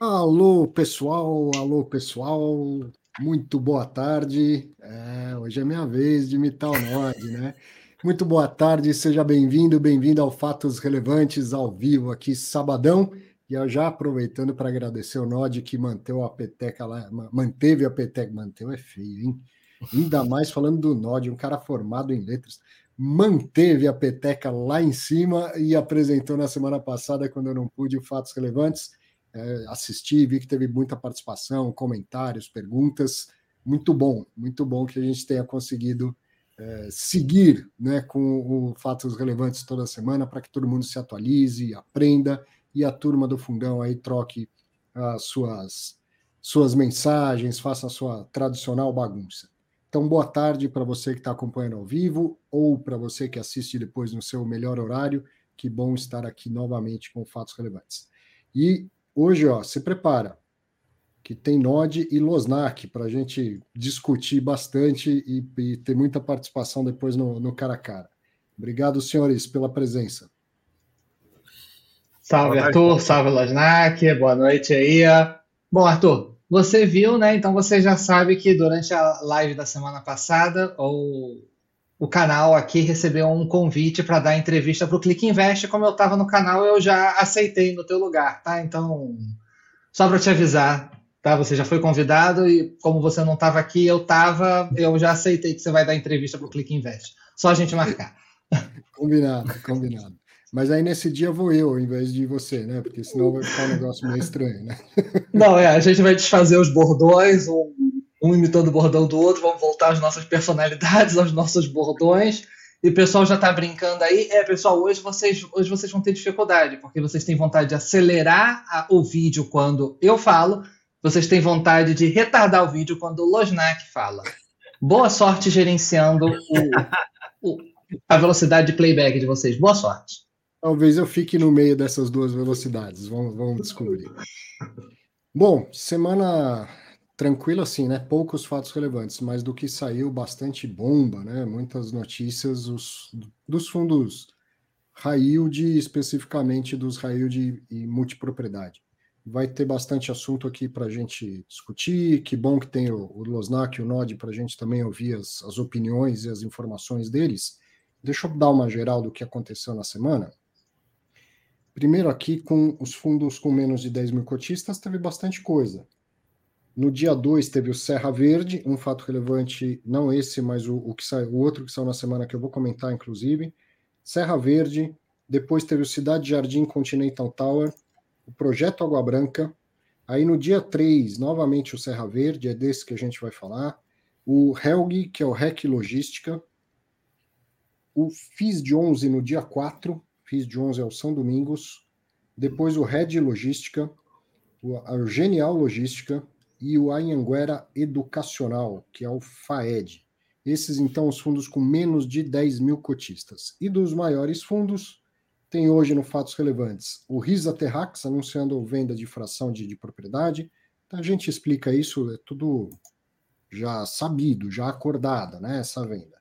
Alô, pessoal, alô, pessoal, muito boa tarde. É, hoje é minha vez de imitar o Nod, né? Muito boa tarde, seja bem-vindo, bem-vindo ao Fatos Relevantes ao vivo aqui, sabadão. E eu já aproveitando para agradecer o Nod que manteve a peteca lá, manteve a peteca, manteve é feio, hein? Ainda mais falando do Nod, um cara formado em letras, manteve a peteca lá em cima e apresentou na semana passada, quando eu não pude, Fatos Relevantes é, assisti, vi que teve muita participação, comentários, perguntas. Muito bom, muito bom que a gente tenha conseguido é, seguir né, com o fatos relevantes toda semana para que todo mundo se atualize, aprenda e a turma do fundão aí troque as suas, suas mensagens, faça a sua tradicional bagunça. Então, boa tarde para você que está acompanhando ao vivo ou para você que assiste depois no seu melhor horário. Que bom estar aqui novamente com fatos relevantes. E Hoje, ó, se prepara, que tem Nod e Losnak para a gente discutir bastante e, e, ter muita participação depois no, no cara a cara. Obrigado, senhores, pela presença. Salve, Arthur, salve, Losnak, boa noite aí. Bom, Arthur, você viu, né? Então você já sabe que durante a live da semana passada, o o canal aqui recebeu um convite para dar entrevista para o Clique Invest. Como eu estava no canal, eu já aceitei no teu lugar, tá? Então, só para te avisar, tá? Você já foi convidado e como você não estava aqui, eu estava, eu já aceitei que você vai dar entrevista para o Clique Invest. Só a gente marcar. Combinado, combinado. Mas aí nesse dia vou eu, ao invés de você, né? Porque senão vai ficar um negócio meio estranho, né? Não, é, a gente vai desfazer os bordões, um um imitando o bordão do outro, vamos voltar às nossas personalidades, aos nossos bordões. E o pessoal já está brincando aí. É, pessoal, hoje vocês, hoje vocês vão ter dificuldade, porque vocês têm vontade de acelerar a, o vídeo quando eu falo, vocês têm vontade de retardar o vídeo quando o Losnak fala. Boa sorte gerenciando o, o, a velocidade de playback de vocês. Boa sorte. Talvez eu fique no meio dessas duas velocidades. Vamos, vamos descobrir. Bom, semana tranquilo assim, né? Poucos fatos relevantes, mas do que saiu bastante bomba, né? Muitas notícias os, dos fundos yield, especificamente dos yield e multipropriedade. Vai ter bastante assunto aqui para a gente discutir. Que bom que tem o, o Losnak e o Nod para a gente também ouvir as, as opiniões e as informações deles. Deixa eu dar uma geral do que aconteceu na semana. Primeiro aqui com os fundos com menos de 10 mil cotistas, teve bastante coisa. No dia 2 teve o Serra Verde, um fato relevante, não esse, mas o, o que o outro que saiu na semana que eu vou comentar, inclusive. Serra Verde, depois teve o Cidade Jardim Continental Tower, o Projeto Água Branca. Aí no dia 3, novamente o Serra Verde, é desse que a gente vai falar. O Helg, que é o REC Logística. O FIS de 11 no dia 4, FIS de 11 é o São Domingos. Depois o Red Logística, o Genial Logística, e o Anhanguera Educacional, que é o FAED. Esses, então, os fundos com menos de 10 mil cotistas. E dos maiores fundos, tem hoje no Fatos Relevantes o Risa Terrax anunciando venda de fração de, de propriedade. Então, a gente explica isso, é tudo já sabido, já acordada, né, essa venda.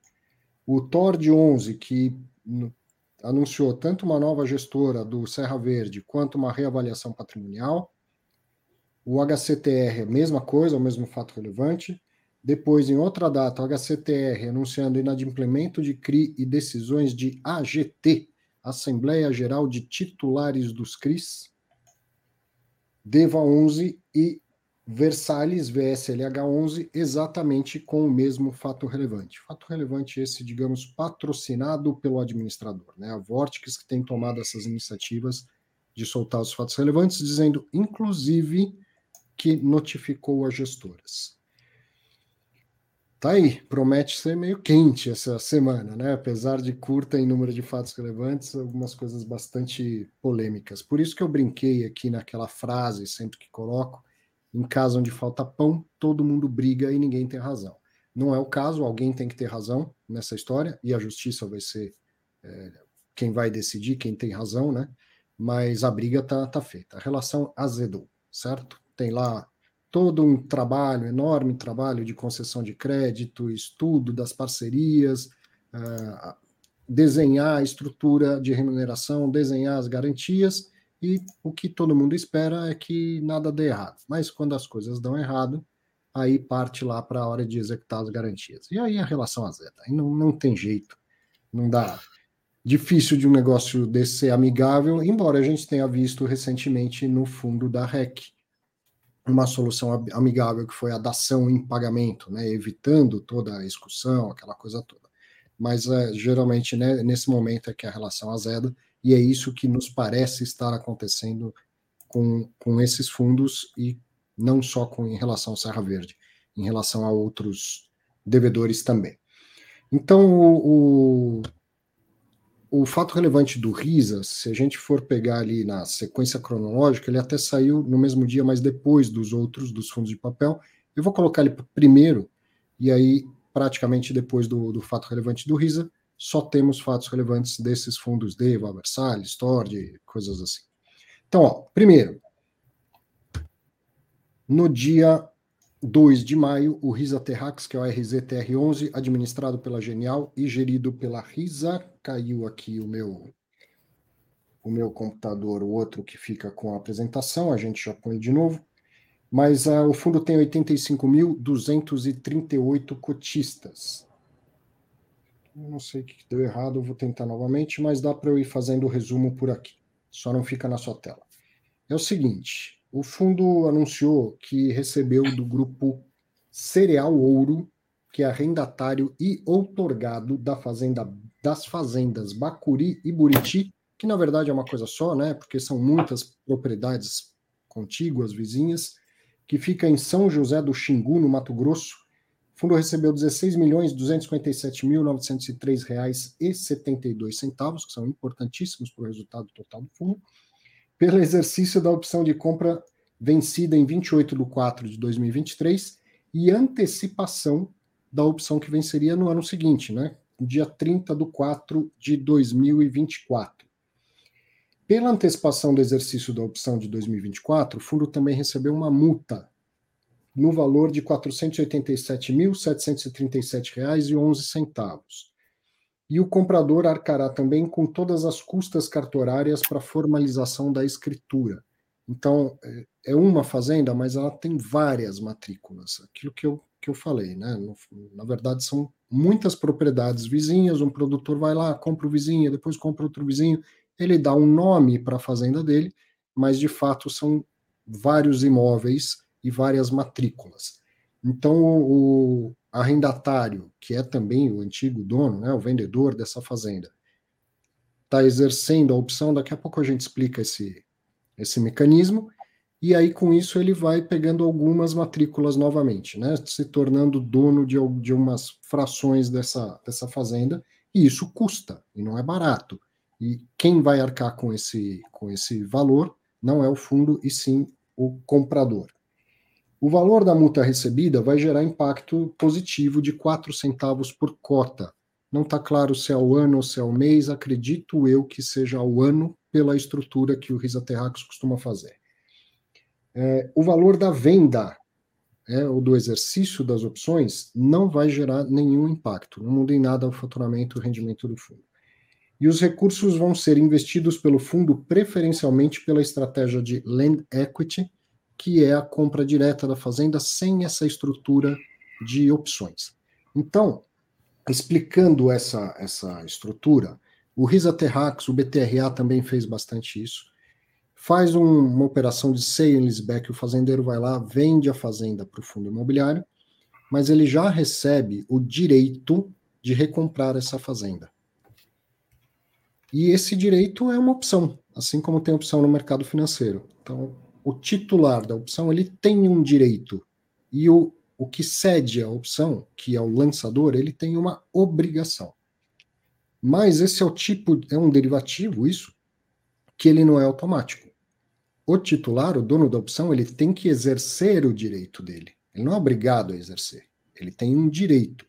O Tord 11, que anunciou tanto uma nova gestora do Serra Verde quanto uma reavaliação patrimonial. O HCTR, mesma coisa, o mesmo fato relevante. Depois, em outra data, o HCTR anunciando inadimplemento de CRI e decisões de AGT, Assembleia Geral de Titulares dos CRIs. DEVA 11 e Versalhes VSLH 11, exatamente com o mesmo fato relevante. Fato relevante esse, digamos, patrocinado pelo administrador, né? A Vortex que tem tomado essas iniciativas de soltar os fatos relevantes, dizendo, inclusive, que notificou as gestoras. Tá aí, promete ser meio quente essa semana, né? Apesar de curta em número de fatos relevantes, algumas coisas bastante polêmicas. Por isso que eu brinquei aqui naquela frase, sempre que coloco, em caso onde falta pão, todo mundo briga e ninguém tem razão. Não é o caso, alguém tem que ter razão nessa história, e a justiça vai ser é, quem vai decidir, quem tem razão, né? Mas a briga tá, tá feita. A relação azedou, certo? Tem lá todo um trabalho, enorme trabalho de concessão de crédito, estudo das parcerias, uh, desenhar a estrutura de remuneração, desenhar as garantias, e o que todo mundo espera é que nada dê errado. Mas quando as coisas dão errado, aí parte lá para a hora de executar as garantias. E aí a relação azeda. Aí não, não tem jeito. Não dá. Difícil de um negócio desse ser amigável, embora a gente tenha visto recentemente no fundo da REC uma solução amigável que foi a dação em pagamento, né, evitando toda a excursão, aquela coisa toda. Mas é, geralmente né, nesse momento é que a relação azeda, e é isso que nos parece estar acontecendo com, com esses fundos e não só com em relação ao Serra Verde, em relação a outros devedores também. Então, o, o, o fato relevante do RISA, se a gente for pegar ali na sequência cronológica, ele até saiu no mesmo dia, mas depois dos outros, dos fundos de papel. Eu vou colocar ele primeiro, e aí, praticamente depois do, do fato relevante do RISA, só temos fatos relevantes desses fundos de Versalhes, Stord, coisas assim. Então, ó, primeiro, no dia 2 de maio, o RISA Terrax, que é o RZTR11, administrado pela Genial e gerido pela RISA, caiu aqui o meu o meu computador, o outro que fica com a apresentação, a gente já põe de novo. Mas uh, o fundo tem 85.238 cotistas. Não sei o que deu errado, vou tentar novamente, mas dá para eu ir fazendo o resumo por aqui. Só não fica na sua tela. É o seguinte: o fundo anunciou que recebeu do grupo Cereal Ouro, que é arrendatário e outorgado da fazenda das fazendas Bacuri e Buriti, que na verdade é uma coisa só, né? Porque são muitas propriedades contíguas, vizinhas, que fica em São José do Xingu, no Mato Grosso. O fundo recebeu R$ 16.257.903,72 que são importantíssimos para o resultado total do fundo pelo exercício da opção de compra vencida em 28 de 4 de 2023 e antecipação da opção que venceria no ano seguinte, né? dia 30 de 4 de 2024. Pela antecipação do exercício da opção de 2024, o fundo também recebeu uma multa no valor de R$ 487.737,11 e o comprador arcará também com todas as custas cartorárias para formalização da escritura. Então, é, é uma fazenda, mas ela tem várias matrículas, aquilo que eu, que eu falei, né? na verdade, são muitas propriedades vizinhas, um produtor vai lá, compra o vizinho, depois compra outro vizinho, ele dá um nome para a fazenda dele, mas de fato são vários imóveis e várias matrículas. Então, o, arrendatário, que é também o antigo dono, né, o vendedor dessa fazenda, está exercendo a opção, daqui a pouco a gente explica esse, esse mecanismo, e aí com isso ele vai pegando algumas matrículas novamente, né, se tornando dono de, de umas frações dessa, dessa fazenda, e isso custa, e não é barato. E quem vai arcar com esse, com esse valor não é o fundo, e sim o comprador. O valor da multa recebida vai gerar impacto positivo de 4 centavos por cota. Não está claro se é ao ano ou se é ao mês, acredito eu que seja ao ano, pela estrutura que o Risa Terrax costuma fazer. É, o valor da venda é, ou do exercício das opções não vai gerar nenhum impacto, não muda em nada o faturamento e o rendimento do fundo. E os recursos vão ser investidos pelo fundo preferencialmente pela estratégia de Land Equity, que é a compra direta da fazenda sem essa estrutura de opções. Então, explicando essa, essa estrutura, o Risa Terrax, o BTRA também fez bastante isso. Faz um, uma operação de sale and leaseback, o fazendeiro vai lá, vende a fazenda para o fundo imobiliário, mas ele já recebe o direito de recomprar essa fazenda. E esse direito é uma opção, assim como tem opção no mercado financeiro. Então, o titular da opção ele tem um direito e o, o que cede a opção, que é o lançador, ele tem uma obrigação. Mas esse é o tipo, é um derivativo, isso, que ele não é automático. O titular, o dono da opção, ele tem que exercer o direito dele. Ele não é obrigado a exercer. Ele tem um direito.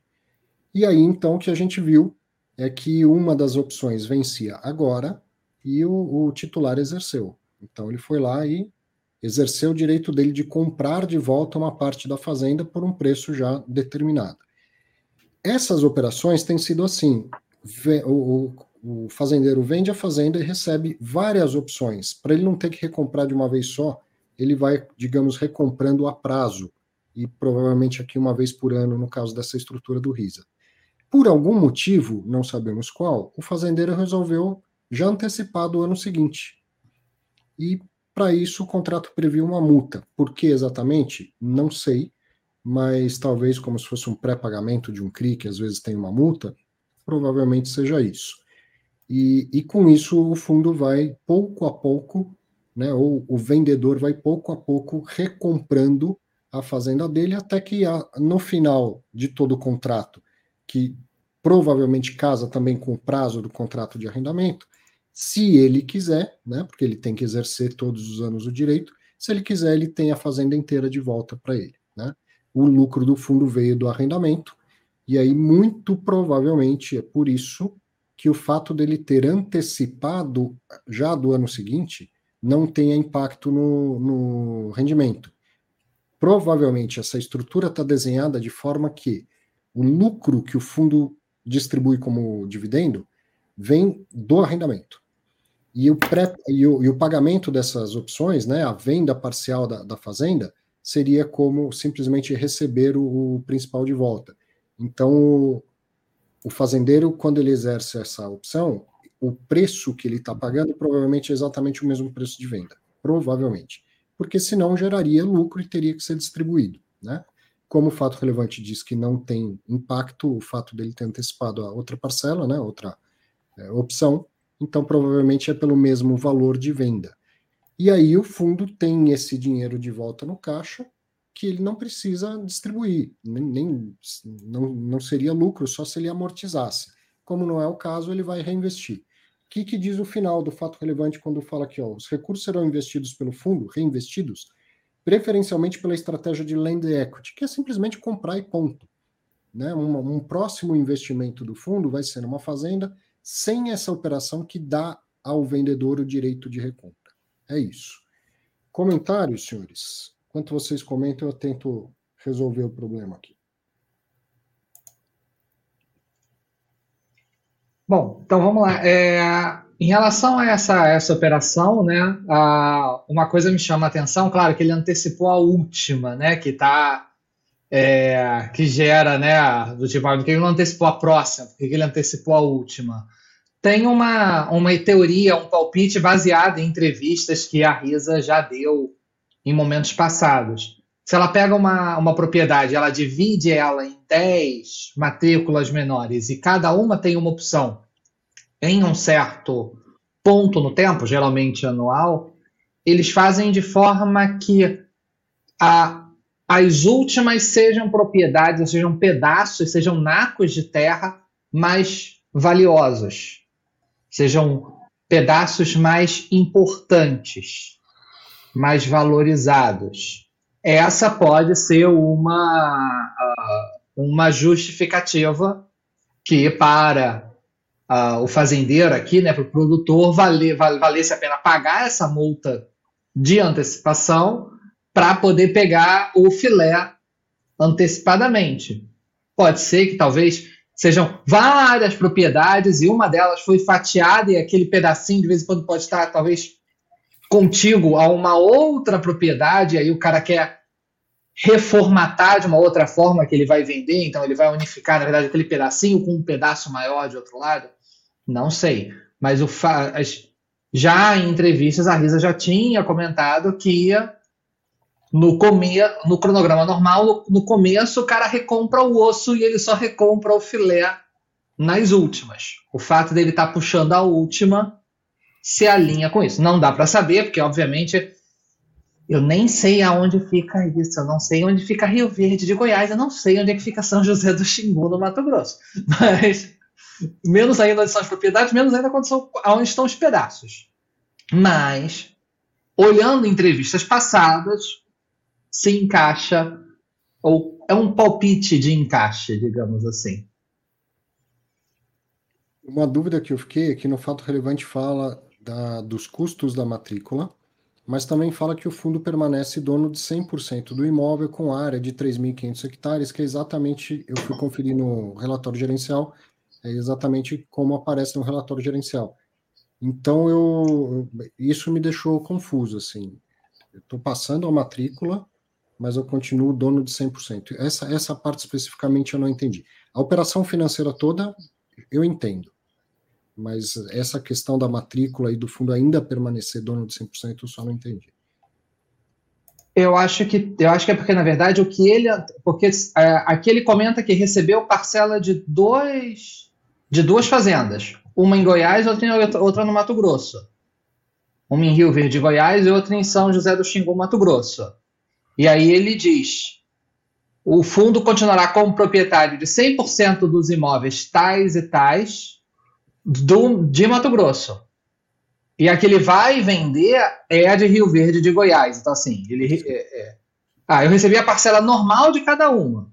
E aí, então, o que a gente viu é que uma das opções vencia agora e o, o titular exerceu. Então, ele foi lá e exercer o direito dele de comprar de volta uma parte da fazenda por um preço já determinado. Essas operações têm sido assim: o fazendeiro vende a fazenda e recebe várias opções. Para ele não ter que recomprar de uma vez só, ele vai, digamos, recomprando a prazo, e provavelmente aqui uma vez por ano, no caso dessa estrutura do RISA. Por algum motivo, não sabemos qual, o fazendeiro resolveu já antecipar do ano seguinte. E para isso o contrato previu uma multa. Por que exatamente? Não sei, mas talvez como se fosse um pré-pagamento de um CRI, que às vezes tem uma multa, provavelmente seja isso. E, e com isso o fundo vai pouco a pouco, né, ou o vendedor vai pouco a pouco recomprando a fazenda dele até que a, no final de todo o contrato, que provavelmente casa também com o prazo do contrato de arrendamento, se ele quiser, né, porque ele tem que exercer todos os anos o direito, se ele quiser, ele tem a fazenda inteira de volta para ele. Né? O lucro do fundo veio do arrendamento, e aí muito provavelmente é por isso que o fato dele ter antecipado já do ano seguinte não tenha impacto no, no rendimento. Provavelmente essa estrutura está desenhada de forma que o lucro que o fundo distribui como dividendo vem do arrendamento. E o, pré, e o, e o pagamento dessas opções, né, a venda parcial da, da fazenda, seria como simplesmente receber o, o principal de volta. Então, o fazendeiro, quando ele exerce essa opção, o preço que ele está pagando provavelmente é exatamente o mesmo preço de venda. Provavelmente. Porque senão geraria lucro e teria que ser distribuído. Né? Como o fato relevante diz que não tem impacto o fato dele ter antecipado a outra parcela, né, outra é, opção, então provavelmente é pelo mesmo valor de venda. E aí o fundo tem esse dinheiro de volta no caixa que ele não precisa distribuir, nem, nem não, não seria lucro só se ele amortizasse. Como não é o caso, ele vai reinvestir. O que, que diz o final do fato relevante quando fala que ó, os recursos serão investidos pelo fundo, reinvestidos, preferencialmente pela estratégia de land equity, que é simplesmente comprar e ponto. Né? Um, um próximo investimento do fundo vai ser numa fazenda sem essa operação que dá ao vendedor o direito de recompra. É isso. Comentários, senhores? Enquanto vocês comentam, eu tento resolver o problema aqui. Bom, então vamos lá. É, em relação a essa, essa operação, né, a, uma coisa me chama a atenção, claro que ele antecipou a última, né, que tá, é, que gera, né, do tipo, ah, por que ele não antecipou a próxima, por que ele antecipou a última? Tem uma, uma teoria, um palpite baseado em entrevistas que a Risa já deu em momentos passados. Se ela pega uma, uma propriedade, ela divide ela em 10 matrículas menores e cada uma tem uma opção em um certo ponto no tempo, geralmente anual, eles fazem de forma que a, as últimas sejam propriedades, sejam pedaços, sejam nacos de terra mais valiosos, sejam pedaços mais importantes mais valorizados. Essa pode ser uma, uma justificativa que para uh, o fazendeiro aqui, né, para o produtor, valer, valesse a pena pagar essa multa de antecipação para poder pegar o filé antecipadamente. Pode ser que talvez sejam várias propriedades e uma delas foi fatiada e aquele pedacinho de vez em quando pode estar talvez contigo a uma outra propriedade, aí o cara quer reformatar de uma outra forma que ele vai vender, então ele vai unificar, na verdade, aquele pedacinho com um pedaço maior de outro lado? Não sei. Mas o já em entrevistas a Risa já tinha comentado que ia no, come... no cronograma normal, no, no começo o cara recompra o osso e ele só recompra o filé nas últimas. O fato dele estar tá puxando a última se alinha com isso. Não dá para saber, porque obviamente eu nem sei aonde fica isso, eu não sei onde fica Rio Verde de Goiás, eu não sei onde é que fica São José do Xingu no Mato Grosso. Mas menos ainda onde são as propriedades, menos ainda quando são, onde estão os pedaços. Mas olhando entrevistas passadas, se encaixa ou é um palpite de encaixe, digamos assim. Uma dúvida que eu fiquei é que no fato relevante fala da, dos custos da matrícula, mas também fala que o fundo permanece dono de 100% do imóvel com área de 3.500 hectares, que é exatamente, eu fui conferir no relatório gerencial, é exatamente como aparece no relatório gerencial. Então eu isso me deixou confuso assim. Eu estou passando a matrícula, mas eu continuo dono de 100%. Essa essa parte especificamente eu não entendi. A operação financeira toda eu entendo. Mas essa questão da matrícula e do fundo ainda permanecer dono de 100% eu só não entendi. Eu acho que eu acho que é porque na verdade o que ele porque é, aqui ele comenta que recebeu parcela de dois de duas fazendas, uma em Goiás, outra, outra no Mato Grosso. Uma em Rio Verde, Goiás, e outra em São José do Xingu, Mato Grosso. E aí ele diz: o fundo continuará como proprietário de 100% dos imóveis tais e tais do, de Mato Grosso. E a que ele vai vender é a de Rio Verde de Goiás. Então, assim, ele. É, é. Ah, eu recebi a parcela normal de cada uma.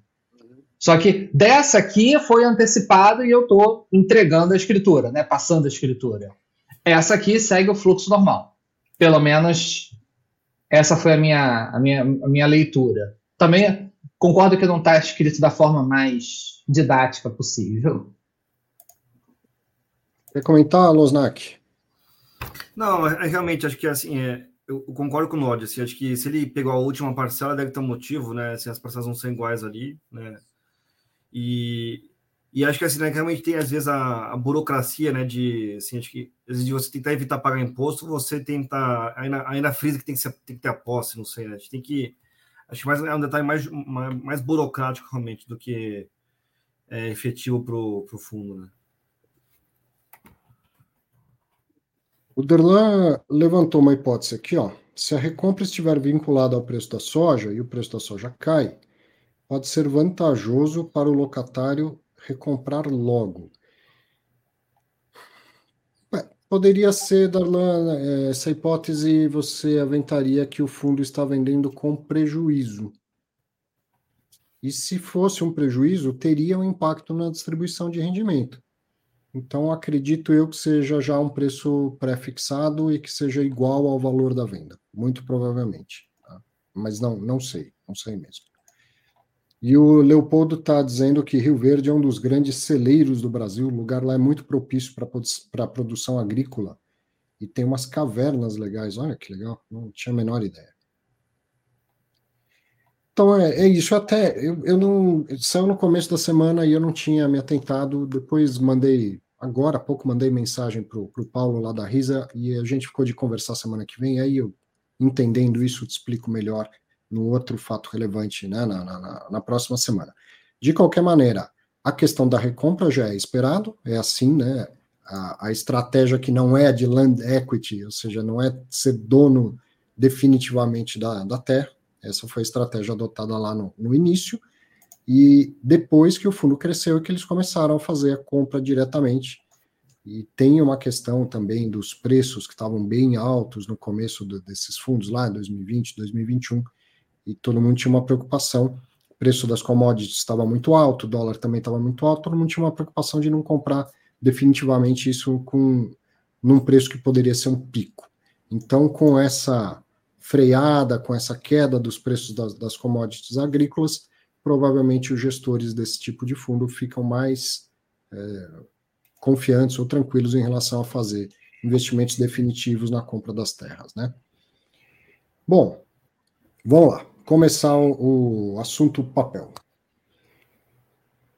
Só que dessa aqui foi antecipado e eu estou entregando a escritura, né? Passando a escritura. Essa aqui segue o fluxo normal. Pelo menos essa foi a minha, a minha, a minha leitura. Também concordo que não está escrito da forma mais didática possível. Quer comentar, Losnak? Não, é, realmente acho que assim, é, eu, eu, concordo com o Nod, assim, acho que se ele pegou a última parcela, deve ter um motivo, né? Assim, as parcelas não são iguais ali, né? E, e acho que assim, né, realmente tem às vezes a, a, burocracia, né? De assim, acho que às vezes de você tentar evitar pagar imposto, você tenta ainda, ainda frisa que tem que, ser, tem que ter a posse, não sei, né? A gente tem que. Acho que mais, é um detalhe mais, mais, mais burocrático realmente do que é, efetivo para o fundo, né? O Derlan levantou uma hipótese aqui, ó. Se a recompra estiver vinculada ao preço da soja e o preço da soja cai, pode ser vantajoso para o locatário recomprar logo. Poderia ser, Darlan, essa hipótese você aventaria que o fundo está vendendo com prejuízo. E se fosse um prejuízo, teria um impacto na distribuição de rendimento. Então, acredito eu que seja já um preço pré-fixado e que seja igual ao valor da venda, muito provavelmente. Tá? Mas não, não sei, não sei mesmo. E o Leopoldo está dizendo que Rio Verde é um dos grandes celeiros do Brasil, o lugar lá é muito propício para a produção agrícola e tem umas cavernas legais. Olha que legal, não tinha a menor ideia. Então é, é isso. Até eu, eu não saiu no começo da semana e eu não tinha me atentado. Depois mandei agora há pouco mandei mensagem para o Paulo lá da Risa e a gente ficou de conversar semana que vem. Aí eu entendendo isso te explico melhor no outro fato relevante, né, na, na, na próxima semana. De qualquer maneira, a questão da recompra já é esperado, é assim, né? A, a estratégia que não é de land equity, ou seja, não é ser dono definitivamente da, da terra, essa foi a estratégia adotada lá no, no início. E depois que o fundo cresceu, é que eles começaram a fazer a compra diretamente. E tem uma questão também dos preços que estavam bem altos no começo do, desses fundos lá, em 2020, 2021, e todo mundo tinha uma preocupação. O preço das commodities estava muito alto, o dólar também estava muito alto, todo mundo tinha uma preocupação de não comprar definitivamente isso com num preço que poderia ser um pico. Então, com essa freada, com essa queda dos preços das, das commodities agrícolas, provavelmente os gestores desse tipo de fundo ficam mais é, confiantes ou tranquilos em relação a fazer investimentos definitivos na compra das terras, né? Bom, vamos lá, começar o, o assunto papel.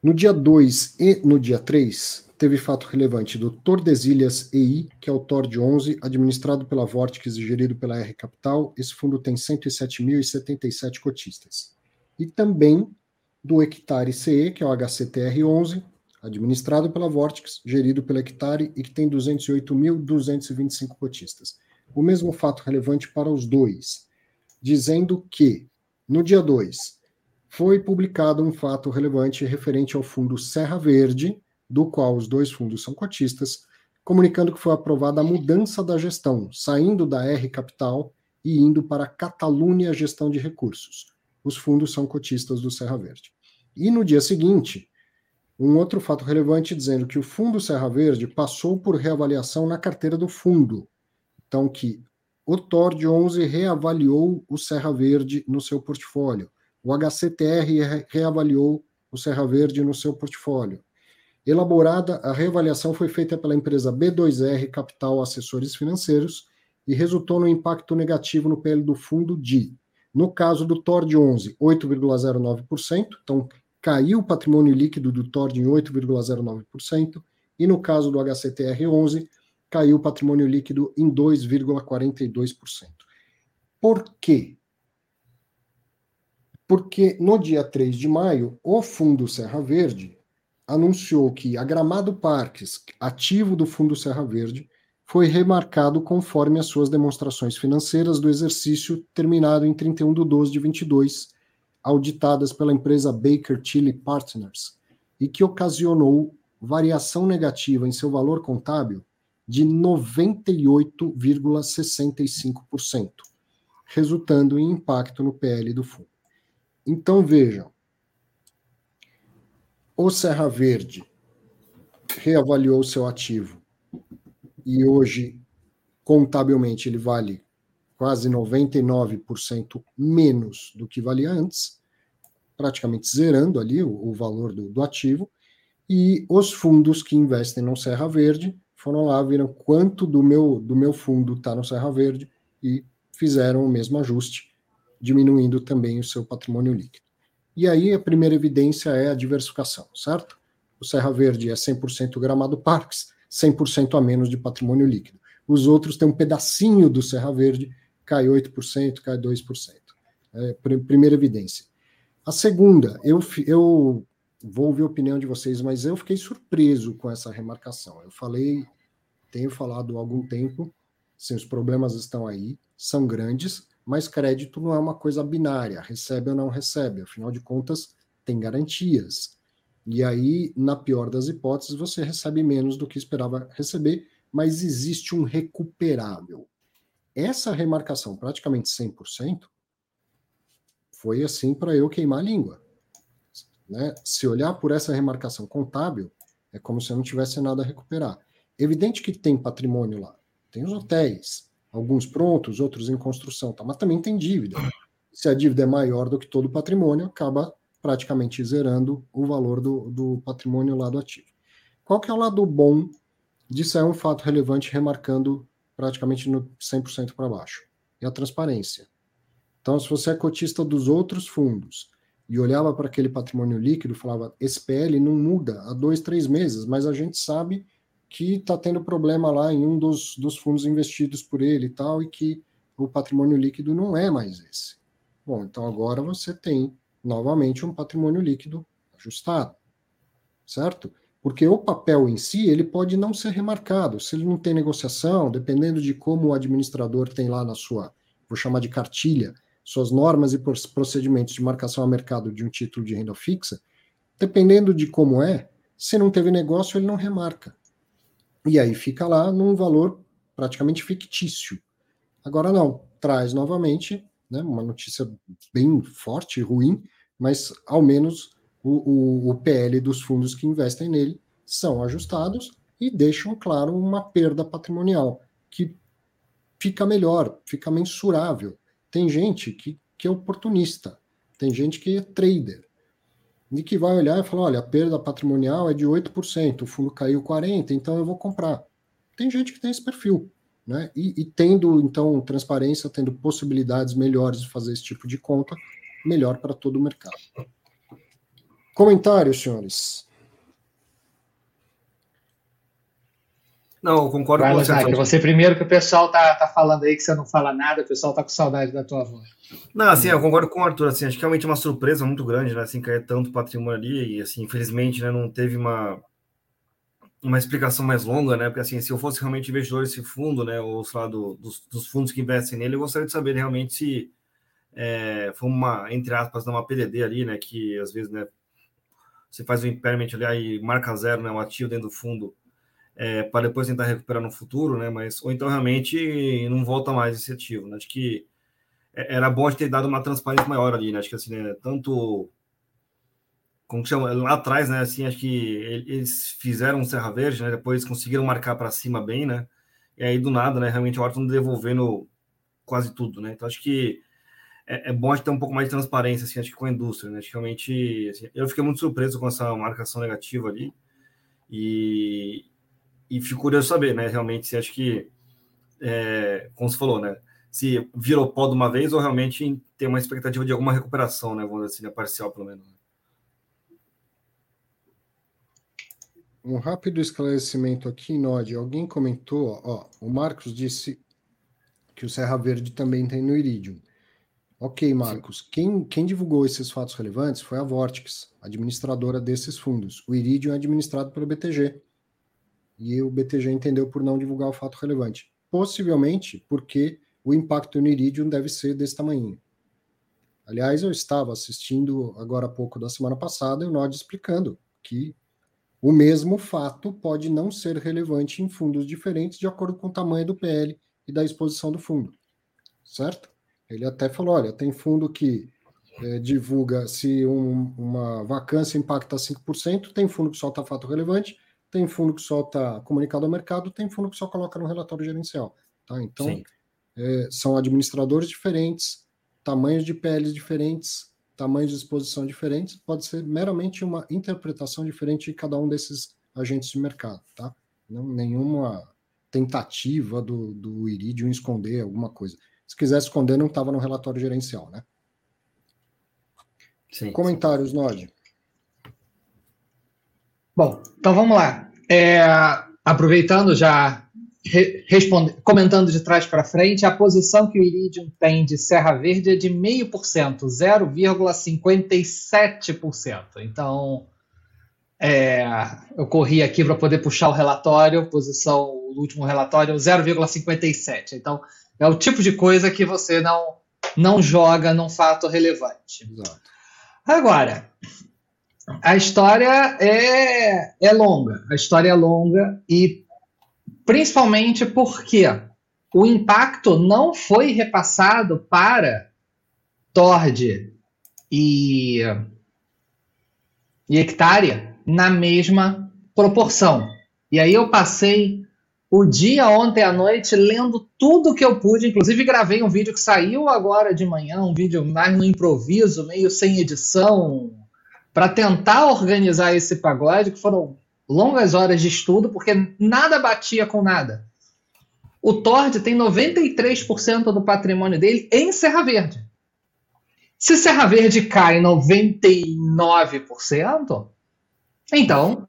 No dia 2 e no dia 3, teve fato relevante do Tordesilhas EI, que é o TOR de 11, administrado pela Vortex e gerido pela R Capital. Esse fundo tem 107.077 cotistas. E também do Hectare CE, que é o HCTR11, administrado pela Vortex, gerido pela Hectare e que tem 208.225 cotistas. O mesmo fato relevante para os dois, dizendo que, no dia 2, foi publicado um fato relevante referente ao fundo Serra Verde, do qual os dois fundos são cotistas, comunicando que foi aprovada a mudança da gestão, saindo da R Capital e indo para Catalunha Gestão de Recursos. Os fundos são cotistas do Serra Verde. E no dia seguinte, um outro fato relevante dizendo que o fundo Serra Verde passou por reavaliação na carteira do fundo. Então, que o TORD 11 reavaliou o Serra Verde no seu portfólio. O HCTR reavaliou o Serra Verde no seu portfólio Elaborada, a reavaliação foi feita pela empresa B2R Capital Assessores Financeiros e resultou no impacto negativo no PL do fundo de, no caso do TORD 11, 8,09%, então caiu o patrimônio líquido do TORD em 8,09%, e no caso do HCTR 11, caiu o patrimônio líquido em 2,42%. Por quê? Porque no dia 3 de maio, o Fundo Serra Verde anunciou que a Gramado Parques, ativo do Fundo Serra Verde, foi remarcado conforme as suas demonstrações financeiras do exercício terminado em 31 de 12 de 22, auditadas pela empresa Baker Tilly Partners, e que ocasionou variação negativa em seu valor contábil de 98,65%, resultando em impacto no PL do fundo. Então vejam, o Serra Verde reavaliou seu ativo e hoje, contabilmente, ele vale quase 99% menos do que valia antes, praticamente zerando ali o, o valor do, do, ativo. E os fundos que investem no Serra Verde foram lá, viram quanto do meu, do meu fundo está no Serra Verde e fizeram o mesmo ajuste, diminuindo também o seu patrimônio líquido. E aí a primeira evidência é a diversificação, certo? O Serra Verde é 100% Gramado Parques, 100% a menos de patrimônio líquido. Os outros têm um pedacinho do Serra Verde, cai 8%, cai 2%. É, primeira evidência. A segunda, eu, eu vou ouvir a opinião de vocês, mas eu fiquei surpreso com essa remarcação. Eu falei, tenho falado há algum tempo, sim, os problemas estão aí, são grandes, mas crédito não é uma coisa binária, recebe ou não recebe, afinal de contas, tem garantias. E aí, na pior das hipóteses, você recebe menos do que esperava receber, mas existe um recuperável. Essa remarcação, praticamente 100%, foi assim para eu queimar a língua. Né? Se olhar por essa remarcação contábil, é como se eu não tivesse nada a recuperar. Evidente que tem patrimônio lá, tem os hotéis, alguns prontos, outros em construção, tá? mas também tem dívida. Se a dívida é maior do que todo o patrimônio, acaba praticamente zerando o valor do, do patrimônio lá do ativo. Qual que é o lado bom disso? É um fato relevante remarcando praticamente no 100% para baixo. É a transparência. Então, se você é cotista dos outros fundos e olhava para aquele patrimônio líquido, falava, esse PL não muda há dois, três meses, mas a gente sabe que está tendo problema lá em um dos, dos fundos investidos por ele e tal, e que o patrimônio líquido não é mais esse. Bom, então agora você tem novamente um patrimônio líquido ajustado, certo? Porque o papel em si, ele pode não ser remarcado. Se ele não tem negociação, dependendo de como o administrador tem lá na sua, vou chamar de cartilha, suas normas e procedimentos de marcação a mercado de um título de renda fixa, dependendo de como é, se não teve negócio, ele não remarca. E aí fica lá num valor praticamente fictício. Agora não, traz novamente né, uma notícia bem forte ruim, mas ao menos o, o, o PL dos fundos que investem nele são ajustados e deixam, claro, uma perda patrimonial que fica melhor, fica mensurável. Tem gente que, que é oportunista, tem gente que é trader, e que vai olhar e falar: olha, a perda patrimonial é de 8%, o fundo caiu 40%, então eu vou comprar. Tem gente que tem esse perfil. Né? E, e tendo, então, transparência, tendo possibilidades melhores de fazer esse tipo de conta, melhor para todo o mercado. Comentários, senhores? Não, eu concordo Vai, com você. você primeiro que o pessoal tá, tá falando aí que você não fala nada, o pessoal tá com saudade da tua voz. Não, assim, eu concordo com o Arthur, assim, acho que realmente é uma surpresa muito grande, né, assim, cair tanto patrimônio ali, e, assim, infelizmente, né, não teve uma, uma explicação mais longa, né, porque, assim, se eu fosse realmente investidor desse fundo, né, ou, sei lá, do, dos, dos, fundos que investem nele, eu gostaria de saber realmente se é, foi uma, entre aspas, uma PDD ali, né, que, às vezes, né, você faz o impairment ali e marca zero, né, o ativo dentro do fundo, é, para depois tentar recuperar no futuro, né? Mas ou então realmente não volta mais esse ativo. Né? Acho que é, era bom ter dado uma transparência maior ali, né? Acho que assim, né, tanto como chama lá atrás, né? Assim, acho que eles fizeram um Serra Verde, né? Depois conseguiram marcar para cima bem, né? E aí do nada, né? Realmente o Orton devolvendo quase tudo, né? Então acho que é, é bom ter um pouco mais de transparência, assim, acho que com a indústria, né? Acho que realmente assim, eu fiquei muito surpreso com essa marcação negativa ali. E, e fico curioso saber, né? Realmente, se acho que, é, como você falou, né? Se virou pó de uma vez ou realmente tem uma expectativa de alguma recuperação, né? Vamos dizer assim, né? parcial pelo menos. Um rápido esclarecimento aqui, Nod. Alguém comentou, ó, o Marcos disse que o Serra Verde também tem no Iridium. Ok, Marcos. Quem, quem divulgou esses fatos relevantes foi a Vortex, administradora desses fundos. O Iridium é administrado pelo BTG. E o BTG entendeu por não divulgar o fato relevante. Possivelmente porque o impacto no Iridium deve ser desse tamanho. Aliás, eu estava assistindo agora há pouco da semana passada o Nod explicando que o mesmo fato pode não ser relevante em fundos diferentes de acordo com o tamanho do PL e da exposição do fundo, certo? Ele até falou: olha, tem fundo que é, divulga se um, uma vacância impacta 5%, tem fundo que solta fato relevante, tem fundo que solta comunicado ao mercado, tem fundo que só coloca no relatório gerencial. Tá? Então, é, são administradores diferentes, tamanhos de PLs diferentes, tamanhos de exposição diferentes, pode ser meramente uma interpretação diferente de cada um desses agentes de mercado, tá? Não, nenhuma tentativa do, do Iridium esconder alguma coisa. Se quisesse esconder, não estava no relatório gerencial, né? Sim, Comentários, sim. Nod. Bom, então vamos lá. É, aproveitando já responde, comentando de trás para frente, a posição que o Iridium tem de Serra Verde é de 0,5%, 0,57%. Então, é, eu corri aqui para poder puxar o relatório, posição, o último relatório, 0,57%. Então, é o tipo de coisa que você não, não joga num fato relevante. Exato. Agora, a história é, é longa. A história é longa e principalmente porque o impacto não foi repassado para Tord e, e Hectare na mesma proporção. E aí eu passei o dia ontem à noite lendo tudo que eu pude, inclusive gravei um vídeo que saiu agora de manhã, um vídeo mais no improviso, meio sem edição, para tentar organizar esse pagode, que foram longas horas de estudo, porque nada batia com nada. O Tord tem 93% do patrimônio dele em Serra Verde. Se Serra Verde cai 99%, então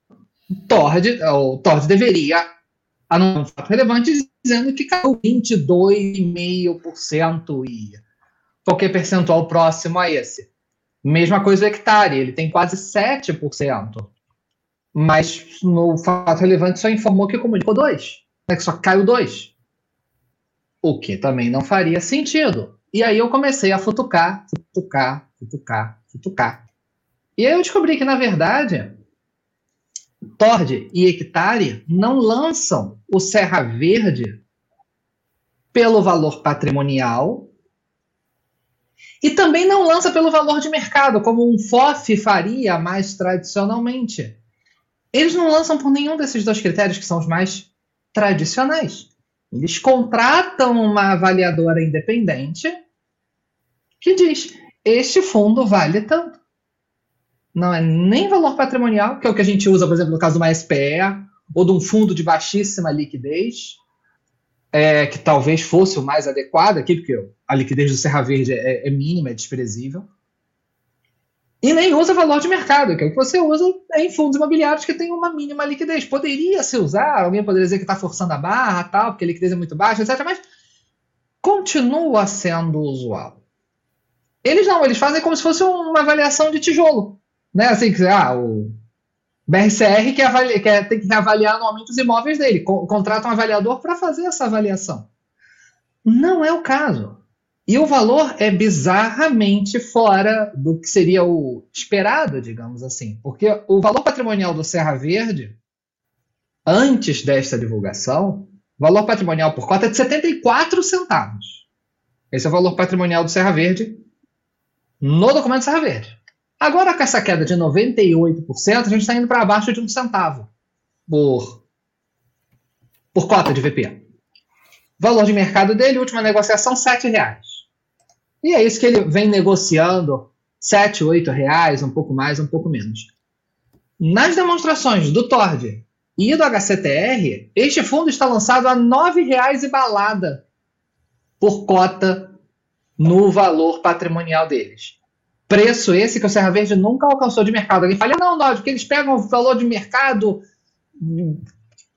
Tord, o Tord deveria anunciar um fato relevante dizendo que caiu 22,5% e qualquer percentual próximo a esse. Mesma coisa o hectare, ele tem quase 7% mas no fato relevante só informou que comunicou dois, né, que só caiu dois. O que também não faria sentido. E aí eu comecei a futucar, futucar, futucar, futucar. E aí eu descobri que, na verdade, Tord e Hectare não lançam o Serra Verde pelo valor patrimonial e também não lança pelo valor de mercado, como um FOF faria mais tradicionalmente. Eles não lançam por nenhum desses dois critérios que são os mais tradicionais. Eles contratam uma avaliadora independente que diz: este fundo vale tanto. Não é nem valor patrimonial, que é o que a gente usa, por exemplo, no caso de uma SPE, ou de um fundo de baixíssima liquidez, é, que talvez fosse o mais adequado aqui, porque a liquidez do Serra Verde é, é mínima, é desprezível. E nem usa valor de mercado, que é o que você usa em fundos imobiliários que tem uma mínima liquidez. Poderia se usar, alguém poderia dizer que está forçando a barra, tal, porque a liquidez é muito baixa, etc. Mas continua sendo usual. Eles não, eles fazem como se fosse uma avaliação de tijolo. Né? Assim, que, ah, o BRCR quer, avaliar, quer, tem que avaliar anualmente os imóveis dele. Contrata um avaliador para fazer essa avaliação. Não é o caso. E o valor é bizarramente fora do que seria o esperado, digamos assim. Porque o valor patrimonial do Serra Verde, antes desta divulgação, valor patrimonial por cota é de 74 centavos. Esse é o valor patrimonial do Serra Verde no documento Serra Verde. Agora, com essa queda de 98%, a gente está indo para abaixo de um centavo por, por cota de VP. Valor de mercado dele, última negociação, R$ reais. E é isso que ele vem negociando, 7, 8 reais, um pouco mais, um pouco menos. Nas demonstrações do Tord e do HCTR, este fundo está lançado a R$ 9,00 e balada por cota no valor patrimonial deles. Preço esse que o Serra Verde nunca alcançou de mercado. Alguém fala, não, não, porque eles pegam o valor de mercado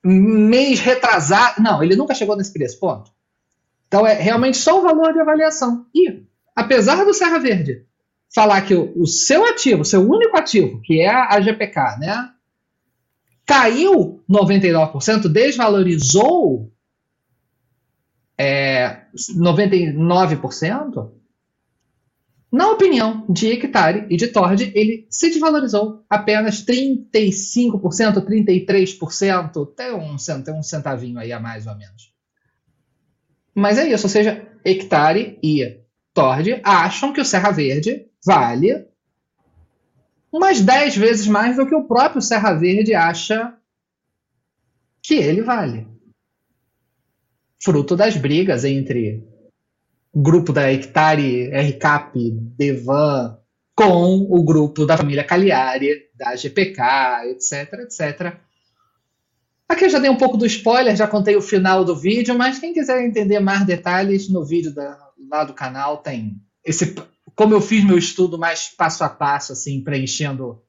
mês retrasado. Não, ele nunca chegou nesse preço, ponto. Então é realmente só o valor de avaliação. E, apesar do Serra Verde falar que o, seu ativo, seu único ativo, que é a GPK, né, caiu 99%, desvalorizou é, 99%, na opinião de Hectare e de Tord, ele se desvalorizou apenas 35%, 33%, tem um, tem um centavinho aí a mais ou menos. Mas é isso, ou seja, Hectare e Tord acham que o Serra Verde vale umas 10 vezes mais do que o próprio Serra Verde acha que ele vale. Fruto das brigas entre o grupo da Hectare, RCAP, Devan, com o grupo da família Cagliari, da GPK, etc, etc. Aqui eu já dei um pouco do spoiler, já contei o final do vídeo, mas quem quiser entender mais detalhes, no vídeo da, lá do canal tem esse como eu fiz meu estudo mais passo a passo, assim, preenchendo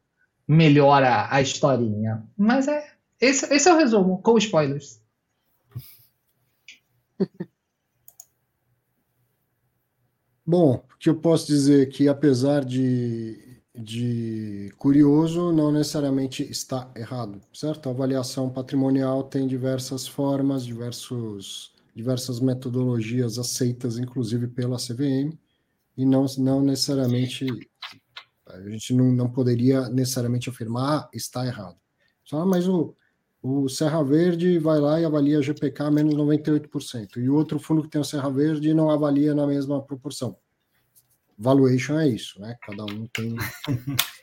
melhor a, a historinha. Mas é esse, esse é o resumo, com spoilers. Bom, o que eu posso dizer é que apesar de, de curioso, não necessariamente está errado, certo? A avaliação patrimonial tem diversas formas, diversos, diversas metodologias aceitas, inclusive pela CVM e não, não necessariamente a gente não, não poderia necessariamente afirmar ah, está errado. Só, mas o, o Serra Verde vai lá e avalia a GPK menos 98%, e o outro fundo que tem o Serra Verde não avalia na mesma proporção. Valuation é isso, né? Cada um tem.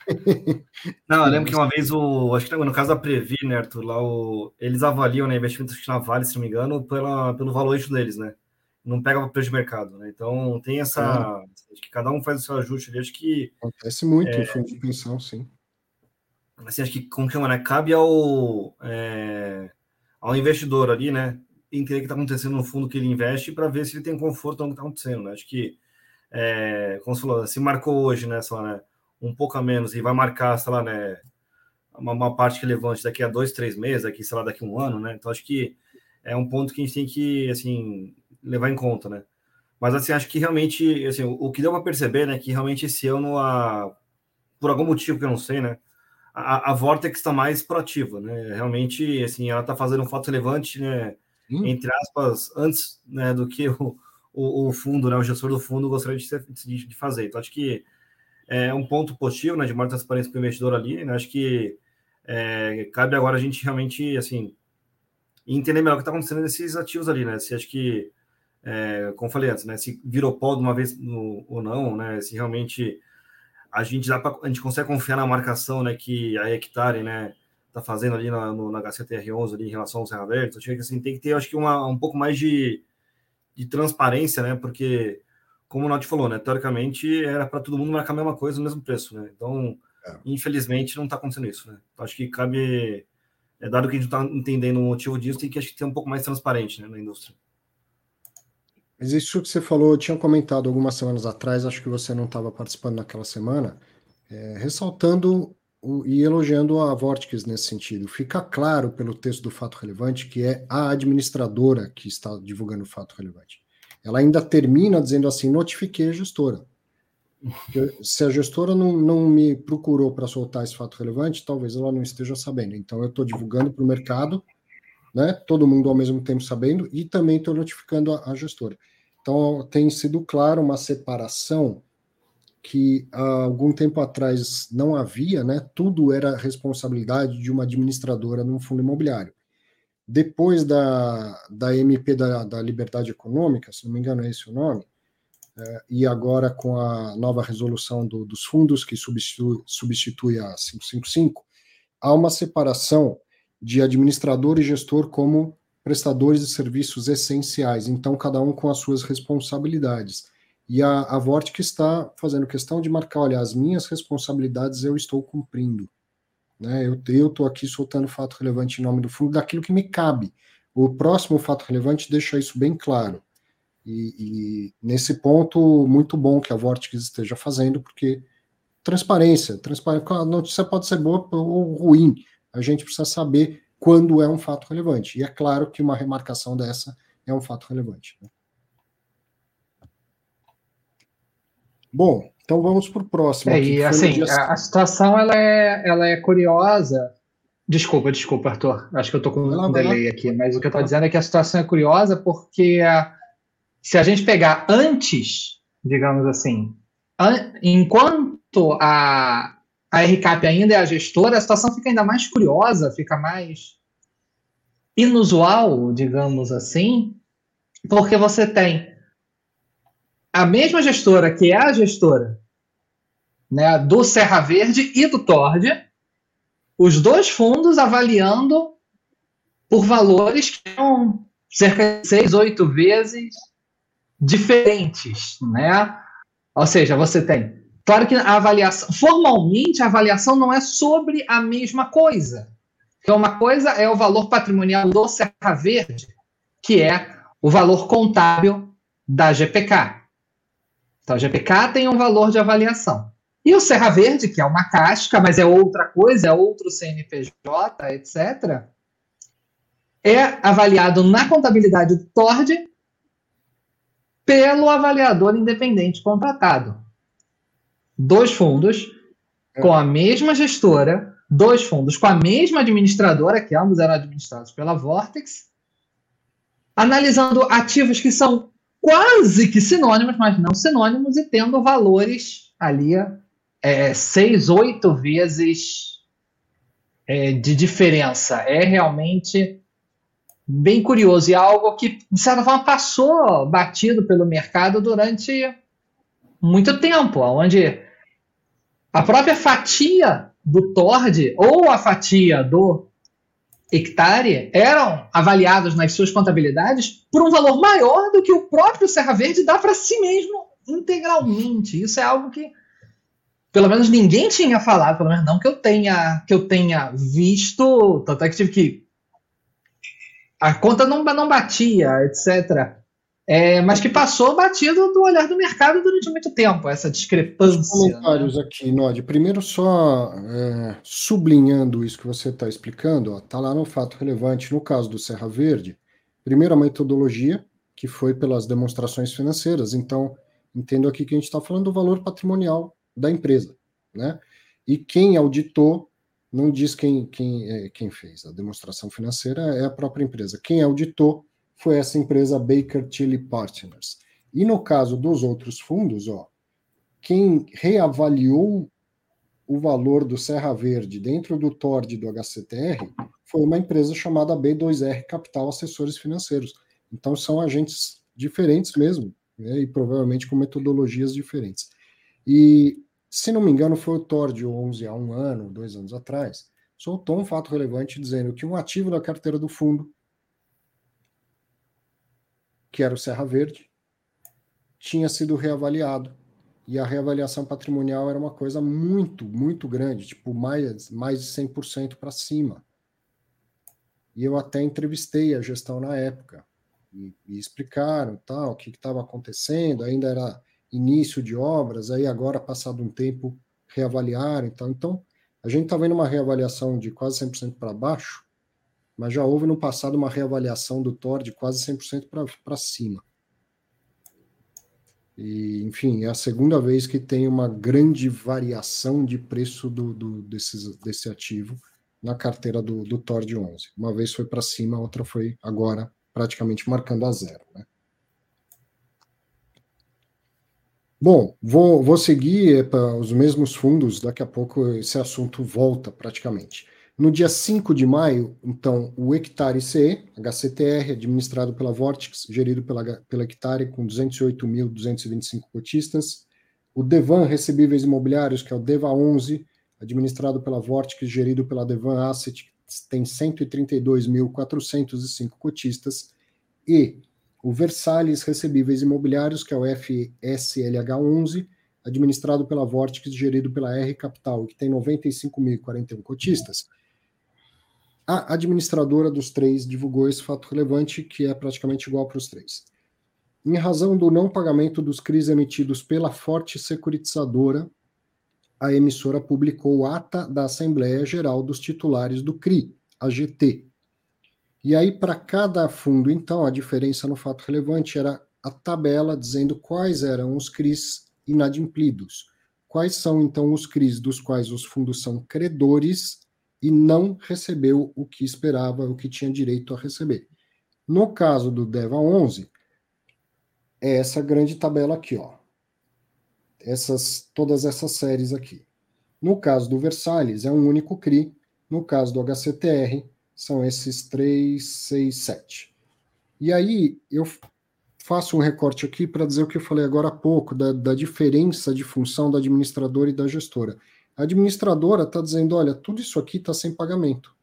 não, eu lembro que uma vez o. Acho que no caso da Previ, né, Arthur, lá o, eles avaliam né, investimentos na Vale, se não me engano, pela, pelo valuation deles, né? não pega preço de mercado, né? Então tem essa. É. que cada um faz o seu ajuste ali. Acho que. Acontece muito é, em fundo de pensão, sim. Assim, acho que, como chama, né? Cabe ao, é, ao investidor ali, né? Entender o que está acontecendo no fundo que ele investe para ver se ele tem conforto no que está acontecendo, né? Acho que, é, como você falou, se marcou hoje, né? Só, né? Um pouco a menos e vai marcar, sei lá, né? Uma, uma parte relevante daqui a dois, três meses, daqui, sei lá, daqui a um ano, né? Então acho que é um ponto que a gente tem que, assim, levar em conta, né? Mas assim, acho que realmente, assim, o, que deu para perceber, né, que realmente esse ano, a, por algum motivo que eu não sei, né, a, a Vortex está mais proativa, né? Realmente, assim, ela está fazendo um fato relevante, né, hum. entre aspas, antes, né, do que o, o, o, fundo, né, o gestor do fundo gostaria de, de, de fazer. Então, acho que é um ponto positivo, né, de maior transparência para o investidor ali, né? Acho que é, cabe agora a gente realmente, assim, entender melhor o que está acontecendo nesses ativos ali, né? Se acho que é, como falei antes, né, se virou pó de uma vez no, ou não, né, se realmente a gente dá pra, a gente consegue confiar na marcação, né, que a Hectare, né, tá fazendo ali na, no, na HCTR11 ali em relação ao Serra Verde, então, assim, tem que ter, acho que uma, um pouco mais de, de transparência, né, porque como o Nath falou, né, teoricamente era para todo mundo marcar a mesma coisa no mesmo preço, né, então é. infelizmente não está acontecendo isso, né, então, acho que cabe, é, dado que a gente está entendendo o motivo disso, tem que acho que ter um pouco mais transparente, né, na indústria. Mas isso que você falou, eu tinha comentado algumas semanas atrás, acho que você não estava participando naquela semana, é, ressaltando o, e elogiando a Vortex nesse sentido. Fica claro pelo texto do fato relevante que é a administradora que está divulgando o fato relevante. Ela ainda termina dizendo assim: notifiquei a gestora. Se a gestora não, não me procurou para soltar esse fato relevante, talvez ela não esteja sabendo. Então, eu estou divulgando para o mercado né? Todo mundo ao mesmo tempo sabendo e também estou notificando a, a, gestora. Então tem sido claro uma separação que há algum tempo atrás não havia, né? Tudo era responsabilidade de uma administradora num fundo imobiliário. Depois da, da MP da, da Liberdade Econômica, se não me engano é esse o nome, é, e agora com a nova resolução do, dos fundos que substitui, substitui a 555, há uma separação de administrador e gestor como prestadores de serviços essenciais, então cada um com as suas responsabilidades. E a, a Vortic está fazendo questão de marcar, olha, as minhas responsabilidades eu estou cumprindo. Né? Eu estou aqui soltando fato relevante em nome do fundo daquilo que me cabe. O próximo fato relevante deixa isso bem claro. E, e nesse ponto, muito bom que a Vortex esteja fazendo, porque transparência, transparência, a notícia pode ser boa ou ruim, a gente precisa saber quando é um fato relevante. E é claro que uma remarcação dessa é um fato relevante. Né? Bom, então vamos para o próximo. É, e assim, dia... a, a, situação ela é, ela é curiosa. Desculpa, desculpa, Arthur. Acho que eu estou com um delay aqui, mas o que eu estou dizendo é que a situação é curiosa porque se a gente pegar antes, digamos assim, an, enquanto a, a RCAP ainda é a gestora, a situação fica ainda mais curiosa, fica mais inusual, digamos assim, porque você tem a mesma gestora, que é a gestora né, do Serra Verde e do Tord, os dois fundos avaliando por valores que são cerca de seis, oito vezes diferentes, né? Ou seja, você tem, claro que a avaliação, formalmente a avaliação não é sobre a mesma coisa. Então, uma coisa é o valor patrimonial do Serra Verde, que é o valor contábil da GPK. Então, a GPK tem um valor de avaliação. E o Serra Verde, que é uma casca, mas é outra coisa, é outro CNPJ, etc., é avaliado na contabilidade do TORD pelo avaliador independente contratado. Dois fundos com a mesma gestora, dois fundos com a mesma administradora, que ambos eram administrados pela Vortex, analisando ativos que são quase que sinônimos, mas não sinônimos, e tendo valores ali é, seis, oito vezes é, de diferença. É realmente bem curioso e é algo que, de certa forma, passou batido pelo mercado durante muito tempo, onde a própria fatia do Tord ou a fatia do hectare eram avaliados nas suas contabilidades por um valor maior do que o próprio Serra Verde dá para si mesmo integralmente. Isso é algo que pelo menos ninguém tinha falado, pelo menos não que eu tenha que eu tenha visto, tanto é que tive que a conta não, não batia, etc. É, mas que passou batido do olhar do mercado durante muito tempo, essa discrepância. Os comentários né? aqui, Nod. Primeiro, só é, sublinhando isso que você está explicando, está lá no fato relevante, no caso do Serra Verde, primeiro a metodologia, que foi pelas demonstrações financeiras. Então, entendo aqui que a gente está falando do valor patrimonial da empresa. Né? E quem auditou não diz quem, quem, é, quem fez. A demonstração financeira é a própria empresa. Quem auditou foi essa empresa Baker Tilly Partners. E no caso dos outros fundos, ó, quem reavaliou o valor do Serra Verde dentro do TORD do HCTR foi uma empresa chamada B2R Capital Assessores Financeiros. Então são agentes diferentes mesmo, né, e provavelmente com metodologias diferentes. E, se não me engano, foi o TORD 11 há um ano, dois anos atrás, soltou um fato relevante dizendo que um ativo da carteira do fundo que era o Serra Verde, tinha sido reavaliado. E a reavaliação patrimonial era uma coisa muito, muito grande, tipo mais, mais de 100% para cima. E eu até entrevistei a gestão na época e, e explicaram tal, o que estava acontecendo, ainda era início de obras, aí agora, passado um tempo, reavaliaram. Então, então a gente está vendo uma reavaliação de quase 100% para baixo, mas já houve no passado uma reavaliação do TOR de quase 100% para cima. E, enfim, é a segunda vez que tem uma grande variação de preço do, do desses, desse ativo na carteira do, do TOR de 11. Uma vez foi para cima, a outra foi agora praticamente marcando a zero. Né? Bom, vou, vou seguir para os mesmos fundos, daqui a pouco esse assunto volta praticamente. No dia 5 de maio, então, o Hectare CE, HCTR, administrado pela Vortex, gerido pela, pela Hectare, com 208.225 cotistas. O Devan Recebíveis Imobiliários, que é o DEVA 11, administrado pela Vortex, gerido pela Devan Asset, tem 132.405 cotistas. E o Versalhes Recebíveis Imobiliários, que é o FSLH 11, administrado pela Vortex, gerido pela R Capital, que tem 95.041 cotistas, a administradora dos três divulgou esse fato relevante, que é praticamente igual para os três. Em razão do não pagamento dos CRIs emitidos pela Forte Securitizadora, a emissora publicou ata da Assembleia Geral dos Titulares do CRI, a GT. E aí, para cada fundo, então, a diferença no fato relevante era a tabela dizendo quais eram os CRIs inadimplidos. Quais são, então, os CRIs dos quais os fundos são credores e não recebeu o que esperava, o que tinha direito a receber. No caso do DEVA 11, é essa grande tabela aqui, ó. Essas, todas essas séries aqui. No caso do Versalhes, é um único CRI. No caso do HCTR, são esses 3, 6, 7. E aí, eu faço um recorte aqui para dizer o que eu falei agora há pouco, da, da diferença de função da administradora e da gestora. A administradora está dizendo, olha, tudo isso aqui está sem pagamento.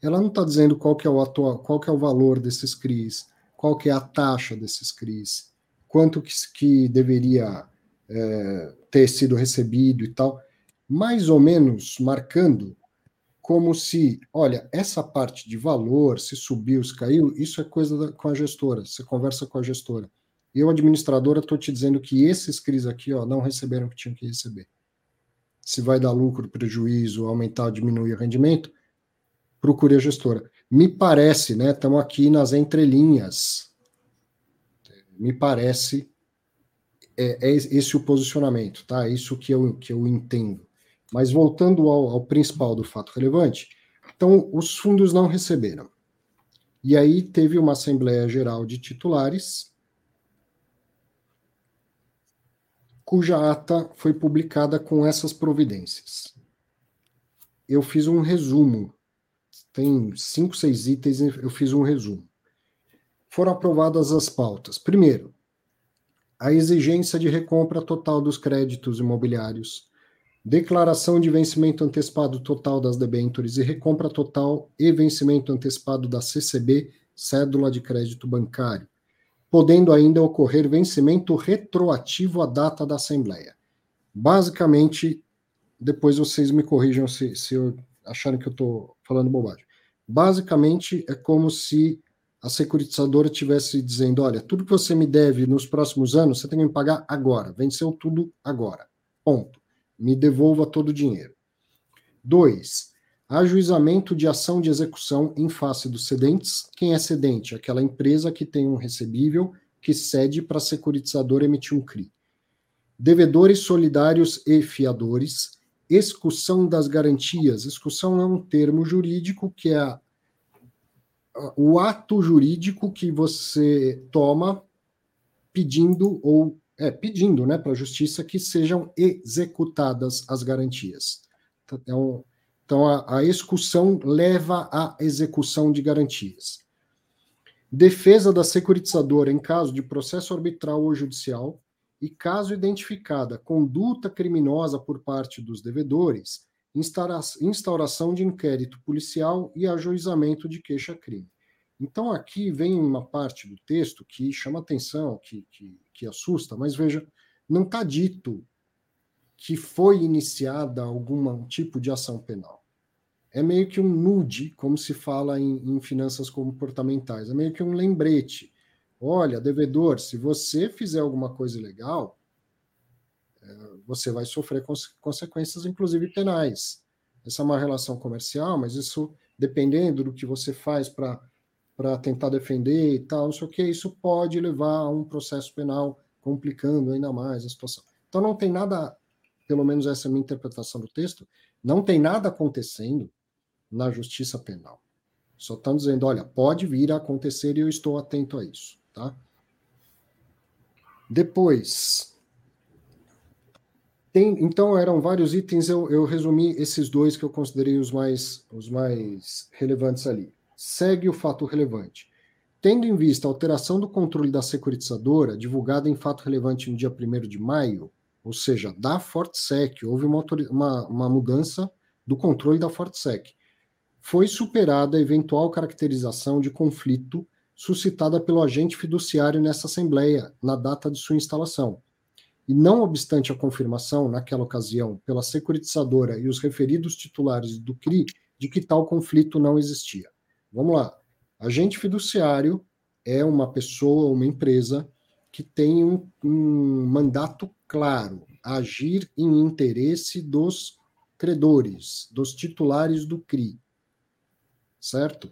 Ela não está dizendo qual que é o atual, qual que é o valor desses CRIs, qual que é a taxa desses CRIs, quanto que, que deveria é, ter sido recebido e tal, mais ou menos marcando como se, olha, essa parte de valor, se subiu, se caiu, isso é coisa da, com a gestora, você conversa com a gestora. Eu, administradora, estou te dizendo que esses CRIs aqui ó, não receberam o que tinham que receber se vai dar lucro, prejuízo, aumentar diminuir o rendimento, procure a gestora. Me parece, né? Estamos aqui nas entrelinhas. Me parece é, é esse o posicionamento, tá? É isso que eu, que eu entendo. Mas voltando ao, ao principal do fato relevante, então os fundos não receberam. E aí teve uma Assembleia Geral de Titulares cuja ata foi publicada com essas providências. Eu fiz um resumo, tem cinco, seis itens, eu fiz um resumo. Foram aprovadas as pautas. Primeiro, a exigência de recompra total dos créditos imobiliários, declaração de vencimento antecipado total das debêntures e recompra total e vencimento antecipado da CCB, cédula de crédito bancário, podendo ainda ocorrer vencimento retroativo à data da Assembleia. Basicamente, depois vocês me corrijam se, se acharem que eu estou falando bobagem. Basicamente, é como se a securitizadora estivesse dizendo: olha, tudo que você me deve nos próximos anos, você tem que me pagar agora. Venceu tudo agora. Ponto. Me devolva todo o dinheiro. Dois, Ajuizamento de ação de execução em face dos cedentes. Quem é cedente? Aquela empresa que tem um recebível que cede para a securitizadora emitir um CRI. Devedores solidários e fiadores. Excussão das garantias. Excussão é um termo jurídico que é o ato jurídico que você toma pedindo ou é pedindo, né, para a justiça que sejam executadas as garantias. É um, então, a, a leva à execução de garantias. Defesa da securitizadora em caso de processo arbitral ou judicial e caso identificada conduta criminosa por parte dos devedores, instauração de inquérito policial e ajuizamento de queixa-crime. Então, aqui vem uma parte do texto que chama atenção, que, que, que assusta, mas veja, não está dito que foi iniciada algum tipo de ação penal é meio que um nude, como se fala em, em, finanças comportamentais, é meio que um lembrete. Olha, devedor, se você fizer alguma coisa ilegal, é, você vai sofrer cons consequências, inclusive penais. Essa é uma relação comercial, mas isso, dependendo do que você faz para tentar defender e tal, não sei o que, isso pode levar a um processo penal, complicando ainda mais a situação. Então, não tem nada, pelo menos essa é a minha interpretação do texto, não tem nada acontecendo na justiça penal. Só estão dizendo, olha, pode vir a acontecer e eu estou atento a isso, tá? Depois, tem, então eram vários itens, eu, eu resumi esses dois que eu considerei os mais, os mais relevantes ali. Segue o fato relevante. Tendo em vista a alteração do controle da securitizadora, divulgada em fato relevante no dia 1 de maio, ou seja, da FortSec, houve uma, uma, uma mudança do controle da FortSec foi superada a eventual caracterização de conflito suscitada pelo agente fiduciário nessa Assembleia, na data de sua instalação. e não obstante a confirmação, naquela ocasião, pela securitizadora e os referidos titulares do CRI, de que tal conflito não existia. Vamos lá. Agente fiduciário é uma pessoa, uma empresa que tem um, um mandato claro, agir em interesse dos credores, dos titulares do CRI. Certo?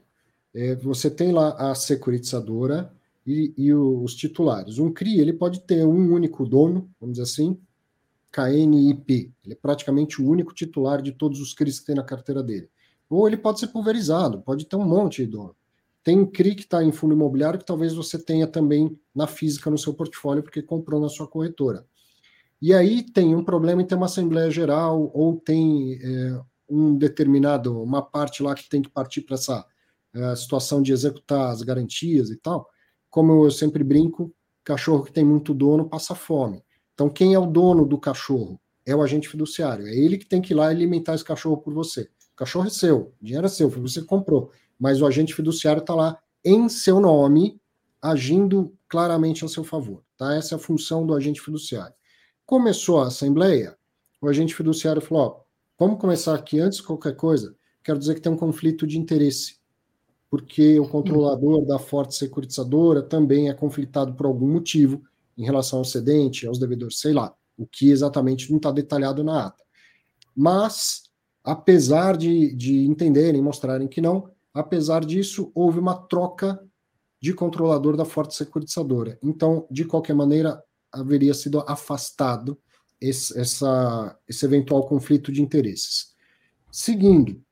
É, você tem lá a securitizadora e, e, os titulares. Um CRI ele pode ter um único dono, vamos dizer assim, KNIP. Ele é praticamente o único titular de todos os CRIs que tem na carteira dele. Ou ele pode ser pulverizado, pode ter um monte de dono. Tem CRI que está em fundo imobiliário que talvez você tenha também na física no seu portfólio, porque comprou na sua corretora. E aí tem um problema em ter uma Assembleia Geral, ou tem é, um determinado, uma parte lá que tem que partir para essa é, situação de executar as garantias e tal. Como eu sempre brinco, cachorro que tem muito dono passa fome. Então, quem é o dono do cachorro? É o agente fiduciário. É ele que tem que ir lá alimentar esse cachorro por você. O cachorro é seu, o dinheiro é seu, você comprou. Mas o agente fiduciário está lá em seu nome, agindo claramente a seu favor. Tá? Essa é a função do agente fiduciário. Começou a assembleia, o agente fiduciário falou: ó, vamos começar aqui antes de qualquer coisa. Quero dizer que tem um conflito de interesse, porque o controlador da forte securitizadora também é conflitado por algum motivo em relação ao cedente, aos devedores, sei lá, o que exatamente não está detalhado na ata. Mas, apesar de, de entenderem, mostrarem que não, apesar disso, houve uma troca de controlador da forte securitizadora. Então, de qualquer maneira, haveria sido afastado esse, essa, esse eventual conflito de interesses. Seguindo,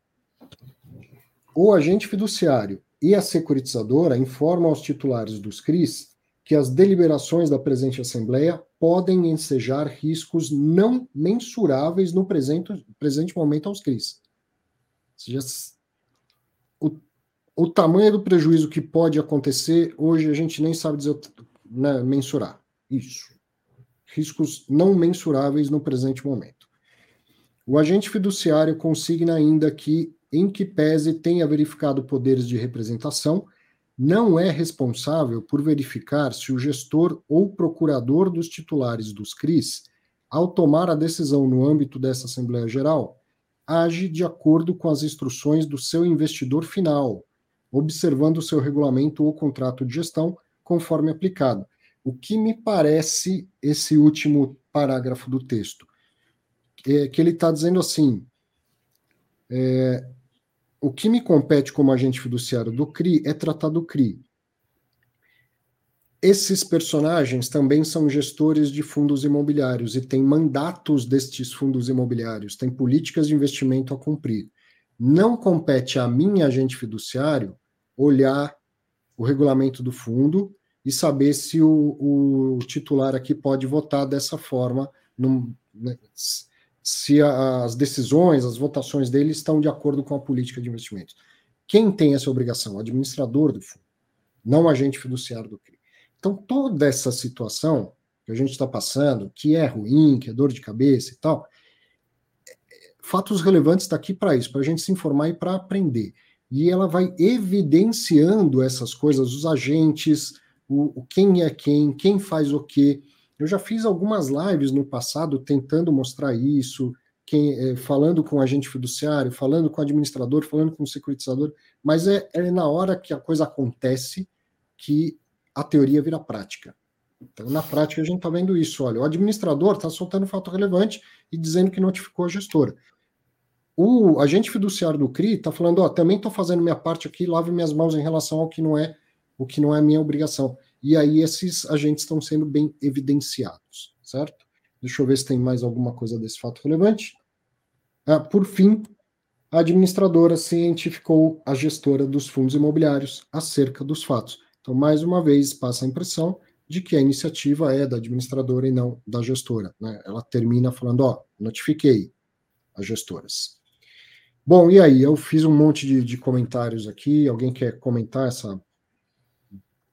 o agente fiduciário e a securitizadora informam aos titulares dos CRIs que as deliberações da presente Assembleia podem ensejar riscos não mensuráveis no presente, presente momento aos CRIs. Ou seja, o, o tamanho do prejuízo que pode acontecer, hoje a gente nem sabe dizer, né, mensurar. Isso. Riscos não mensuráveis no presente momento. O agente fiduciário consigna ainda que, em que pese tenha verificado poderes de representação, não é responsável por verificar se o gestor ou procurador dos titulares dos CRIs, ao tomar a decisão no âmbito dessa Assembleia Geral, age de acordo com as instruções do seu investidor final, observando o seu regulamento ou contrato de gestão conforme aplicado, o que me parece esse último parágrafo do texto? É que ele está dizendo assim: é, o que me compete como agente fiduciário do CRI é tratar do CRI. Esses personagens também são gestores de fundos imobiliários e têm mandatos destes fundos imobiliários, têm políticas de investimento a cumprir. Não compete a mim, agente fiduciário, olhar o regulamento do fundo e saber se o, o titular aqui pode votar dessa forma, né, se as decisões, as votações dele estão de acordo com a política de investimentos. Quem tem essa obrigação? O administrador do fundo, não o agente fiduciário do CRI. Então, toda essa situação que a gente está passando, que é ruim, que é dor de cabeça e tal, fatos relevantes está aqui para isso, para a gente se informar e para aprender. E ela vai evidenciando essas coisas, os agentes, o, o quem é quem, quem faz o quê. Eu já fiz algumas lives no passado tentando mostrar isso, quem, é, falando com o agente fiduciário, falando com o administrador, falando com o securitizador, mas é, é na hora que a coisa acontece que a teoria vira prática. Então, na prática, a gente está vendo isso. Olha, o administrador está soltando fato relevante e dizendo que notificou a gestora. O agente fiduciário do CRI está falando, ó, também estou fazendo minha parte aqui, lave minhas mãos em relação ao que não é o que não é minha obrigação. E aí esses agentes estão sendo bem evidenciados, certo? Deixa eu ver se tem mais alguma coisa desse fato relevante. Ah, por fim, a administradora cientificou a gestora dos fundos imobiliários acerca dos fatos. Então, mais uma vez, passa a impressão de que a iniciativa é da administradora e não da gestora. Né? Ela termina falando: ó, notifiquei as gestoras. Bom, e aí? Eu fiz um monte de, de comentários aqui. Alguém quer comentar essa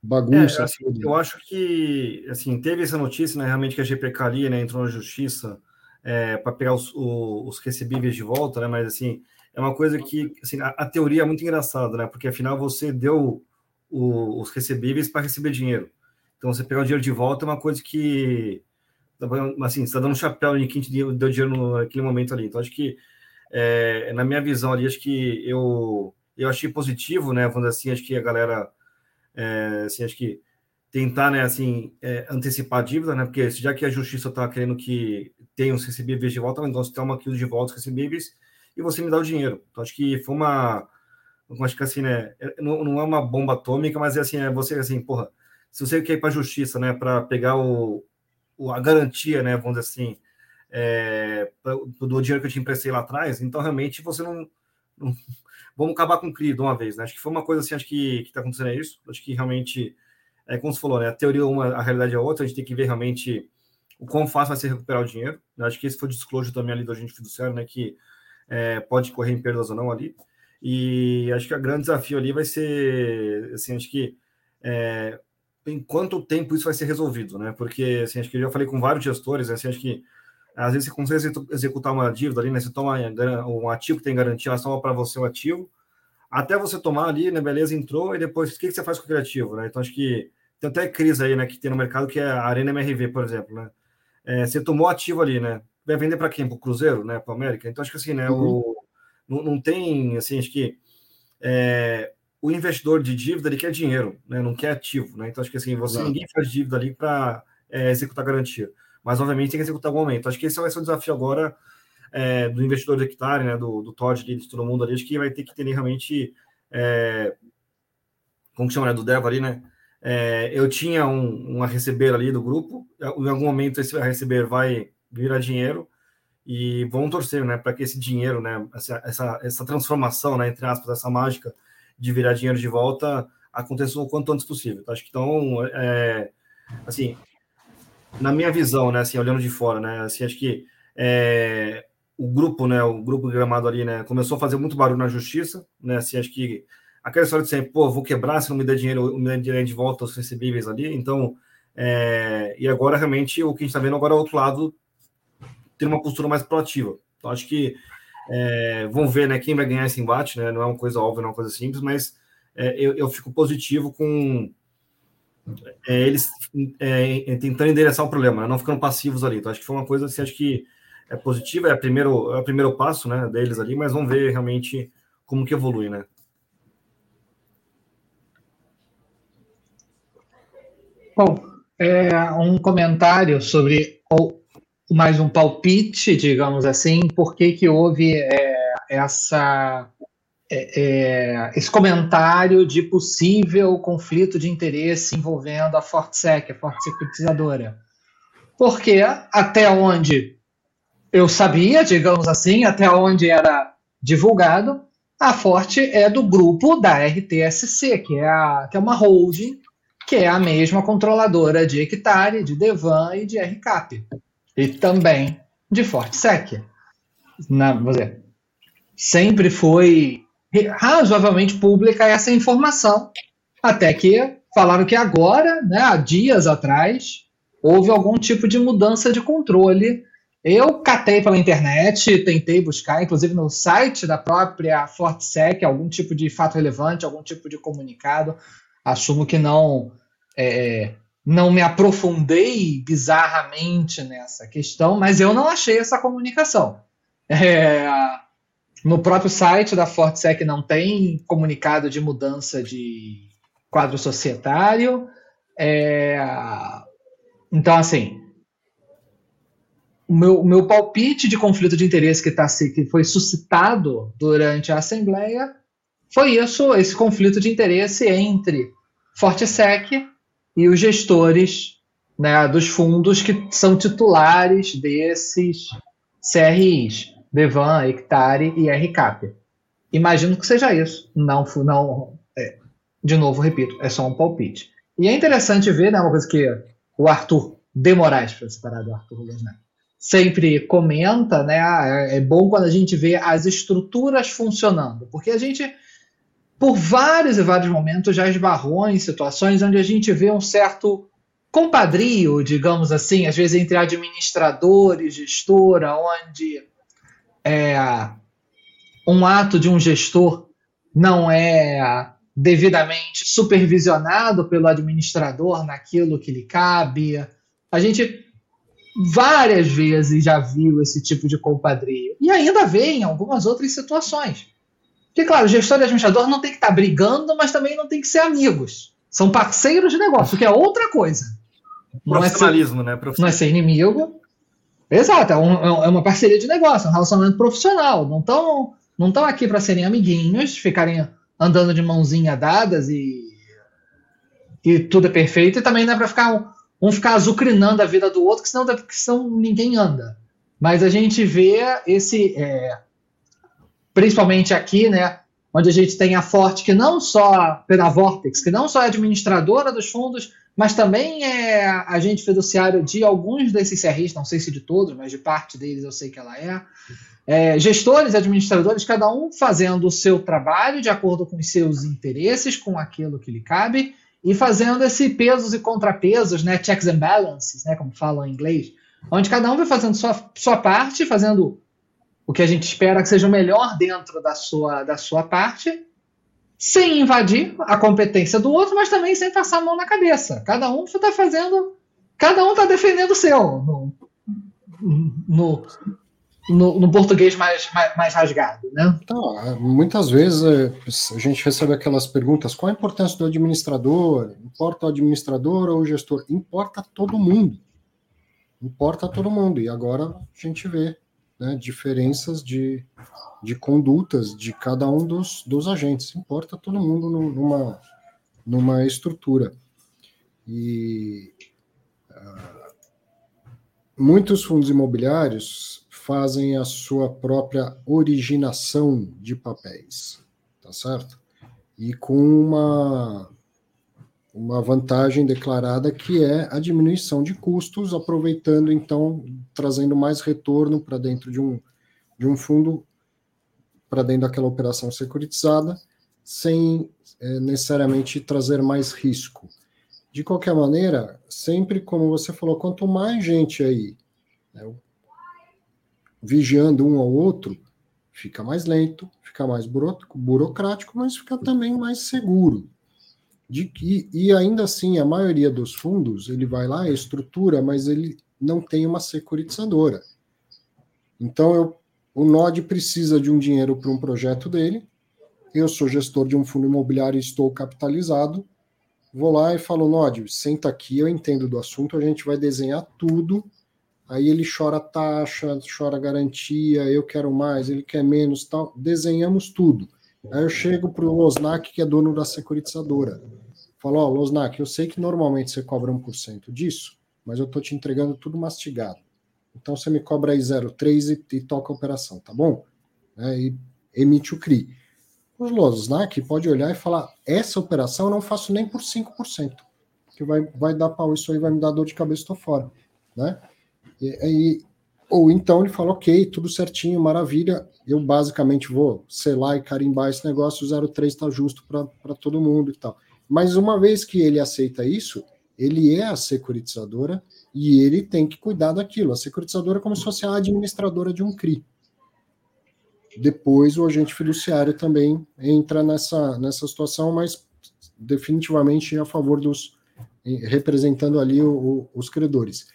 bagunça. É, assim, eu acho que assim teve essa notícia, né, realmente que a GPK né, entrou na justiça é, para pegar os, os, recebíveis de volta, né? Mas assim é uma coisa que assim, a, a teoria é muito engraçada, né? Porque afinal você deu o, os recebíveis para receber dinheiro. Então você pegar o dinheiro de volta é uma coisa que assim, você está dando um chapéu em quem te deu, deu dinheiro naquele momento ali. Então, acho que, é, na minha visão ali, acho que eu, eu achei positivo, né? Vamos assim, acho que a galera, é, assim, acho que tentar, né, assim, é, antecipar a dívida, né? Porque já que a justiça está querendo que tenha os recebíveis de volta, então você toma aquilo de volta os recebíveis e você me dá o dinheiro. Então, acho que foi uma, acho que assim, né? É, não, não é uma bomba atômica, mas é assim, é você assim, porra, se você quer ir para a justiça, né, para pegar o, a garantia, né, vamos dizer assim, é, do dinheiro que eu te emprestei lá atrás, então realmente você não, não vamos acabar com o CRI de uma vez, né? Acho que foi uma coisa assim, acho que está acontecendo é isso. Acho que realmente, é como você falou, né? A teoria é uma, a realidade é outra, a gente tem que ver realmente o quão fácil vai ser recuperar o dinheiro. Eu acho que esse foi o disclosure também ali do agente fiduciário, né? Que é, pode correr em perdas ou não ali. E acho que o grande desafio ali vai ser, assim, acho que é, em quanto tempo isso vai ser resolvido, né? Porque, assim, acho que eu já falei com vários gestores, assim, acho que às vezes você consegue executar uma dívida ali, né? Você toma um ativo que tem garantia, ela toma para você o ativo, até você tomar ali, né? Beleza, entrou, e depois o que, que você faz com o criativo, né? Então acho que tem até crise aí, né? Que tem no mercado, que é a Arena MRV, por exemplo, né? É, você tomou ativo ali, né? Vai vender para quem? Para o Cruzeiro, né? Para o América? Então acho que assim, né? Uhum. O, não, não tem, assim, acho que é, o investidor de dívida ele quer dinheiro, né? não quer ativo. Né? Então, acho que assim, você Exato. ninguém faz dívida ali para é, executar garantia. Mas, obviamente, tem que executar algum momento. Acho que esse vai ser o desafio agora é, do investidor de hectare, né? do, do Todd, de todo mundo ali. Acho que vai ter que ter realmente. É, como que chama, né? Do Dev ali, né? É, eu tinha um, um a receber ali do grupo. Em algum momento, esse a receber vai virar dinheiro e vão torcer, né, para que esse dinheiro, né, essa, essa, essa transformação, né, entre aspas, essa mágica de virar dinheiro de volta aconteça o quanto antes possível. Então, acho que então, é, assim, na minha visão, né, assim, olhando de fora, né, assim, acho que é, o grupo, né, o grupo gramado ali, né, começou a fazer muito barulho na justiça, né, assim, acho que aquela história de sempre, pô, vou quebrar se não me der dinheiro, me der dinheiro de volta aos recebíveis ali, então, é, e agora realmente o que a gente está vendo agora é o outro lado ter uma postura mais proativa. Então, acho que é, vão ver né, quem vai ganhar esse embate, né? Não é uma coisa óbvia, não é uma coisa simples, mas é, eu, eu, fico positivo com é, eles é, tentando endereçar o problema, né, não ficando passivos ali. Então, acho que foi uma coisa assim, acho que é positiva, é, primeiro, é o primeiro passo né, deles ali, mas vamos ver realmente como que evolui, né? Bom, é, um comentário sobre mais um palpite, digamos assim, por que, que houve é, essa, é, é, esse comentário de possível conflito de interesse envolvendo a Fortsec, a Forte Securitizadora. Porque até onde eu sabia, digamos assim, até onde era divulgado, a Forte é do grupo da RTSC, que é, a, que é uma holding, que é a mesma controladora de Hectare, de Devan e de RCAP e também de forte sec. Na, dizer, sempre foi razoavelmente pública essa informação, até que falaram que agora, né, há dias atrás, houve algum tipo de mudança de controle. Eu catei pela internet, tentei buscar, inclusive no site da própria FortSec, algum tipo de fato relevante, algum tipo de comunicado. Assumo que não é, não me aprofundei bizarramente nessa questão, mas eu não achei essa comunicação. É, no próprio site da FortSec não tem comunicado de mudança de quadro societário. É, então, assim, o meu, meu palpite de conflito de interesse que, tá, que foi suscitado durante a Assembleia foi isso, esse conflito de interesse entre FortSec e os gestores né, dos fundos que são titulares desses CRIs, Devan, Hectare e RCAP. Imagino que seja isso. Não, não é, de novo, repito, é só um palpite. E é interessante ver, né, uma coisa que o Arthur de Moraes, para separar do Arthur né, sempre comenta, né, é, é bom quando a gente vê as estruturas funcionando, porque a gente por vários e vários momentos já esbarrou em situações onde a gente vê um certo compadrio, digamos assim, às vezes entre administrador e gestora, onde é, um ato de um gestor não é devidamente supervisionado pelo administrador naquilo que lhe cabe. A gente várias vezes já viu esse tipo de compadrio. E ainda vê em algumas outras situações. Porque, claro, gestor e administrador não tem que estar tá brigando, mas também não tem que ser amigos. São parceiros de negócio, que é outra coisa. Profissionalismo, não é ser, né? Não é ser inimigo. Exato, é, um, é, uma parceria de negócio, é um relacionamento profissional. Não estão não tão aqui para serem amiguinhos, ficarem andando de mãozinha dadas e, e tudo é perfeito. E também não é para ficar um ficar azucrinando a vida do outro, que senão, que senão ninguém anda. Mas a gente vê esse, é, principalmente aqui, né, onde a gente tem a Forte, que não só, pela Vortex, que não só é administradora dos fundos, mas também é agente fiduciário de alguns desses CRIs, não sei se de todos, mas de parte deles eu sei que ela é. é gestores, administradores, cada um fazendo o seu trabalho de acordo com os seus interesses, com aquilo que lhe cabe, e fazendo esse pesos e contrapesos, né, checks and balances, né, como falam em inglês, onde cada um vai fazendo sua, sua parte, fazendo o que a gente espera que seja o melhor dentro da sua, da sua parte, sem invadir a competência do outro, mas também sem passar a mão na cabeça. Cada um está fazendo, cada um está defendendo o seu no, no, no, no português mais, mais, mais, rasgado, né? Então, muitas vezes é, a gente recebe aquelas perguntas: qual a importância do administrador? Importa o administrador ou o gestor? Importa todo mundo. Importa todo mundo. E agora a gente vê né, diferenças de, de condutas de cada um dos, dos agentes. Importa todo mundo numa, numa estrutura. E uh, muitos fundos imobiliários fazem a sua própria originação de papéis, tá certo? E com uma, uma vantagem declarada que é a diminuição de custos, aproveitando então, trazendo mais retorno para dentro de um, de um fundo, para dentro daquela operação securitizada, sem é, necessariamente trazer mais risco. De qualquer maneira, sempre como você falou, quanto mais gente aí, né, vigiando um ao outro, fica mais lento, fica mais burocrático, mas fica também mais seguro. De que, e ainda assim, a maioria dos fundos, ele vai lá, estrutura, mas ele não tem uma securitizadora. Então, eu, o NOD precisa de um dinheiro para um projeto dele, eu sou gestor de um fundo imobiliário e estou capitalizado, vou lá e falo, NOD, senta aqui, eu entendo do assunto, a gente vai desenhar tudo Aí ele chora taxa, chora garantia, eu quero mais, ele quer menos, tal. Desenhamos tudo. Aí eu chego para o Losnak, que é dono da securitizadora. Falo, ó, oh, Losnak, eu sei que normalmente você cobra 1% disso, mas eu estou te entregando tudo mastigado. Então você me cobra aí 0,3 e, e toca a operação, tá bom? É, e emite o CRI. O Losnak pode olhar e falar, essa operação eu não faço nem por 5%, que vai, vai dar pau, isso aí vai me dar dor de cabeça, estou fora. Né? E, ou então ele fala, ok, tudo certinho, maravilha, eu basicamente vou selar e carimbar esse negócio, o 03 está justo para todo mundo e tal. Mas uma vez que ele aceita isso, ele é a securitizadora e ele tem que cuidar daquilo. A securitizadora é como se fosse a administradora de um CRI. Depois o agente fiduciário também entra nessa, nessa situação, mas definitivamente a favor dos representando ali o, o, os credores.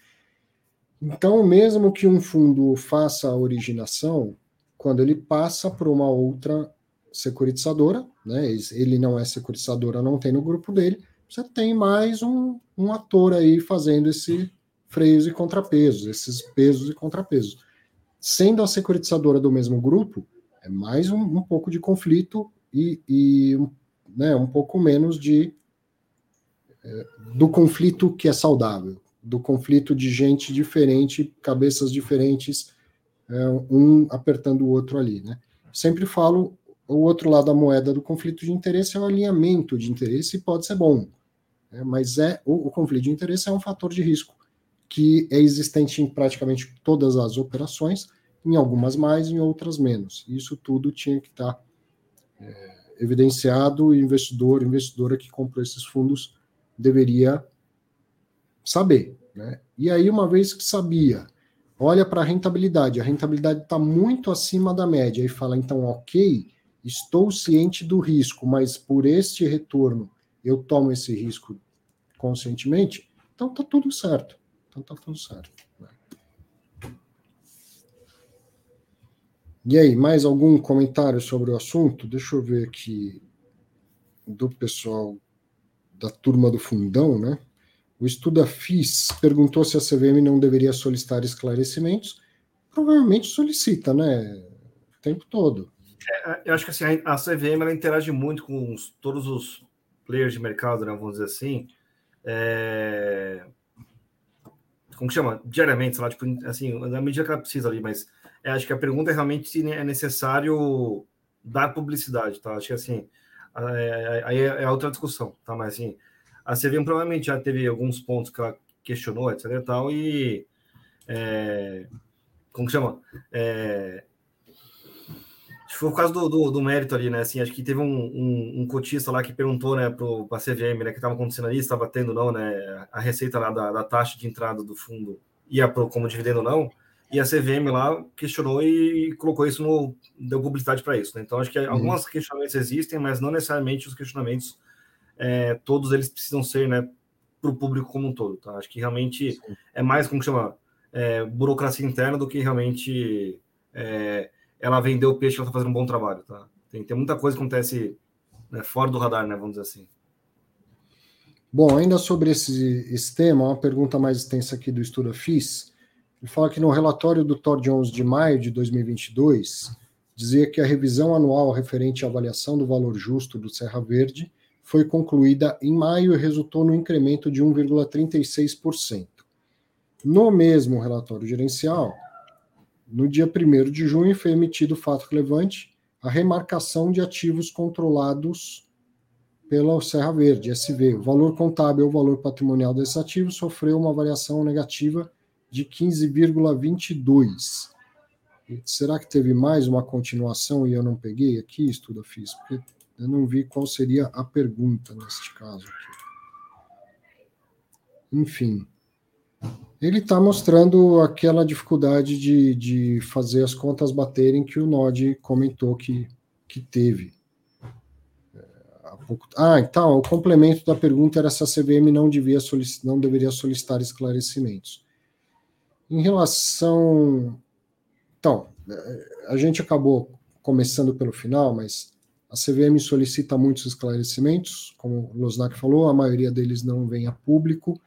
Então, mesmo que um fundo faça a originação, quando ele passa para uma outra securitizadora, né, ele não é securitizadora, não tem no grupo dele, você tem mais um, um ator aí fazendo esse freios e contrapesos, esses pesos e contrapesos. Sendo a securitizadora do mesmo grupo, é mais um, um pouco de conflito e, e né, um pouco menos de é, do conflito que é saudável, do conflito de gente diferente, cabeças diferentes, é, um apertando o outro ali, né? Sempre falo o outro lado da moeda do conflito de interesse é o alinhamento de interesse e pode ser bom, né? mas é o, o, conflito de interesse é um fator de risco que é existente em praticamente todas as operações, em algumas mais, em outras menos. Isso tudo tinha que estar tá, é, evidenciado. O investidor, investidora que comprou esses fundos deveria saber. Né? E aí, uma vez que sabia, olha para a rentabilidade, a rentabilidade está muito acima da média e fala, então, ok, estou ciente do risco, mas por este retorno eu tomo esse risco conscientemente, então tá tudo certo. Então tá tudo certo. Né? E aí, mais algum comentário sobre o assunto? Deixa eu ver aqui do pessoal da turma do fundão, né? O Estuda FIS perguntou se a CVM não deveria solicitar esclarecimentos. Provavelmente solicita, né? O tempo todo. É, eu acho que assim, a CVM ela interage muito com os, todos os players de mercado, né, vamos dizer assim. É... Como que chama? Diariamente, sei lá, tipo, assim, na medida que ela precisa ali, mas é, acho que a pergunta é realmente se é necessário dar publicidade, tá? Acho que assim, aí é, é outra discussão, tá? Mas assim, a CVM provavelmente já teve alguns pontos que ela questionou, etc e tal, e é, como que chama? É, acho que foi por causa do, do, do, mérito ali, né? Assim, acho que teve um, um, um cotista lá que perguntou, né, para a CVM, né, que estava acontecendo ali, estava tendo não, né, a receita lá da, da taxa de entrada do fundo ia pro, como dividendo ou não, e a CVM lá questionou e colocou isso no deu publicidade para isso, né? Então acho que uhum. alguns questionamentos existem, mas não necessariamente os questionamentos é, todos eles precisam ser, né, para o público como um todo, tá? Acho que realmente Sim. é mais, como chama, é, burocracia interna do que realmente é, ela vendeu o peixe que ela está fazendo um bom trabalho, tá? Tem, tem muita coisa que acontece né, fora do radar, né, vamos dizer assim. Bom, ainda sobre esse, esse tema, uma pergunta mais extensa aqui do Estudo FIS. Ele fala que no relatório do Thor Jones de maio de 2022, dizia que a revisão anual referente à avaliação do valor justo do Serra Verde foi concluída em maio e resultou no incremento de 1,36%. No mesmo relatório gerencial, no dia 1 de junho foi emitido o fato relevante, a remarcação de ativos controlados pela Serra Verde, SV. O valor contábil ou valor patrimonial desses ativos sofreu uma variação negativa de 15,22. Será que teve mais uma continuação e eu não peguei aqui, estudo fiz? Porque eu não vi qual seria a pergunta neste caso aqui. Enfim. Ele está mostrando aquela dificuldade de, de fazer as contas baterem que o Nod comentou que, que teve. É, ah, então, o complemento da pergunta era se a CVM não, devia não deveria solicitar esclarecimentos. Em relação. Então, é, a gente acabou começando pelo final, mas a CVM solicita muitos esclarecimentos, como o Losnak falou, a maioria deles não vem a público,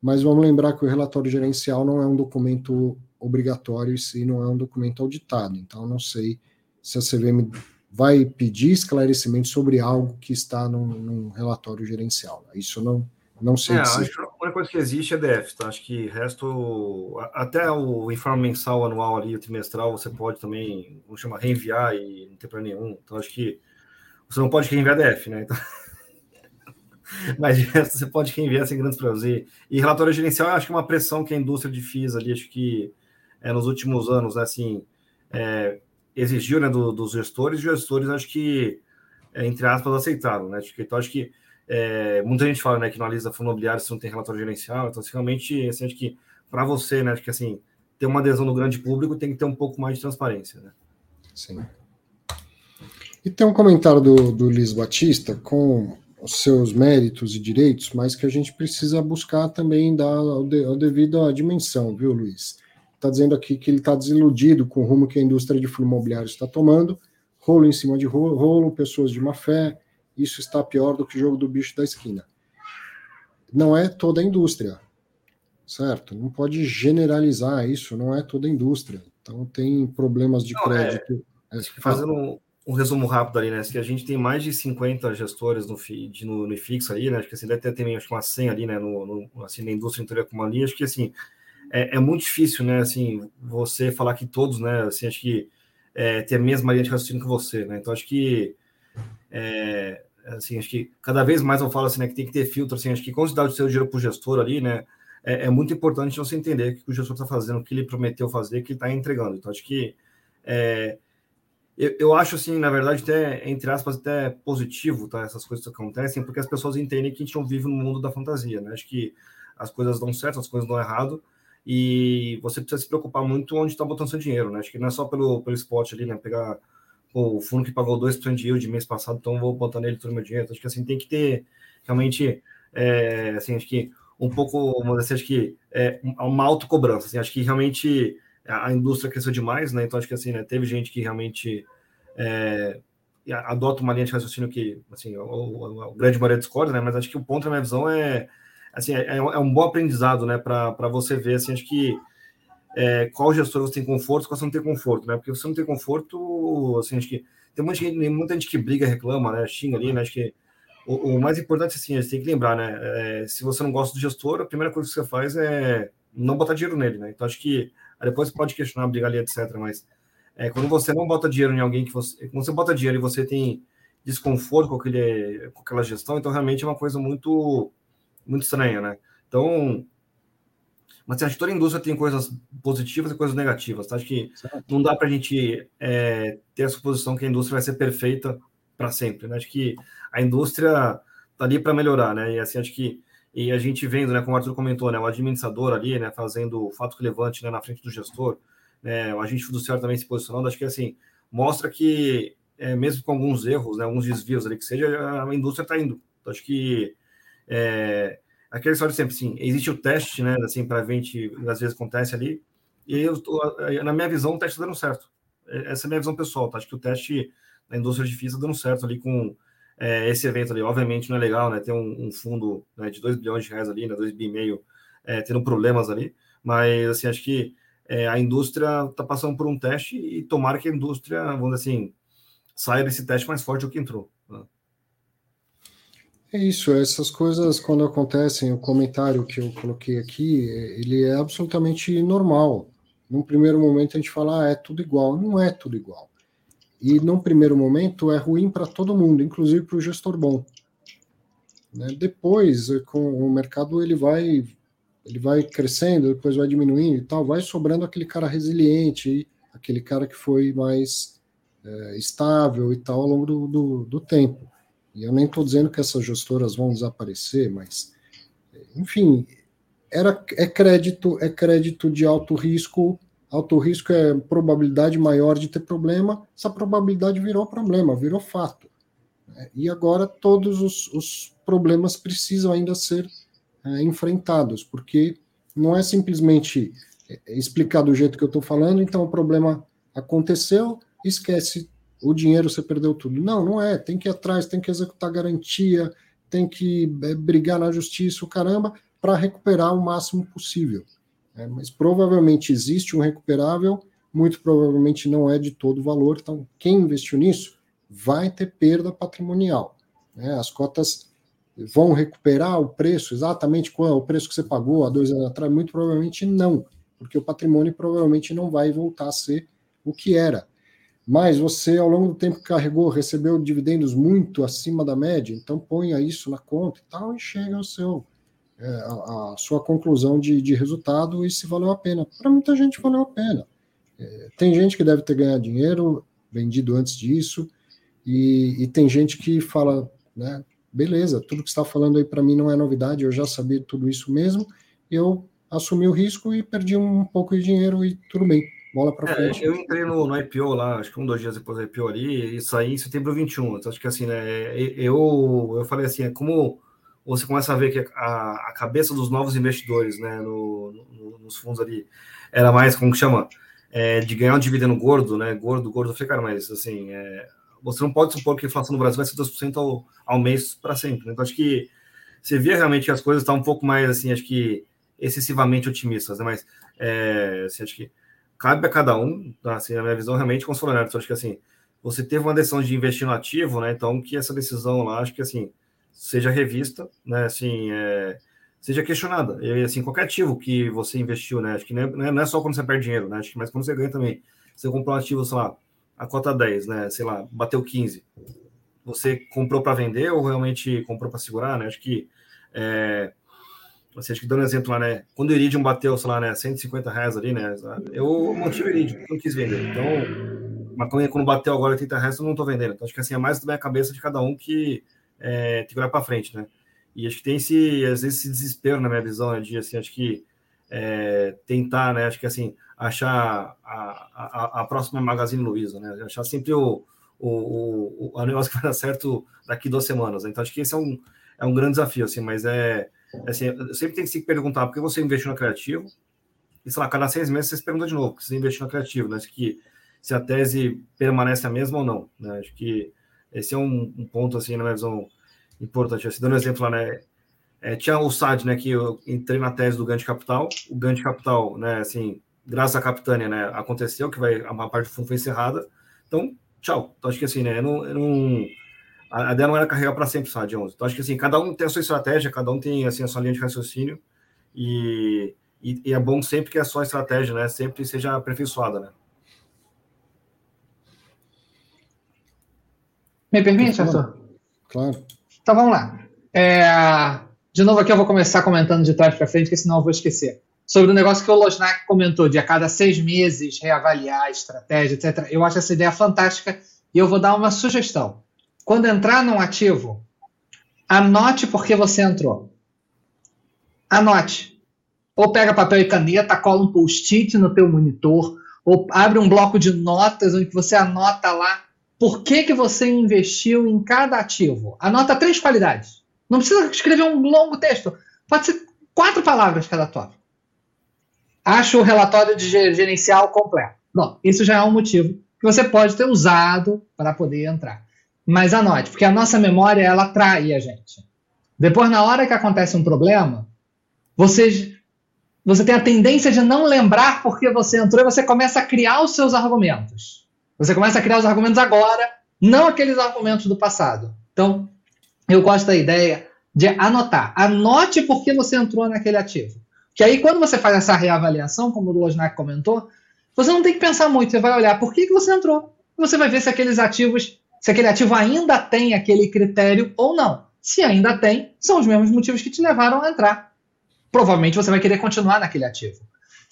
mas vamos lembrar que o relatório gerencial não é um documento obrigatório e não é um documento auditado. Então, não sei se a CVM vai pedir esclarecimento sobre algo que está num, num relatório gerencial. Isso não, não sei. É, acho que a única coisa que existe é DF, tá? Acho que resto, até o informe mensal, anual ali, o trimestral, você pode também, vamos chamar, reenviar e não tem problema nenhum. Então, acho que você não pode reenviar DF, né? Então... Mas você pode reenviar sem grandes problemas. E, e relatório gerencial, acho que é uma pressão que a indústria de FIIs ali, acho que é, nos últimos anos, né, assim, é, exigiu né, do, dos gestores, e os gestores acho que, é, entre aspas, aceitaram, né? Então, acho que é, muita gente fala né, que não analisa fundo imobiliário se não tem relatório gerencial, então, assim, realmente, assim, acho que para você, né, acho que assim, ter uma adesão do grande público tem que ter um pouco mais de transparência, né? Sim. E tem um comentário do, do Luiz Batista com os seus méritos e direitos, mas que a gente precisa buscar também dar o, de, o devido à dimensão, viu, Luiz? Está dizendo aqui que ele está desiludido com o rumo que a indústria de fundo imobiliário está tomando, rolo em cima de rolo, rolo, pessoas de má fé, isso está pior do que o jogo do bicho da esquina. Não é toda a indústria, certo? Não pode generalizar isso, não é toda a indústria. Então tem problemas de não, é, crédito. É, fazendo um resumo rápido ali, né? Que a gente tem mais de 50 gestores no feed, no, no IFIX ali, né? Acho que assim, deve ter também acho uma 100 ali, né? No, no, assim, na indústria inteira como ali. Acho que assim é, é, muito difícil, né? Assim, você falar que todos, né? Assim, acho que é, ter a mesma linha de raciocínio que você, né? Então acho que é, assim, acho que cada vez mais eu falo assim, né? Que tem que ter filtro, assim, acho que quando você dá o seu dinheiro para o gestor ali, né? É, é, muito importante você entender o que o gestor está fazendo, o que ele prometeu fazer, o que ele está entregando. Então acho que é, eu, eu, acho assim, na verdade, até, entre aspas, até positivo, tá? Essas coisas que acontecem, porque as pessoas entendem que a gente não vive no mundo da fantasia, né? Acho que as coisas dão certo, as coisas dão errado, e você precisa se preocupar muito onde está botando seu dinheiro, né? Acho que não é só pelo, pelo spot ali, né? Pegar pô, o fundo que pagou 2% de yield mês passado, então vou botar nele todo o meu dinheiro. Acho que assim, tem que ter realmente, é, assim, acho que um pouco, vamos dizer, acho que é uma autocobrança, assim, acho que realmente a, indústria cresceu demais, né? Então acho que assim, né, teve gente que realmente é, adota uma linha de raciocínio que, assim, o, grande maioria discorda, né? Mas acho que o ponto da minha visão é, assim, é, é um bom aprendizado, né? Para você ver, assim, acho que é, qual gestor você tem conforto, qual você não tem conforto, né? Porque você não tem conforto, assim, acho que tem muita gente, muita gente que briga, reclama, né? Xinga ali, né? Acho que o, o mais importante, assim, a gente tem que lembrar, né? É, se você não gosta do gestor, a primeira coisa que você faz é não botar dinheiro nele, né? Então acho que depois pode questionar, brigar ali, etc. Mas é, quando você não bota dinheiro em alguém que você. Quando você bota dinheiro e você tem desconforto com, aquele, com aquela gestão, então realmente é uma coisa muito, muito estranha, né? Então. Mas assim, acho que toda indústria tem coisas positivas e coisas negativas. Tá? Acho que não dá para a gente é, ter a suposição que a indústria vai ser perfeita para sempre. Né? Acho que a indústria está ali para melhorar, né? E assim, acho que e a gente vendo, né, como o Arthur comentou, né, o administrador ali, né, fazendo o fato relevante né, na frente do gestor, né, o agente fiduciário também se posicionando, acho que assim mostra que é, mesmo com alguns erros, né, alguns desvios ali que seja, a indústria está indo. Então, acho que é, aquela história sempre, sim, existe o teste, né, assim, para a gente, às vezes acontece ali, e eu na minha visão, o teste está dando certo. É, essa é a minha visão pessoal, tá? Acho que o teste na indústria difícil está dando certo ali com é, esse evento ali. Obviamente não é legal, né? Ter um, um fundo né, de 2 bilhões de reais ali, né? 2 bi e meio, é, tendo problemas ali. Mas, assim, acho que é, a indústria está passando por um teste e tomara que a indústria, vamos dizer assim, saia desse teste mais forte do que entrou. Né? É isso, essas coisas quando acontecem, o comentário que eu coloquei aqui, ele é absolutamente normal. Num primeiro momento a gente fala, ah, é tudo igual. Não é tudo igual. E num primeiro momento é ruim para todo mundo, inclusive para o gestor bom. Né? Depois, com o mercado ele vai ele vai crescendo, depois vai diminuindo e tal, vai sobrando aquele cara resiliente, aquele cara que foi mais é, estável e tal ao longo do, do, do tempo. E eu nem estou dizendo que essas gestoras vão desaparecer, mas enfim, era, é crédito, é crédito de alto risco alto risco é probabilidade maior de ter problema, essa probabilidade virou problema, virou fato. E agora todos os, os problemas precisam ainda ser é, enfrentados, porque não é simplesmente é, explicar do jeito que eu estou falando, então o problema aconteceu, esquece o dinheiro, você perdeu tudo. Não, não é. Tem que ir atrás, tem que executar garantia, tem que é, brigar na justiça, o caramba, para recuperar o máximo possível. É, mas provavelmente existe um recuperável, muito provavelmente não é de todo valor. Então, quem investiu nisso vai ter perda patrimonial. Né? As cotas vão recuperar o preço exatamente qual o preço que você pagou há dois anos atrás? Muito provavelmente não, porque o patrimônio provavelmente não vai voltar a ser o que era. Mas você, ao longo do tempo que carregou, recebeu dividendos muito acima da média, então ponha isso na conta e tal, e chega ao seu é, a, a, sua conclusão de, de, resultado e se valeu a pena. Para muita gente valeu a pena. É, tem gente que deve ter ganhado dinheiro, vendido antes disso, e, e tem gente que fala, né, beleza, tudo que está falando aí para mim não é novidade, eu já sabia tudo isso mesmo, eu assumi o risco e perdi um pouco de dinheiro e tudo bem, bola para é, frente. Eu entrei no, no, IPO lá, acho que um, dois dias depois do IPO ali, e saí em setembro 21, então acho que assim, né, eu, eu falei assim, é como você começa a ver que a, a cabeça dos novos investidores, né, no, no, nos fundos ali, era mais, como que chama, é, de ganhar um dividendo gordo, né, gordo, gordo, eu falei, cara, mas assim, é, você não pode supor que a inflação no Brasil vai ser 2% ao, ao mês para sempre, né? então acho que você via realmente que as coisas estão um pouco mais, assim, acho que excessivamente otimistas, né, mas é, assim, acho que cabe a cada um, assim, a minha visão realmente com então, acho que assim, você teve uma decisão de investir no ativo, né, então que essa decisão lá, acho que assim, seja revista, né? Assim, é, seja questionada. E assim, qualquer ativo que você investiu, né? Acho que não é, não é só quando você perde dinheiro, né? Acho que mais quando você ganha também. Você comprou um ativo, sei lá, a cota 10, né? Sei lá, bateu 15. Você comprou para vender ou realmente comprou para segurar, né? Acho que é, você acho que dando um exemplo lá, né? Quando o Iridium bateu, sei lá, né, 150 reais ali, né? Eu mantive o Iridium, não quis vender. Então, mas quando bateu agora 80 reais, eu não estou vendendo. Então, acho que assim, é mais da minha cabeça de cada um que é, tem que olhar para frente, né? E acho que tem esse, às vezes, esse desespero na minha visão, né, de, assim, acho que é, tentar, né, acho que, assim, achar a, a, a próxima Magazine Luiza, né? Achar sempre o, o, o, o negócio que vai dar certo daqui duas semanas. Né? Então, acho que esse é um, é um grande desafio, assim, mas é, é assim, sempre tem que se perguntar por que você investiu no criativo, e sei lá, cada seis meses você se pergunta de novo, você investir no criativo, né? Acho que se a tese permanece a mesma ou não, né? Acho que esse é um, um ponto, assim, na minha visão, importante. Assim, dando um exemplo lá, né? É, tinha o SAD, né, que eu entrei na tese do Gantt Capital, o Gantt Capital, né, assim, graças à Capitânia, né, aconteceu, que vai, a parte do fundo foi encerrada, então, tchau. Então, acho que assim, né, eu não, eu não a ideia não era carregar para sempre o SAD 11. Então, acho que assim, cada um tem a sua estratégia, cada um tem, assim, a sua linha de raciocínio, e, e, e é bom sempre que a sua estratégia, né, sempre seja aperfeiçoada, né. Me permite, Arthur? Claro. Então, vamos lá. É, de novo aqui eu vou começar comentando de trás para frente, porque senão eu vou esquecer. Sobre o negócio que o Losnak comentou, de a cada seis meses reavaliar a estratégia, etc. Eu acho essa ideia fantástica e eu vou dar uma sugestão. Quando entrar num ativo, anote por que você entrou. Anote. Ou pega papel e caneta, cola um post-it no teu monitor, ou abre um bloco de notas onde você anota lá por que, que você investiu em cada ativo. Anota três qualidades. Não precisa escrever um longo texto. Pode ser quatro palavras cada tópico. Acho o relatório de gerencial completo. Bom, isso já é um motivo que você pode ter usado para poder entrar. Mas anote, porque a nossa memória ela trai a gente. Depois, na hora que acontece um problema, você, você tem a tendência de não lembrar porque você entrou e você começa a criar os seus argumentos. Você começa a criar os argumentos agora, não aqueles argumentos do passado. Então, eu gosto da ideia de anotar. Anote por que você entrou naquele ativo. Que aí, quando você faz essa reavaliação, como o Lojnak comentou, você não tem que pensar muito. Você vai olhar por que, que você entrou. Você vai ver se aqueles ativos, se aquele ativo ainda tem aquele critério ou não. Se ainda tem, são os mesmos motivos que te levaram a entrar. Provavelmente você vai querer continuar naquele ativo.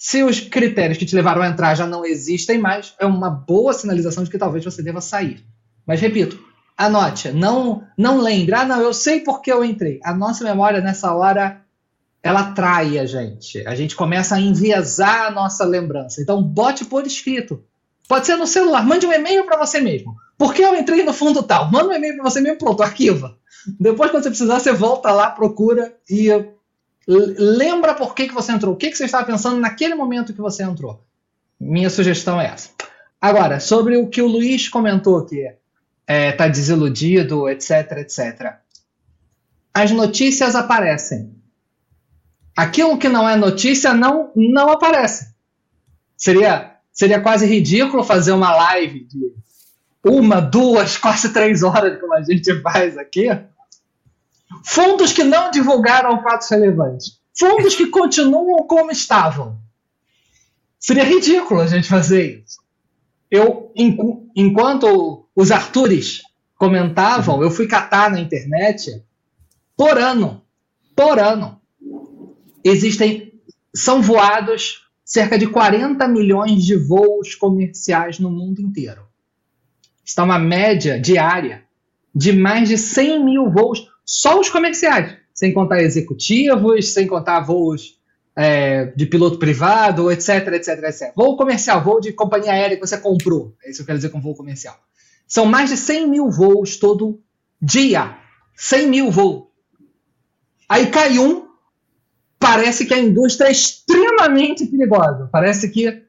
Se os critérios que te levaram a entrar já não existem mais, é uma boa sinalização de que talvez você deva sair. Mas repito, Anote, não, não lembre. Ah, não, eu sei porque eu entrei. A nossa memória nessa hora ela trai a gente. A gente começa a enviesar a nossa lembrança. Então, bote por escrito. Pode ser no celular. Mande um e-mail para você mesmo. Por que eu entrei no fundo tal? Manda um e-mail para você mesmo, pronto, arquiva. Depois, quando você precisar, você volta lá, procura e lembra por que, que você entrou. O que, que você estava pensando naquele momento que você entrou. Minha sugestão é essa. Agora, sobre o que o Luiz comentou aqui está é, tá desiludido, etc, etc. As notícias aparecem. Aquilo que não é notícia não, não aparece. Seria, seria quase ridículo fazer uma live de uma, duas, quase três horas, como a gente faz aqui. Fundos que não divulgaram fatos relevantes. Fundos que continuam como estavam. Seria ridículo a gente fazer isso. Eu, enquanto os Artures comentavam, eu fui catar na internet, por ano, por ano, existem, são voados cerca de 40 milhões de voos comerciais no mundo inteiro. Está uma média diária de mais de 100 mil voos, só os comerciais, sem contar executivos, sem contar voos é, de piloto privado, etc, etc, etc. Voo comercial, voo de companhia aérea que você comprou. É isso que eu quero dizer com voo comercial. São mais de 100 mil voos todo dia. 100 mil voos. Aí cai um, parece que a indústria é extremamente perigosa. Parece que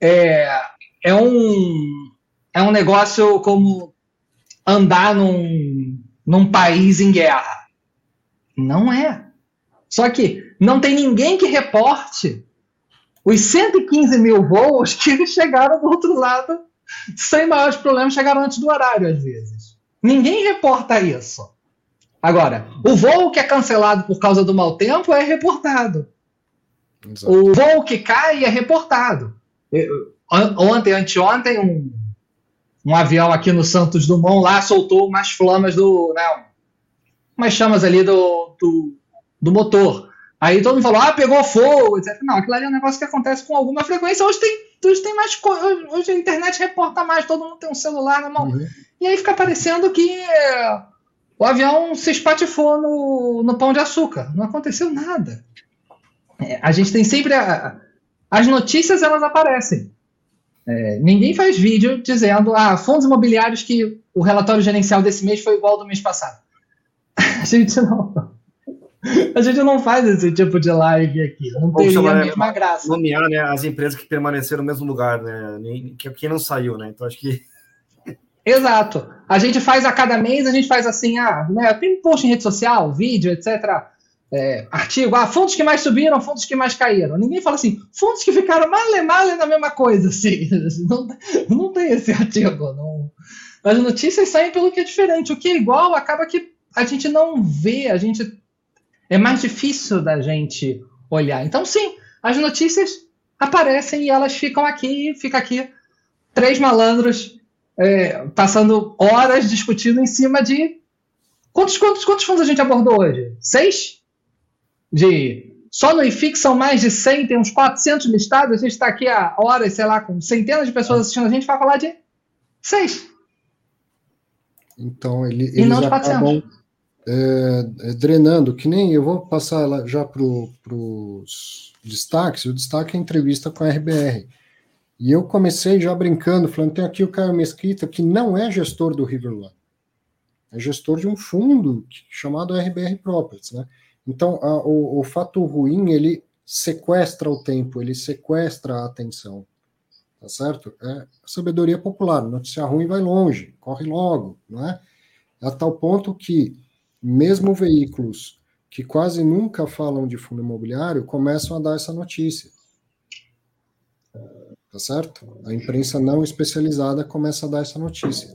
é, é, um, é um negócio como andar num, num país em guerra. Não é. Só que não tem ninguém que reporte os 115 mil voos que chegaram do outro lado sem maiores problemas, chegaram antes do horário, às vezes. Ninguém reporta isso. Agora, o voo que é cancelado por causa do mau tempo é reportado. Exato. O voo que cai é reportado. Ontem, anteontem, um, um avião aqui no Santos Dumont lá soltou umas flamas do. Né, umas chamas ali do, do, do motor. Aí todo mundo falou, ah, pegou fogo, etc. Não, aquilo ali é um negócio que acontece com alguma frequência. Hoje tem, hoje tem mais coisa. Hoje a internet reporta mais, todo mundo tem um celular na mão. Uhum. E aí fica parecendo que é, o avião se espatifou no, no pão de açúcar. Não aconteceu nada. É, a gente tem sempre. A, as notícias elas aparecem. É, ninguém faz vídeo dizendo, ah, fundos imobiliários que o relatório gerencial desse mês foi igual ao do mês passado. A gente não. A gente não faz esse tipo de live aqui. Não teria chamar, a mesma graça. Nomear né, as empresas que permaneceram no mesmo lugar, né? Quem não saiu, né? Então acho que. Exato. A gente faz a cada mês, a gente faz assim, ah, né, tem post em rede social, vídeo, etc. É, artigo, ah, fundos que mais subiram, fundos que mais caíram. Ninguém fala assim, fundos que ficaram male male na mesma coisa. Assim. Não, não tem esse artigo. Não. As notícias saem pelo que é diferente. O que é igual acaba que a gente não vê, a gente é mais difícil da gente olhar. Então, sim, as notícias aparecem e elas ficam aqui, fica aqui três malandros é, passando horas discutindo em cima de quantos, quantos, quantos fundos a gente abordou hoje? Seis? De só no IFIX são mais de 100, tem uns 400 listados. A gente está aqui há horas, sei lá, com centenas de pessoas assistindo a gente, vai falar de seis. Então, ele, eles acabam é, é, drenando, que nem eu vou passar já para os destaques. O destaque é a entrevista com a RBR. E eu comecei já brincando, falando: tem aqui o Caio Mesquita, que não é gestor do River One, é gestor de um fundo chamado RBR Properties. Né? Então, a, o, o fato ruim ele sequestra o tempo, ele sequestra a atenção. Tá certo? É sabedoria popular. Notícia ruim vai longe, corre logo, não é? A tal ponto que mesmo veículos que quase nunca falam de fundo imobiliário começam a dar essa notícia. Tá certo? A imprensa não especializada começa a dar essa notícia.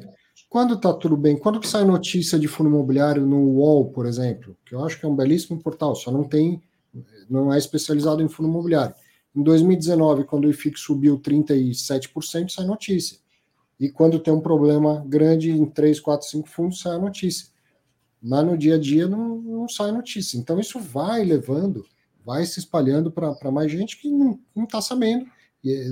Quando está tudo bem, quando que sai notícia de fundo imobiliário no UOL, por exemplo, que eu acho que é um belíssimo portal, só não tem, não é especializado em fundo imobiliário. Em 2019, quando o IFIX subiu 37%, sai notícia. E quando tem um problema grande em 3, 4, 5 fundos, sai a notícia mas no dia a dia não, não sai notícia. Então isso vai levando, vai se espalhando para mais gente que não está sabendo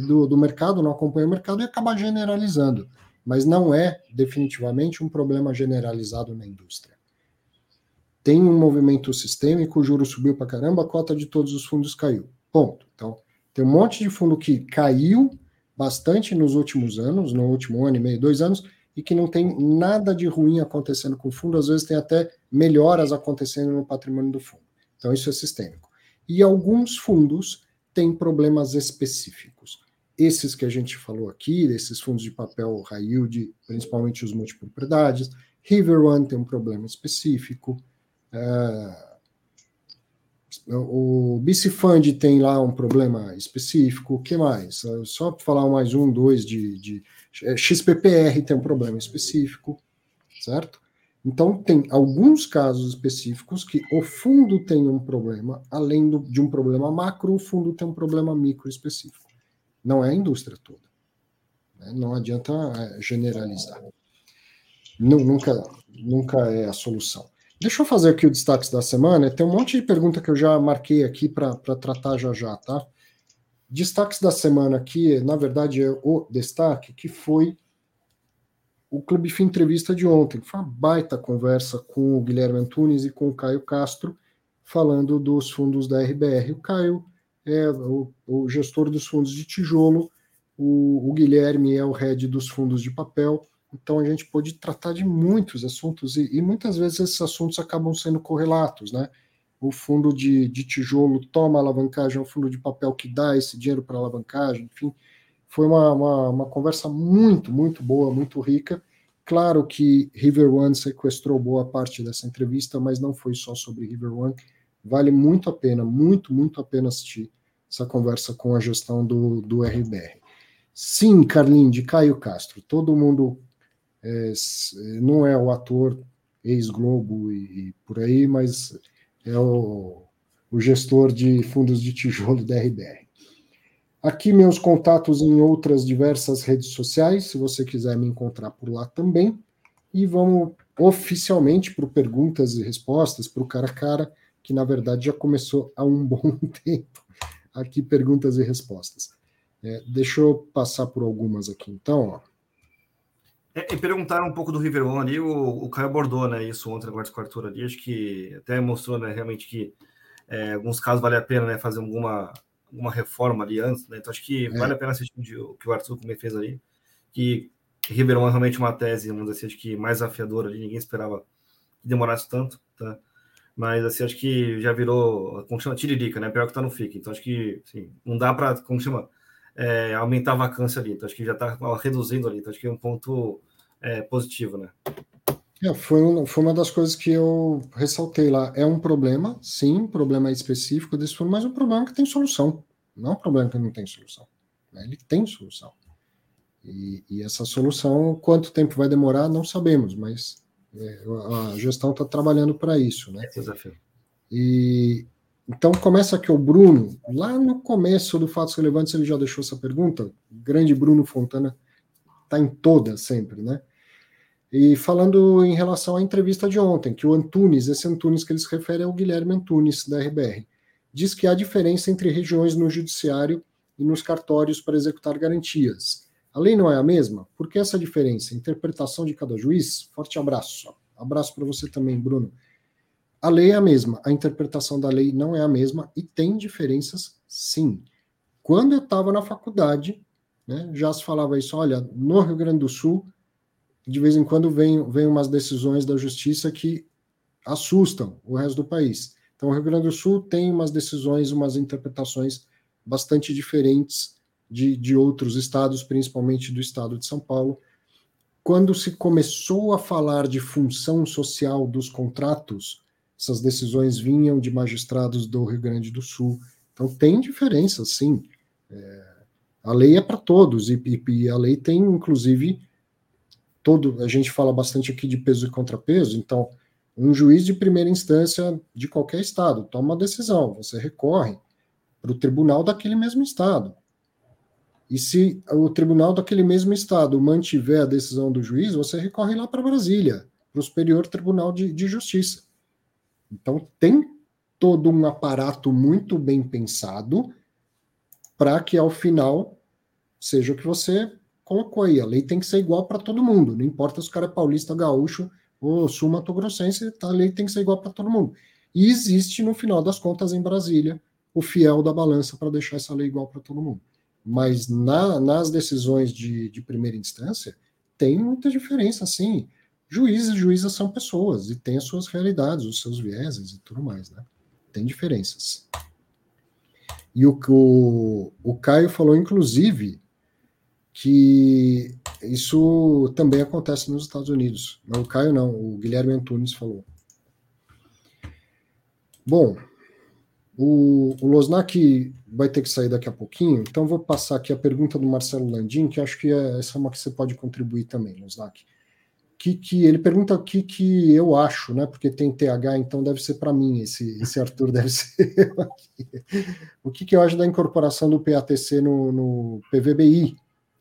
do, do mercado, não acompanha o mercado e acaba generalizando. Mas não é definitivamente um problema generalizado na indústria. Tem um movimento sistêmico, o juro subiu para caramba, a cota de todos os fundos caiu. Ponto. Então, tem um monte de fundo que caiu bastante nos últimos anos, no último ano e meio, dois anos, e que não tem nada de ruim acontecendo com o fundo, às vezes tem até melhoras acontecendo no patrimônio do fundo. Então, isso é sistêmico. E alguns fundos têm problemas específicos. Esses que a gente falou aqui, esses fundos de papel high yield, principalmente os multipropriedades, River One tem um problema específico. Uh, o BC Fund tem lá um problema específico. O que mais? Só para falar mais um, dois de, de é, XPPR tem um problema específico, certo? Então, tem alguns casos específicos que o fundo tem um problema, além do, de um problema macro, o fundo tem um problema micro específico. Não é a indústria toda. Né? Não adianta é, generalizar. nunca, nunca é a solução. Deixa eu fazer aqui o destaque da semana. Tem um monte de pergunta que eu já marquei aqui para tratar já já, tá? Destaques da semana aqui, na verdade, é o destaque que foi o Clube Fim Entrevista de ontem. Foi uma baita conversa com o Guilherme Antunes e com o Caio Castro, falando dos fundos da RBR. O Caio é o, o gestor dos fundos de tijolo, o, o, Guilherme é o head dos fundos de papel. Então a gente pode tratar de muitos assuntos e, e muitas vezes esses assuntos acabam sendo correlatos, né? o fundo de, de tijolo toma alavancagem, é o fundo de papel que dá esse dinheiro para alavancagem, enfim. Foi uma, uma, uma, conversa muito, muito boa, muito rica. Claro que River One sequestrou boa parte dessa entrevista, mas não foi só sobre River One. Vale muito a pena, muito, muito a pena assistir essa conversa com a gestão do, do RBR. Sim, Carlinhos, de Caio Castro. Todo mundo é, não é o ator ex-Globo e, e por aí, mas é o, o gestor de fundos de tijolo da RBR. Aqui meus contatos em outras diversas redes sociais, se você quiser me encontrar por lá também. E vamos oficialmente para perguntas e respostas, para o cara a cara, que na verdade já começou há um bom tempo. Aqui perguntas e respostas. É, deixa eu passar por algumas aqui então. É, e perguntaram um pouco do River One ali, o, o Caio abordou né, isso ontem na quarta quartura ali, acho que até mostrou né, realmente que é, alguns casos vale a pena né, fazer alguma, alguma reforma ali antes, né? Então acho que é. vale a pena assistir o que o Arthur também fez ali, que River One é realmente uma tese, vamos dizer assim, acho que mais afiadora ali, ninguém esperava que demorasse tanto, tá? Mas assim, acho que já virou, como chama, tiririca, né? Pior que tá no FIC. Então acho que assim, não dá para, como chama, é, aumentar a vacância ali. Então acho que já está reduzindo ali. Então acho que é um ponto é, positivo, né? É, foi, um, foi uma das coisas que eu ressaltei lá. É um problema, sim, um problema específico desse fundo, mas um problema que tem solução. Não é um problema que não tem solução. Né? Ele tem solução. E, e, essa solução, quanto tempo vai demorar, não sabemos, mas a gestão está trabalhando para isso. Né? É desafio. E, então começa aqui o Bruno, lá no começo do Fatos Relevantes ele já deixou essa pergunta, o grande Bruno Fontana está em todas sempre, né? E falando em relação à entrevista de ontem, que o Antunes, esse Antunes que ele se refere é o Guilherme Antunes, da RBR, diz que há diferença entre regiões no judiciário e nos cartórios para executar garantias. A lei não é a mesma? Por que essa diferença? Interpretação de cada juiz? Forte abraço. Abraço para você também, Bruno. A lei é a mesma, a interpretação da lei não é a mesma e tem diferenças sim. Quando eu estava na faculdade, né, já se falava isso, olha, no Rio Grande do Sul de vez em quando vem, vem umas decisões da justiça que assustam o resto do país. Então, o Rio Grande do Sul tem umas decisões, umas interpretações bastante diferentes de, de outros estados, principalmente do estado de São Paulo. Quando se começou a falar de função social dos contratos, essas decisões vinham de magistrados do Rio Grande do Sul. Então, tem diferença, sim. É, a lei é para todos, e, e, a lei tem, inclusive, todo, a gente fala bastante aqui de peso e contrapeso, então um juiz de primeira instância de qualquer estado toma uma decisão, você recorre para o tribunal daquele mesmo estado. E se o tribunal daquele mesmo estado mantiver a decisão do juiz, você recorre lá para Brasília, para o Superior Tribunal de, de Justiça. Então tem todo um aparato muito bem pensado para que ao final seja o que você colocou aí, a lei tem que ser igual para todo mundo, não importa se o cara é paulista, gaúcho ou sul-mato-grossense, a lei tem que ser igual para todo mundo. E existe, no final das contas, em Brasília, o fiel da balança para deixar essa lei igual para todo mundo. Mas na, nas decisões de, de primeira instância, tem muita diferença, sim. Juízes e juízas são pessoas e têm as suas realidades, os seus vieses e tudo mais, né? Tem diferenças. E o, o, o Caio falou, inclusive, que isso também acontece nos Estados Unidos. Não o Caio não, o Guilherme Antunes falou. Bom, o, o Losnak vai ter que sair daqui a pouquinho, então vou passar aqui a pergunta do Marcelo Landim, que acho que é, essa é uma que você pode contribuir também, Losnak. Que, que ele pergunta o que, que eu acho, né? Porque tem TH, então deve ser para mim, esse, esse Arthur deve ser O que, que eu acho da incorporação do PATC no, no PVBI,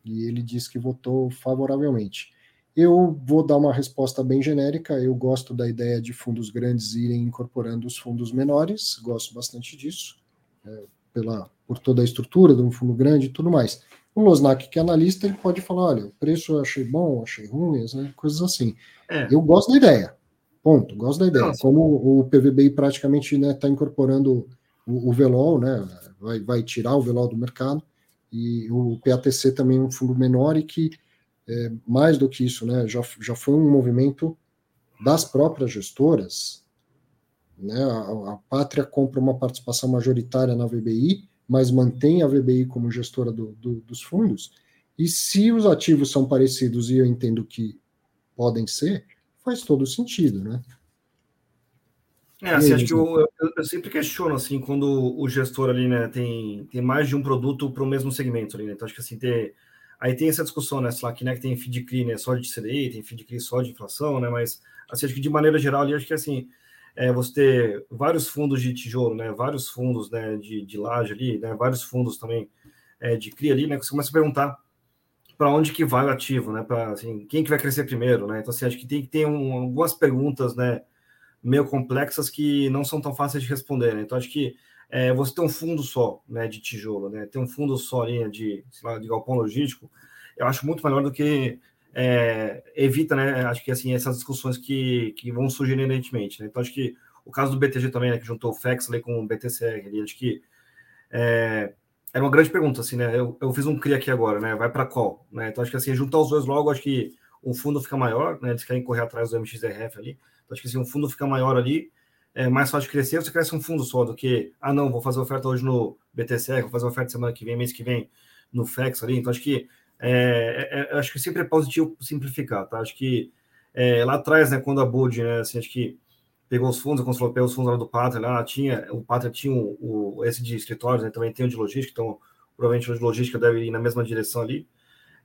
e ele disse que votou favoravelmente. Eu vou dar uma resposta bem genérica. Eu gosto da ideia de fundos grandes irem incorporando os fundos menores, gosto bastante disso, é, pela, por toda a estrutura de um fundo grande e tudo mais. O Losnak, que é analista, ele pode falar: olha, o preço eu achei bom, achei ruim, né, coisas assim. É. Eu gosto da ideia. Ponto, gosto da ideia. Nossa. Como o PVBI praticamente está né, tá incorporando o, o VELOL, né, vai, vai tirar o VELOL do mercado, e o PATC também é um fundo menor e que, é, mais do que isso, né, já, já foi um movimento das próprias gestoras. Né, a, a Pátria compra uma participação majoritária na VBI, mas mantém a VBI como gestora do, do, dos fundos. E se os ativos são parecidos, e eu entendo que podem ser, faz todo sentido, né? É, assim, acho que eu, eu, eu, sempre questiono, assim, quando o gestor ali, né, tem, tem mais de um produto para o mesmo segmento ali, né? Então, acho que assim, ter, aí tem essa discussão, né, sei lá, que, né, que tem feed CRI, né, só de CDI, tem feed CRI só de inflação, né, mas, assim, acho que de maneira geral ali, acho que, assim, é, você ter vários fundos de tijolo, né, vários fundos, né, de, de laje ali, né, vários fundos também é, de CRI ali, né, que você começa a perguntar para onde que vai o ativo, né, para, assim, quem que vai crescer primeiro, né, então, assim, acho que tem que ter um, algumas perguntas, né, meio complexas que não são tão fáceis de responder. Né? Então, acho que é, você tem um fundo só né, de tijolo, né? ter um fundo só de, lá, de galpão logístico, eu acho muito melhor do que é, evita, né? Acho que assim, essas discussões que, que vão surgir inerentemente. Né? Então, acho que o caso do BTG também, né, que juntou o FEX ali com o BTCR, ali, acho que é, era uma grande pergunta, assim, né? Eu, eu fiz um CRI aqui agora, né? Vai para qual? Né? Então, acho que assim, juntar os dois logo, acho que o fundo fica maior, né? Eles querem correr atrás do MXRF ali. Então, acho que assim, um fundo fica maior ali, é mais fácil de crescer, você cresce um fundo só do que, ah, não, vou fazer oferta hoje no BTC, vou fazer oferta semana que vem, mês que vem no FEX ali. Então, acho que é, é, acho que sempre é positivo simplificar, tá? Acho que é, lá atrás, né, quando a Bud, né, assim, acho que pegou os fundos, quando falou, pegou os fundos lá do Pátria, lá tinha, o Pátria tinha o, o esse de escritórios, né, também tem o de logística, então provavelmente o de logística deve ir na mesma direção ali.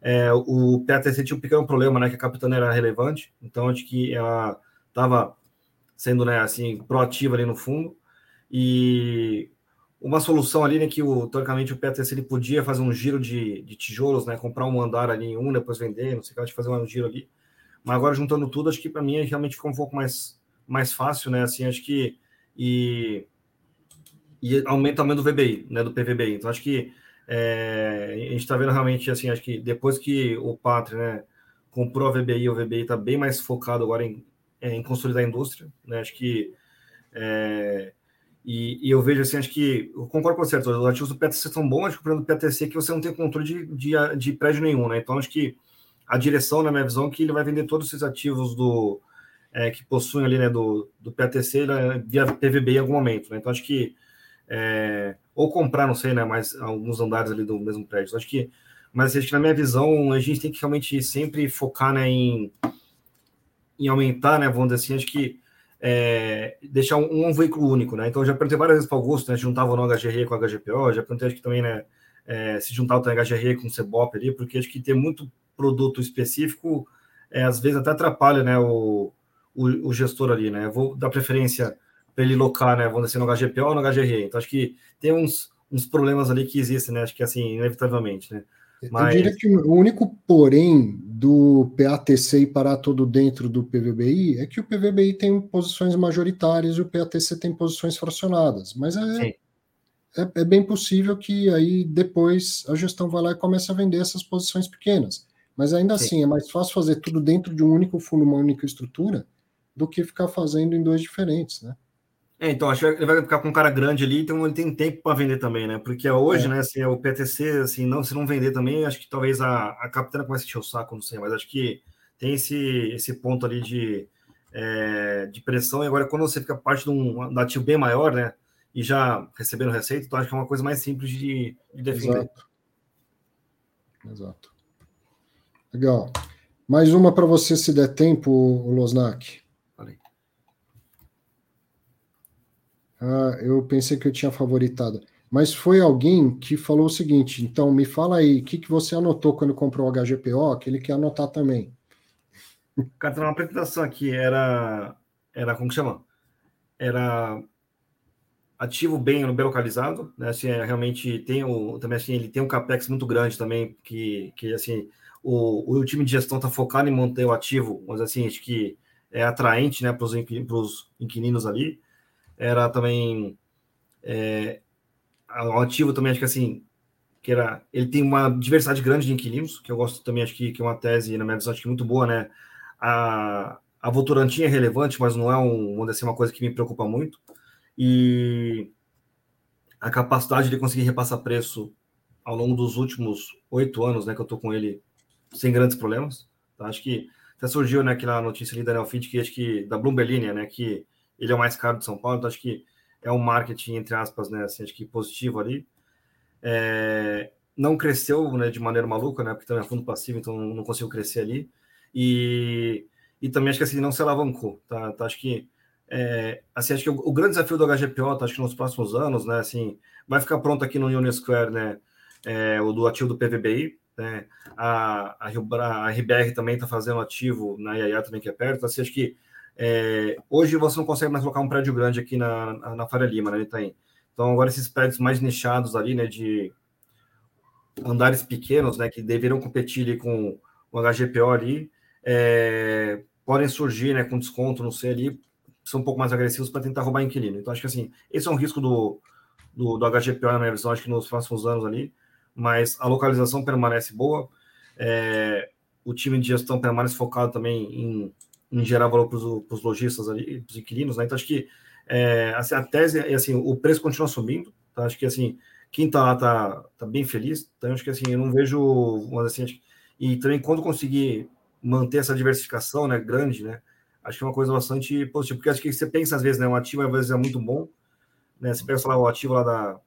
É, o PATC tinha um pequeno problema, né, que a capitã era relevante, então acho que ela estava sendo, né, assim, proativa ali no fundo, e uma solução ali, né, que o, teoricamente o PTC ele podia fazer um giro de, de tijolos, né, comprar um andar ali em um, depois vender, não sei o que, acho fazer um giro ali. Mas agora juntando tudo, acho que para mim realmente ficou um pouco mais, mais fácil, né, assim, acho que e, e aumenta também do VBI, né, do PVBI. Então acho que é, a gente está vendo realmente, assim, acho que depois que o Pátria, né, comprou a VBI, o VBI está bem mais focado agora em, em consolidar a indústria, né, acho que é, e, e, eu vejo assim, acho que eu concordo com você, os ativos do PTC são bons, acho que o problema do PTC é que você não tem controle de, de, de prédio nenhum, né? Então acho que a direção, na minha visão, é que ele vai vender todos esses ativos do é, que possuem ali, né, do, do PTC né, via PVB em algum momento, né? Então acho que é, ou comprar, não sei, né, mais alguns andares ali do mesmo prédio. Então, acho que, mas acho que na minha visão a gente tem que realmente sempre focar, né, em em aumentar, né, vamos dizer assim, acho que é, deixar um, um, veículo único, né? Então, já perguntei várias vezes para o Augusto, né? Juntava no HGR com o HGPO, já perguntei acho que também, né? É, se juntar o HGR com o CEBOP ali, porque acho que ter muito produto específico, é, às vezes até atrapalha, né? O, o, o gestor ali, né? Vou dar preferência para ele locar, né? Vamos dizer, no HGPO ou no HGR. Então, acho que tem uns, uns problemas ali que existem, né? Acho que assim, inevitavelmente, né? Mas... Eu diria que o único porém do PATC e parar todo dentro do PVBI é que o PVBI tem posições majoritárias e o PATC tem posições fracionadas. Mas é, é, é, bem possível que aí depois a gestão vá lá e comece a vender essas posições pequenas. Mas ainda Sim. assim, é mais fácil fazer tudo dentro de um único fundo, uma única estrutura, do que ficar fazendo em dois diferentes, né? É, então, acho que ele vai ficar com um cara grande ali, então ele tem tempo para vender também, né? Porque hoje, é. né, assim, o PTC, assim, não, se não vender também, acho que talvez a, a capitana comece a encher o saco, não sei, mas acho que tem esse, esse ponto ali de, é, de pressão, e agora quando você fica parte de um, um ativo bem maior, né, e já recebendo receita, então acho que é uma coisa mais simples de, de defender. Exato. Exato. Legal. Mais uma para você, se der tempo, Losnak. Ah, eu pensei que eu tinha favoritado. Mas foi alguém que falou o seguinte: então me fala aí, o que, que você anotou quando comprou o HGPO, que ele quer anotar também. Cara, tem uma apresentação aqui, era. Era como que chama? Era ativo bem, bem localizado, né? Assim, é, realmente tem o também assim, ele tem um capex muito grande também que, que assim, o, o time de gestão está focado em manter o ativo, mas assim, acho que é atraente, né, para os inquilinos ali era também é, o ativo também acho que assim que era ele tem uma diversidade grande de inquilinos que eu gosto também acho que, que é uma tese na minha visão acho que muito boa né a a Votorantim é relevante mas não é um vamos dizer, uma coisa que me preocupa muito e a capacidade de conseguir repassar preço ao longo dos últimos oito anos né que eu tô com ele sem grandes problemas tá? acho que até surgiu né aquela notícia ali da Nelfit que acho que da Bloomberg né que ele é o mais caro de São Paulo, então acho que é um marketing, entre aspas, né, assim, acho que positivo ali. É, não cresceu né, de maneira maluca, né, porque também é fundo passivo, então não conseguiu crescer ali. E, e também acho que assim, não se alavancou, tá? tá acho que é, assim, acho que o, o, grande desafio do HGPO, tá, acho que nos próximos anos, né, assim, vai ficar pronto aqui no Union Square, né, é, o do ativo do PVBI, né, a, a, a RBR também está fazendo ativo na IAIA também que é perto, assim, acho que é, hoje você não consegue mais colocar um prédio grande aqui na, na, na Faria Lima, né, Itaim. Então, agora esses prédios mais nichados ali, né, de andares pequenos, né, que deveriam competir ali com o HGPO ali, é, podem surgir, né, com desconto, não sei, ali, são um pouco mais agressivos para tentar roubar inquilino. Então, acho que, assim, esse é um risco do, do, do HGPO, na minha visão, acho que nos próximos anos ali, mas a localização permanece boa, é, o time de gestão permanece focado também em em gerar valor para os lojistas ali, para os inquilinos, né? Então acho que é, assim, a tese é assim, o preço continua subindo, tá? Acho que assim, quem está lá tá, tá bem feliz, então acho que assim, eu não vejo, mas assim, e também quando conseguir manter essa diversificação, né, grande, né? acho que é uma coisa bastante positiva, porque acho que você pensa às vezes, né, um ativo às vezes é muito bom, né, você pensa lá o ativo lá da,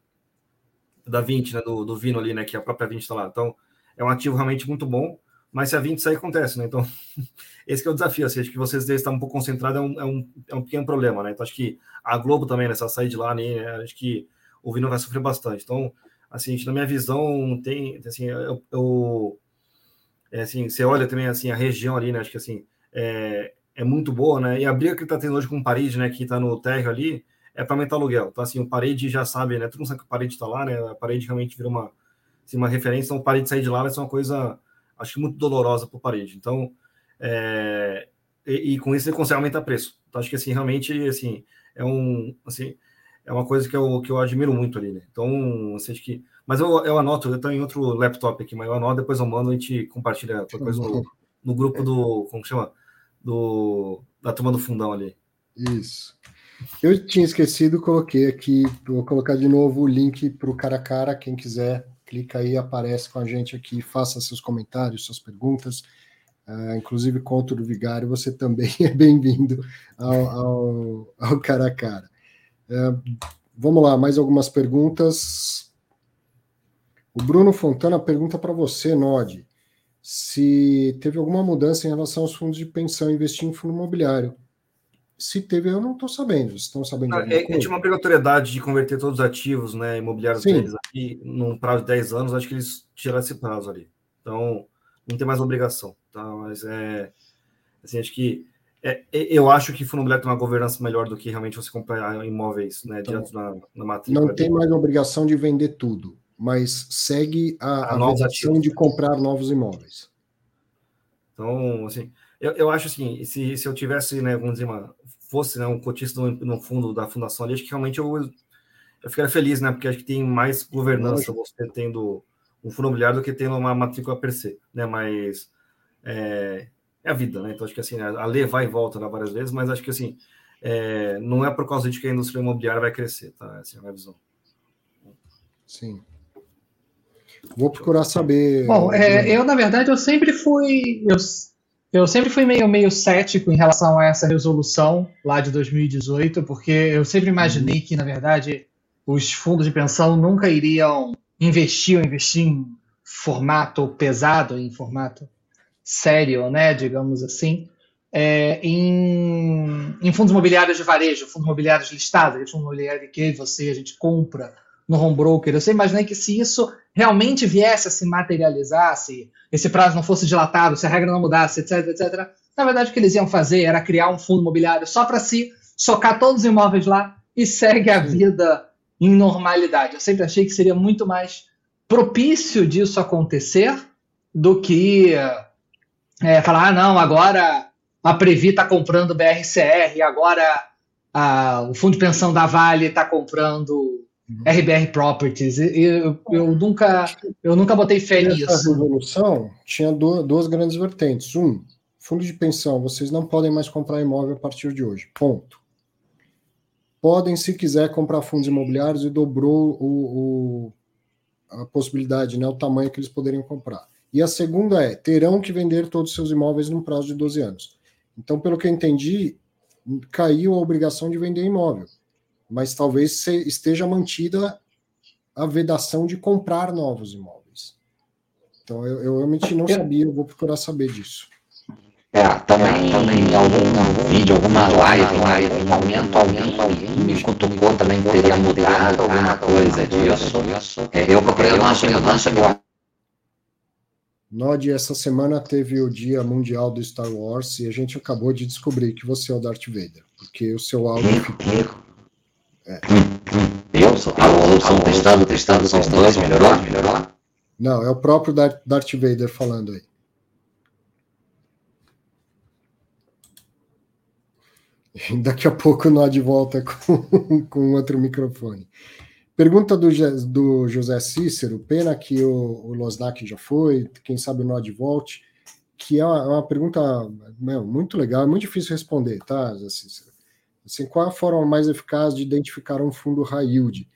da 20, né, do, do Vino ali, né, que a própria 20 está lá, então é um ativo realmente muito bom, mas se a 20 sair, acontece, né, então esse é o desafio, assim, acho que vocês estão um pouco concentrados é um, é, um, é um pequeno problema, né, então acho que a Globo também, né, se ela sair de lá, né, acho que o Vino vai sofrer bastante, então, assim, na minha visão, tem, assim, eu, eu é, assim, você olha também, assim, a região ali, né, acho que, assim, é, é muito boa, né? E a briga que está tendo hoje com o Parede, né, que está no térreo ali, é para aumentar o aluguel. Então, assim, o Parede já sabe, né? Todo mundo sabe que o Parede está lá, né? A Parede realmente virou uma, assim, uma referência. Então, o Parede sair de lá vai ser uma coisa, acho que muito dolorosa para o Parede. Então, é, e, e, com isso ele consegue aumentar preço. Então, acho que, assim, realmente, assim, é um, assim, é uma coisa que eu, que eu admiro muito ali, né? Então, assim, acho que... Mas eu, eu anoto, eu estou em outro laptop aqui, mas eu anoto, depois eu mando, a gente compartilha coisa no, no grupo do... Como chama? do, da turma do fundão ali. Isso. Eu tinha esquecido, coloquei aqui, vou colocar de novo o link para o cara a cara, quem quiser, clica aí, aparece com a gente aqui, faça seus comentários, suas perguntas, uh, inclusive contra o Vigário, você também é bem-vindo ao, ao, ao, cara a cara. Uh, vamos lá, mais algumas perguntas. O Bruno Fontana pergunta para você, Nod se teve alguma mudança em relação aos fundos de pensão investir em fundo imobiliário. Se teve, eu não estou sabendo. Vocês estão sabendo? Ah, é, tinha uma obrigatoriedade de converter todos os ativos né, imobiliários Sim. deles aqui num prazo de 10 anos. Acho que eles tiraram esse prazo ali. Então, não tem mais obrigação. Tá? Mas é. Assim, acho que. É, é eu acho que fundo imobiliário tem uma governança melhor do que realmente você comprar imóveis né, então, direto na, na matrícula. Não tem mais obrigação de vender tudo mas segue a, a, a de comprar novos imóveis. Então, assim, eu, eu acho assim, se, se eu tivesse, né, vamos dizer, uma, fosse né, um cotista no, no, fundo da fundação ali, acho que realmente eu, eu ficaria feliz, né, porque acho que tem mais governança você tendo um fundo imobiliário do que tendo uma matrícula per se, né, mas é, é a vida, né, então acho que assim, a lei vai e volta né, várias vezes, mas acho que assim, é, não é por causa de que a indústria imobiliária vai crescer, tá, essa é a minha visão. Sim. Vou procurar saber. Bom, é, eu, na verdade, eu sempre fui. Eu, eu sempre fui meio, meio cético em relação a essa resolução lá de 2018, porque eu sempre imaginei uhum. que, na verdade, os fundos de pensão nunca iriam investir ou investir em formato pesado, em formato sério, né, digamos assim, é, em, em, fundos imobiliários de varejo, fundos imobiliários listados, fundos imobiliários que você, a gente compra no home broker. Eu sempre imaginei que se isso realmente viesse a se materializar, se esse prazo não fosse dilatado, se a regra não mudasse, etc, etc, na verdade o que eles iam fazer era criar um fundo imobiliário só para si, socar todos os imóveis lá e segue a vida em normalidade. Eu sempre achei que seria muito mais propício disso acontecer do que é, falar, ah, não, agora a Previ está comprando BRCR, agora a, o fundo de pensão da Vale está comprando RBR Properties. Eu, eu, nunca, eu nunca botei fé nisso. Essa revolução tinha duas, duas grandes vertentes. Um, fundo de pensão, vocês não podem mais comprar imóvel a partir de hoje. Ponto. Podem, se quiser, comprar fundos imobiliários e dobrou o, o, a possibilidade, né, o tamanho que eles poderiam comprar. E a segunda é, terão que vender todos os seus imóveis num prazo de 12 anos. Então, pelo que eu entendi, caiu a obrigação de vender imóvel mas talvez esteja mantida a vedação de comprar novos imóveis. Então, eu, eu realmente não sabia, eu vou procurar saber disso. É, também, também em algum, algum vídeo, alguma live, live um aumento, aumento, me cutucou também teria mudado alguma coisa disso. É, eu procurei, eu não achei mudança agora. Nod, essa semana teve o Dia Mundial do Star Wars e a gente acabou de descobrir que você é o Darth Vader, porque o seu áudio ficou é. Eu sou a evolução testado, testado, são os dois, melhorou? Melhorou? Não, é o próprio Darth Vader falando aí. Daqui a pouco o Nod volta com, com outro microfone. Pergunta do, do José Cícero, pena que o, o Losnak já foi, quem sabe o Nod volte, que é uma, é uma pergunta meu, muito legal, é muito difícil responder, tá, José Cícero? Assim, qual a forma mais eficaz de identificar um fundo high yield?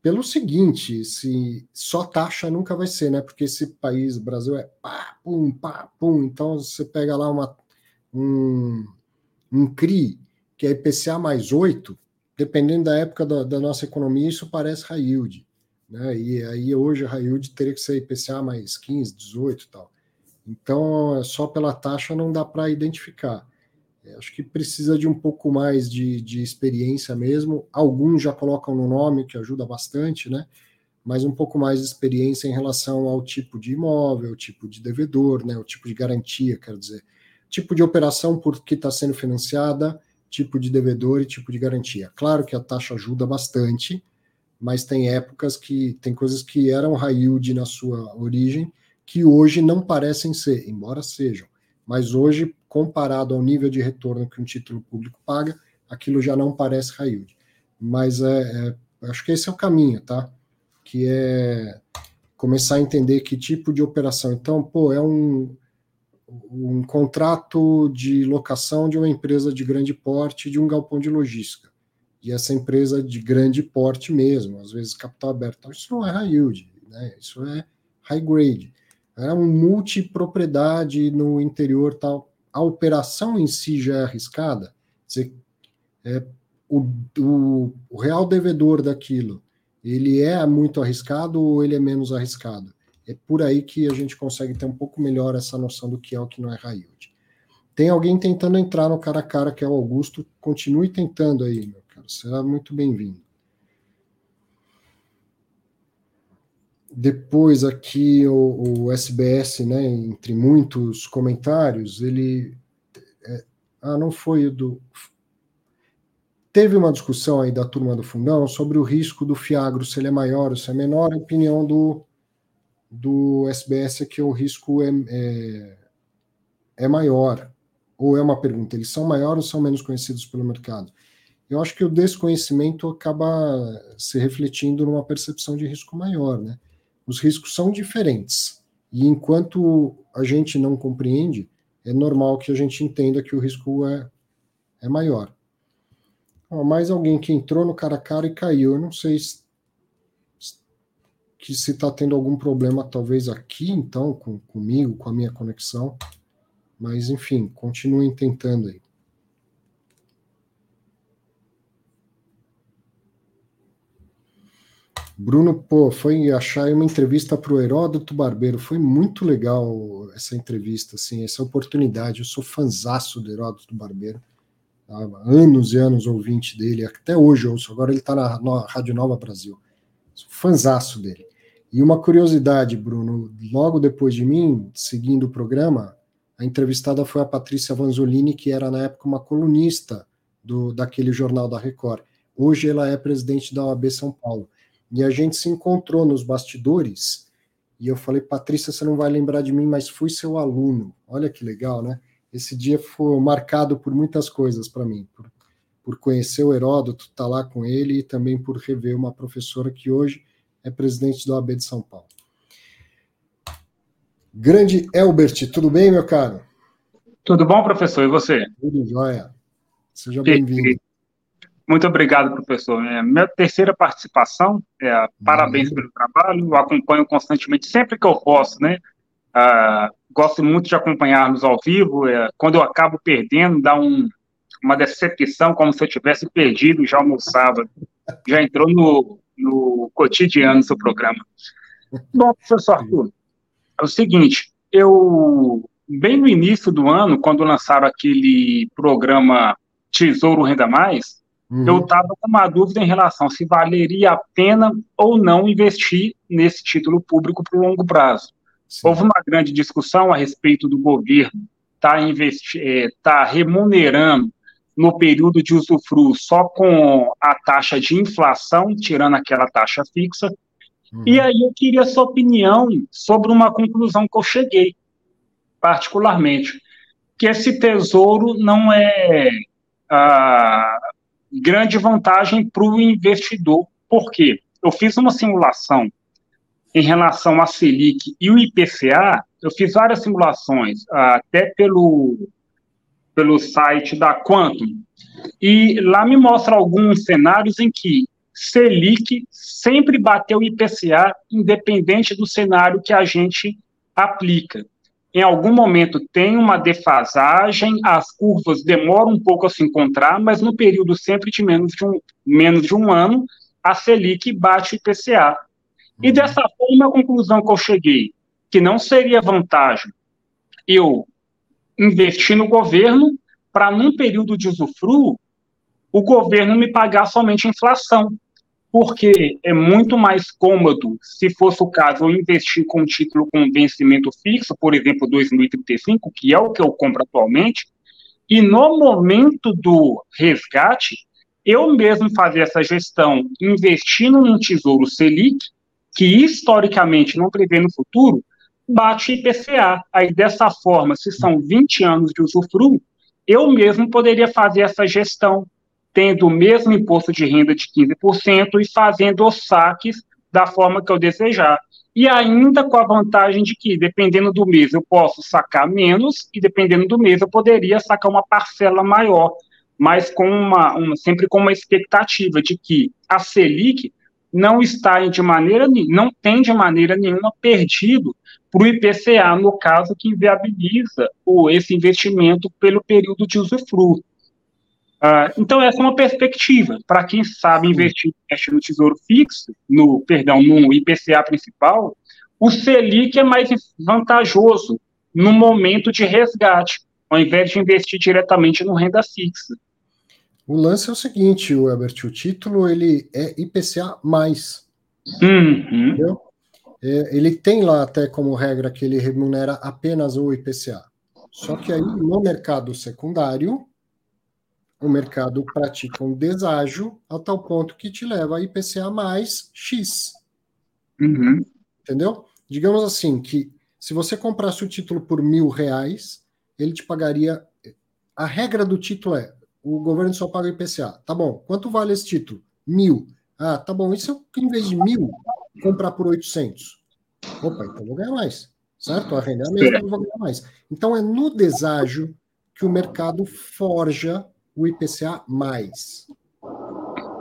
Pelo seguinte, se só taxa nunca vai ser, né? Porque esse país, Brasil, é pá, pum, pá, pum. Então você pega lá uma, um, um CRI, que é IPCA mais 8, dependendo da época da, da nossa economia, isso parece high yield. Né? E aí hoje high yield teria que ser IPCA mais 15, 18 e tal. Então, só pela taxa não dá para identificar. É, acho que precisa de um pouco mais de, de experiência mesmo. Alguns já colocam no nome, que ajuda bastante, né? Mas um pouco mais de experiência em relação ao tipo de imóvel, tipo de devedor, né? O tipo de garantia, quero dizer. Tipo de operação por que está sendo financiada, tipo de devedor e tipo de garantia. Claro que a taxa ajuda bastante, mas tem épocas que tem coisas que eram high yield na sua origem que hoje não parecem ser, embora sejam. Mas hoje, comparado ao nível de retorno que um título público paga, aquilo já não parece high yield. Mas é, é, acho que esse é o caminho, tá? Que é começar a entender que tipo de operação. Então, pô, é um, um contrato de locação de uma empresa de grande porte de um galpão de logística. E essa empresa de grande porte mesmo, às vezes capital aberto. Então, isso não é high yield, né? Isso é high grade é um multipropriedade no interior tal. A operação em si já é arriscada. Dizer, é, o, o, o real devedor daquilo, ele é muito arriscado ou ele é menos arriscado? É por aí que a gente consegue ter um pouco melhor essa noção do que é o que não é high yield. Tem alguém tentando entrar no cara a cara, que é o Augusto. Continue tentando aí, meu caro. Será muito bem-vindo. Depois aqui o, o, SBS, né, entre muitos comentários, ele é, ah, não foi o do teve uma discussão aí da turma do fundão sobre o risco do Fiagro, se ele é maior ou se é menor, a opinião do, do SBS é que o risco é, é, é maior, ou é uma pergunta, eles são maiores ou são menos conhecidos pelo mercado? Eu acho que o desconhecimento acaba se refletindo numa percepção de risco maior, né? Os riscos são diferentes. E enquanto a gente não compreende, é normal que a gente entenda que o risco é, é maior. Ó, mais alguém que entrou no cara a cara e caiu. Eu não sei se, que se está tendo algum problema, talvez aqui, então, com, comigo, com a minha conexão. Mas, enfim, continuem tentando aí. Bruno, pô, foi achar uma entrevista para o Heródoto Barbeiro. Foi muito legal essa entrevista, assim, essa oportunidade. Eu sou fanzaço do Heródoto Barbeiro. Há anos e anos ouvinte dele, até hoje ouço. Agora ele está na, na, Rádio Nova Brasil. Sou fanzaço dele. E uma curiosidade, Bruno, logo depois de mim, seguindo o programa, a entrevistada foi a Patrícia Vanzolini, que era na época uma colunista do, daquele jornal da Record. Hoje ela é presidente da OAB São Paulo. E a gente se encontrou nos bastidores e eu falei, Patrícia, você não vai lembrar de mim, mas fui seu aluno. Olha que legal, né? Esse dia foi marcado por muitas coisas para mim, por, por conhecer o Heródoto, estar tá lá com ele e também por rever uma professora que hoje é presidente do AB de São Paulo. Grande Elbert, tudo bem, meu caro? Tudo bom, professor, e você? Tudo jóia. Seja bem-vindo. Muito obrigado, professor. É, minha terceira participação, é, parabéns uhum. pelo trabalho, eu acompanho constantemente, sempre que eu posso, né? Ah, gosto muito de acompanhar-nos ao vivo, é, quando eu acabo perdendo, dá um, uma decepção, como se eu tivesse perdido já almoçava. Já entrou no, no cotidiano do seu programa. Bom, professor Arthur, é o seguinte, eu, bem no início do ano, quando lançaram aquele programa Tesouro Renda Mais, Uhum. Eu estava com uma dúvida em relação se valeria a pena ou não investir nesse título público para o longo prazo. Sim. Houve uma grande discussão a respeito do governo estar tá é, tá remunerando no período de usufruo só com a taxa de inflação, tirando aquela taxa fixa. Uhum. E aí eu queria sua opinião sobre uma conclusão que eu cheguei, particularmente, que esse tesouro não é ah, grande vantagem para o investidor. Por quê? Eu fiz uma simulação em relação à Selic e o IPCA, eu fiz várias simulações, até pelo, pelo site da Quantum, e lá me mostra alguns cenários em que Selic sempre bateu o IPCA, independente do cenário que a gente aplica. Em algum momento tem uma defasagem, as curvas demoram um pouco a se encontrar, mas no período sempre de menos de um, menos de um ano, a Selic bate o IPCA. E dessa forma, a conclusão que eu cheguei, que não seria vantagem eu investir no governo para, num período de usufruo, o governo me pagar somente inflação porque é muito mais cômodo, se fosse o caso, investir com um título com vencimento fixo, por exemplo, 2035, que é o que eu compro atualmente, e no momento do resgate, eu mesmo fazer essa gestão investindo num tesouro Selic, que historicamente não prevê no futuro, bate IPCA. Aí, dessa forma, se são 20 anos de usufruo, eu mesmo poderia fazer essa gestão tendo o mesmo imposto de renda de 15% e fazendo os saques da forma que eu desejar. E ainda com a vantagem de que, dependendo do mês, eu posso sacar menos, e dependendo do mês, eu poderia sacar uma parcela maior, mas com uma, uma sempre com uma expectativa de que a Selic não está de maneira não tem de maneira nenhuma perdido para o IPCA, no caso que inviabiliza o, esse investimento pelo período de usufruto. Uh, então, essa é uma perspectiva. Para quem sabe investir no tesouro fixo, no, perdão, no IPCA principal, o Selic é mais vantajoso no momento de resgate, ao invés de investir diretamente no renda fixa. O lance é o seguinte, o Herbert, o título ele é IPCA mais. Uhum. Entendeu? É, ele tem lá até como regra que ele remunera apenas o IPCA. Só que aí no mercado secundário o mercado pratica um deságio a tal ponto que te leva a IPCA mais X. Uhum. Entendeu? Digamos assim, que se você comprasse o título por mil reais, ele te pagaria. A regra do título é: o governo só paga IPCA. Tá bom, quanto vale esse título? Mil. Ah, tá bom, e se eu, em vez de mil, comprar por 800? Opa, então vou ganhar mais. Certo? A renda é a mesma, eu vou ganhar mais. Então é no deságio que o mercado forja o IPCA mais.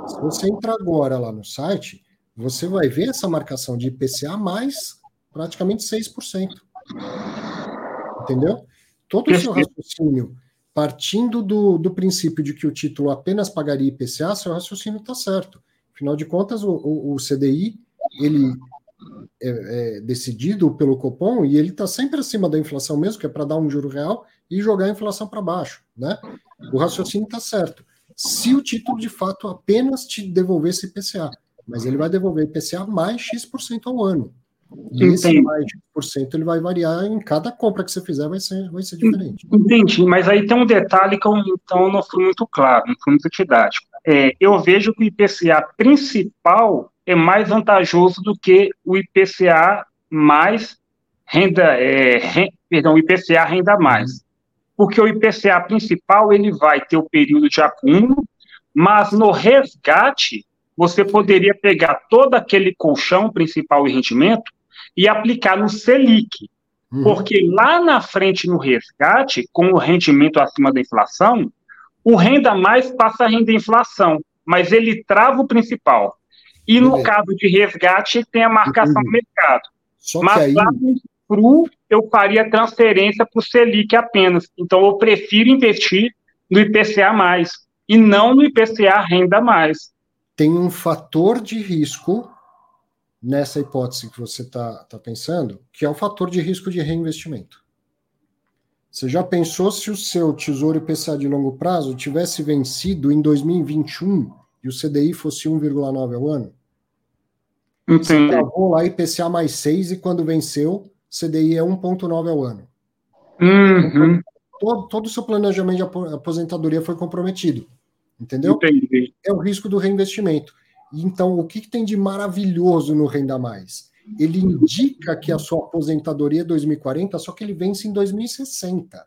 Se você entrar agora lá no site, você vai ver essa marcação de IPCA mais praticamente 6%. Entendeu? Todo o seu raciocínio, partindo do, do princípio de que o título apenas pagaria IPCA, seu raciocínio está certo. Afinal de contas, o, o, o CDI, ele é, é, decidido pelo Copom e ele está sempre acima da inflação mesmo, que é para dar um juro real e jogar a inflação para baixo, né? O raciocínio está certo. Se o título de fato apenas te devolvesse IPCA, mas ele vai devolver IPCA mais X% ao ano. E Entendi. esse mais X% ele vai variar em cada compra que você fizer, vai ser, vai ser diferente. Entendi, mas aí tem um detalhe que eu então não fui muito claro, não fui muito didático. É, eu vejo que o IPCA principal é mais vantajoso do que o IPCA mais renda, é, renda perdão, IPCA renda mais porque o IPCA principal ele vai ter o período de acúmulo, mas no resgate você poderia pegar todo aquele colchão principal e rendimento e aplicar no Selic. Uhum. Porque lá na frente no resgate, com o rendimento acima da inflação, o renda mais passa a renda inflação, mas ele trava o principal. E no caso de resgate, tem a marcação do mercado. Só mas aí... lá no CRU, eu faria transferência para o Selic apenas. Então, eu prefiro investir no IPCA mais e não no IPCA renda mais. Tem um fator de risco nessa hipótese que você está tá pensando, que é o fator de risco de reinvestimento. Você já pensou se o seu tesouro IPCA de longo prazo tivesse vencido em 2021 e o CDI fosse 1,9 ao ano? Entendi. Você travou lá IPCA mais 6 e quando venceu, CDI é 1,9 ao ano. Uhum. Todo, todo o seu planejamento de aposentadoria foi comprometido. Entendeu? Entendi. É o risco do reinvestimento. Então, o que, que tem de maravilhoso no Renda Mais? Ele indica que a sua aposentadoria é 2040, só que ele vence em 2060.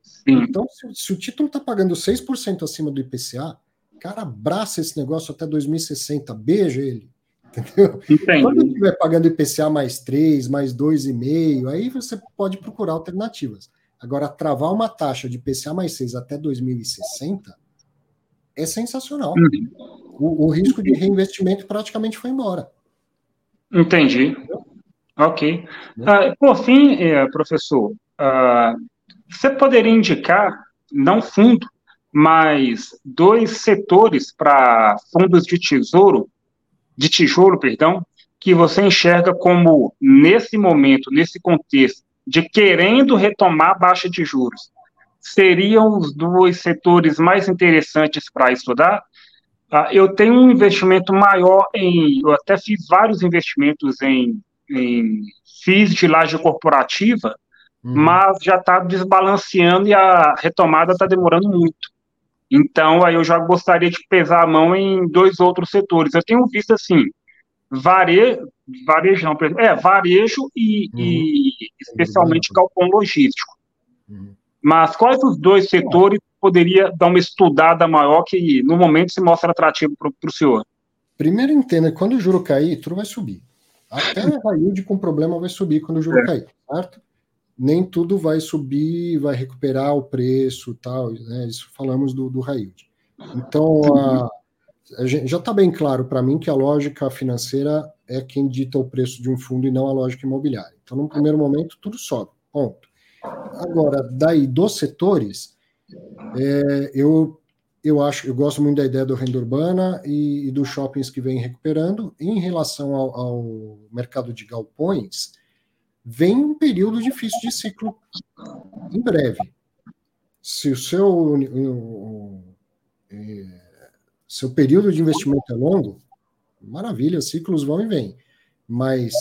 Sim. Então, se, se o título está pagando 6% acima do IPCA, cara, abraça esse negócio até 2060, beija ele. Entendeu? Entendi. Quando estiver pagando IPCA mais 3, mais 2,5, aí você pode procurar alternativas. Agora, travar uma taxa de IPCA mais 6 até 2060 é sensacional. Uhum. O, o, risco de reinvestimento praticamente foi embora. Entendi. Entendeu? Ok. Ah, por fim, é, professor, uh, você poderia indicar, não fundo, mas dois setores para fundos de tesouro, de tijolo, perdão, que você enxerga como, nesse momento, nesse contexto, de querendo retomar a baixa de juros, seriam os dois setores mais interessantes para estudar? Uh, eu tenho um investimento maior em, eu até fiz vários investimentos em, em FIIs de laje corporativa, uhum. mas já está desbalanceando e a retomada está demorando muito. Então, aí eu já gostaria de pesar a mão em dois outros setores. Eu tenho visto assim, varejo, varejo não, é, varejo e, uhum. e especialmente galpão logístico. Uhum. Mas quais os dois setores poderia dar uma estudada maior que no momento se mostra atrativo para o senhor? Primeiro entenda, quando o juro cair, tudo vai subir. Até a yield com problema vai subir quando o juro é. cair, certo? Nem tudo vai subir, vai recuperar o preço tal, né? Isso falamos do, do yield. Então, a, a já está bem claro para mim que a lógica financeira é quem dita o preço de um fundo e não a lógica imobiliária. Então, no primeiro momento, tudo sobe, ponto. Agora, daí dos setores, é, eu eu acho, eu gosto muito da ideia do renda urbana e, e dos shoppings que vem recuperando. Em relação ao, ao, mercado de galpões, vem um período difícil de ciclo em breve. Se o seu, o, é, seu período de investimento é longo, maravilha, ciclos vão e vêm. Mas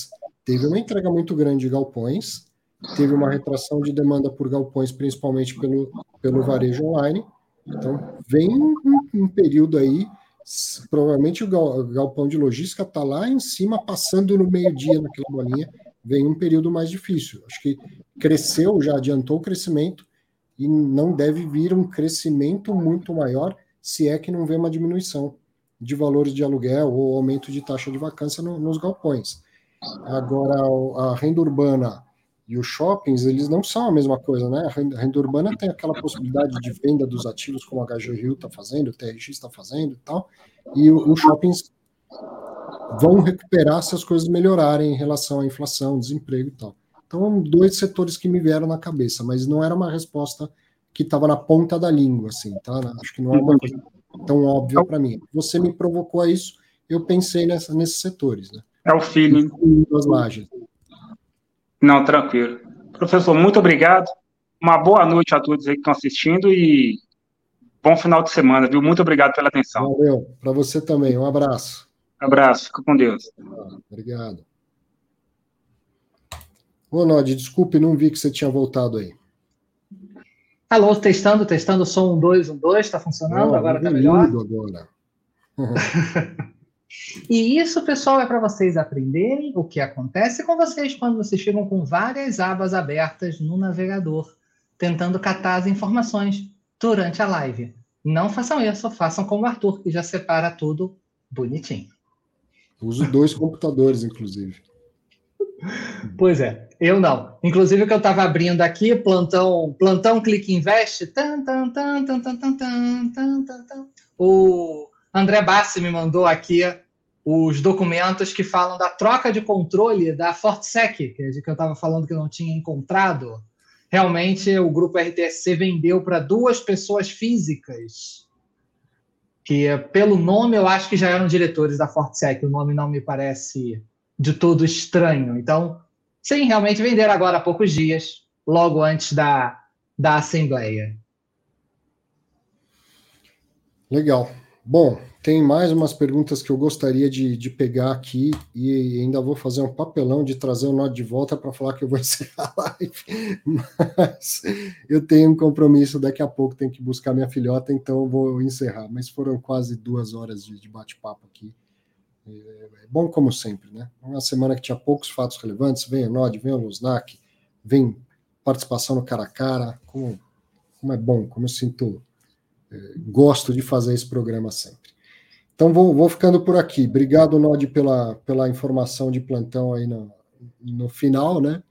teve uma entrega muito grande de galpões, teve uma retração de demanda por galpões, principalmente pelo, pelo varejo online então, vem um, um período aí, provavelmente o galpão de logística está lá em cima, passando no meio-dia naquela bolinha, vem um período mais difícil. Acho que cresceu, já adiantou o crescimento, e não deve vir um crescimento muito maior, se é que não vê uma diminuição de valores de aluguel ou aumento de taxa de vacância no, nos galpões. Agora, a renda urbana e os shoppings, eles não são a mesma coisa, né? A renda, a renda urbana tem aquela possibilidade de venda dos ativos, como a HG Rio está fazendo, o TRX está fazendo e tal, e os shoppings vão recuperar se as coisas melhorarem em relação à inflação, desemprego e tal. Então, dois setores que me vieram na cabeça, mas não era uma resposta que estava na ponta da língua, assim, tá? Acho que não é uma coisa tão óbvia para mim. Você me provocou a isso, eu pensei nessa, nesses setores, né? É o feeling. Das lajes. Não, tranquilo. Professor, muito obrigado. Uma boa noite a todos aí que estão assistindo e bom final de semana, viu? Muito obrigado pela atenção. Valeu. Para você também. Um abraço. Abraço. Fica com Deus. Obrigado. Ô, Nod, desculpe, não vi que você tinha voltado aí. Alô, testando, testando, som 1, 2, 1, 2, está funcionando? Não, agora está melhor? agora. E isso, pessoal, é para vocês aprenderem o que acontece com vocês quando vocês ficam com várias abas abertas no navegador, tentando catar as informações durante a live. Não façam isso, façam como o Arthur, que já separa tudo bonitinho. Uso dois computadores, inclusive. Pois é, eu não. Inclusive que eu estava abrindo aqui, plantão, plantão Clique Invest, tan, tan, tan, tan, tan, tan, tan, tan, tan, o André Bassi me mandou aqui os documentos que falam da troca de controle da FortSec, que é eu estava falando que não tinha encontrado. Realmente, o grupo RTSC vendeu para duas pessoas físicas, que pelo nome eu acho que já eram diretores da FortSec, o nome não me parece de todo estranho. Então, sim, realmente venderam agora há poucos dias, logo antes da, da Assembleia. Legal. Bom, tem mais umas perguntas que eu gostaria de, de pegar aqui e ainda vou fazer um papelão de trazer o nó de volta para falar que eu vou encerrar a live. Mas eu tenho um compromisso daqui a pouco, tenho que buscar minha filhota, então eu vou encerrar. Mas foram quase duas horas de, de bate-papo aqui. É, é, bom como sempre, né? Uma semana que tinha poucos fatos relevantes, vem o Nod, vem o Luznak, vem participação no cara a cara, como, como é bom, como eu sinto gosto de fazer esse programa sempre. Então vou, vou ficando por aqui. Obrigado, Nod, pela, pela informação de plantão aí no, no final, né?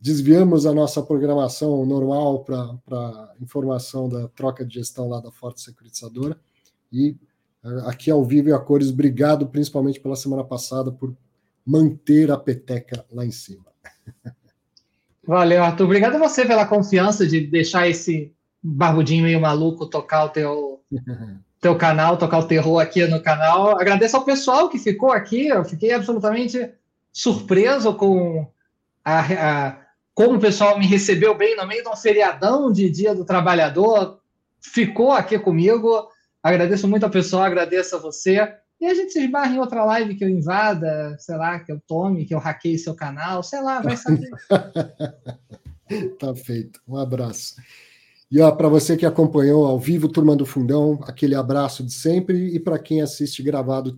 Desviamos a nossa programação normal para informação da troca de gestão lá da Forte Securitizadora. E eh, aqui ao vivo e a cores, obrigado principalmente pela semana passada por manter a peteca lá em cima. Valeu, Arthur. Obrigado a você pela confiança de deixar esse barbudinho meio maluco tocar o teu, teu canal, tocar o terror aqui no canal. Agradeço ao pessoal que ficou aqui. Eu fiquei absolutamente surpreso com a, a, como o pessoal me recebeu bem no meio de um feriadão de Dia do Trabalhador. Ficou aqui comigo. Agradeço muito ao pessoal, agradeço a você. E a gente se esbarra em outra live que eu invada, sei lá, que eu tome, que eu hackeie seu canal, sei lá, vai saber. tá feito. Um abraço. E para você que acompanhou ao vivo Turma do Fundão, aquele abraço de sempre. E para quem assiste gravado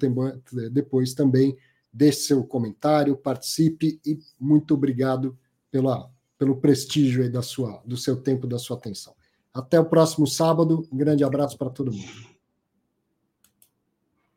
depois também, deixe seu comentário, participe e muito obrigado pela, pelo prestígio da sua, do seu tempo, da sua atenção. Até o próximo sábado. Um grande abraço para todo mundo.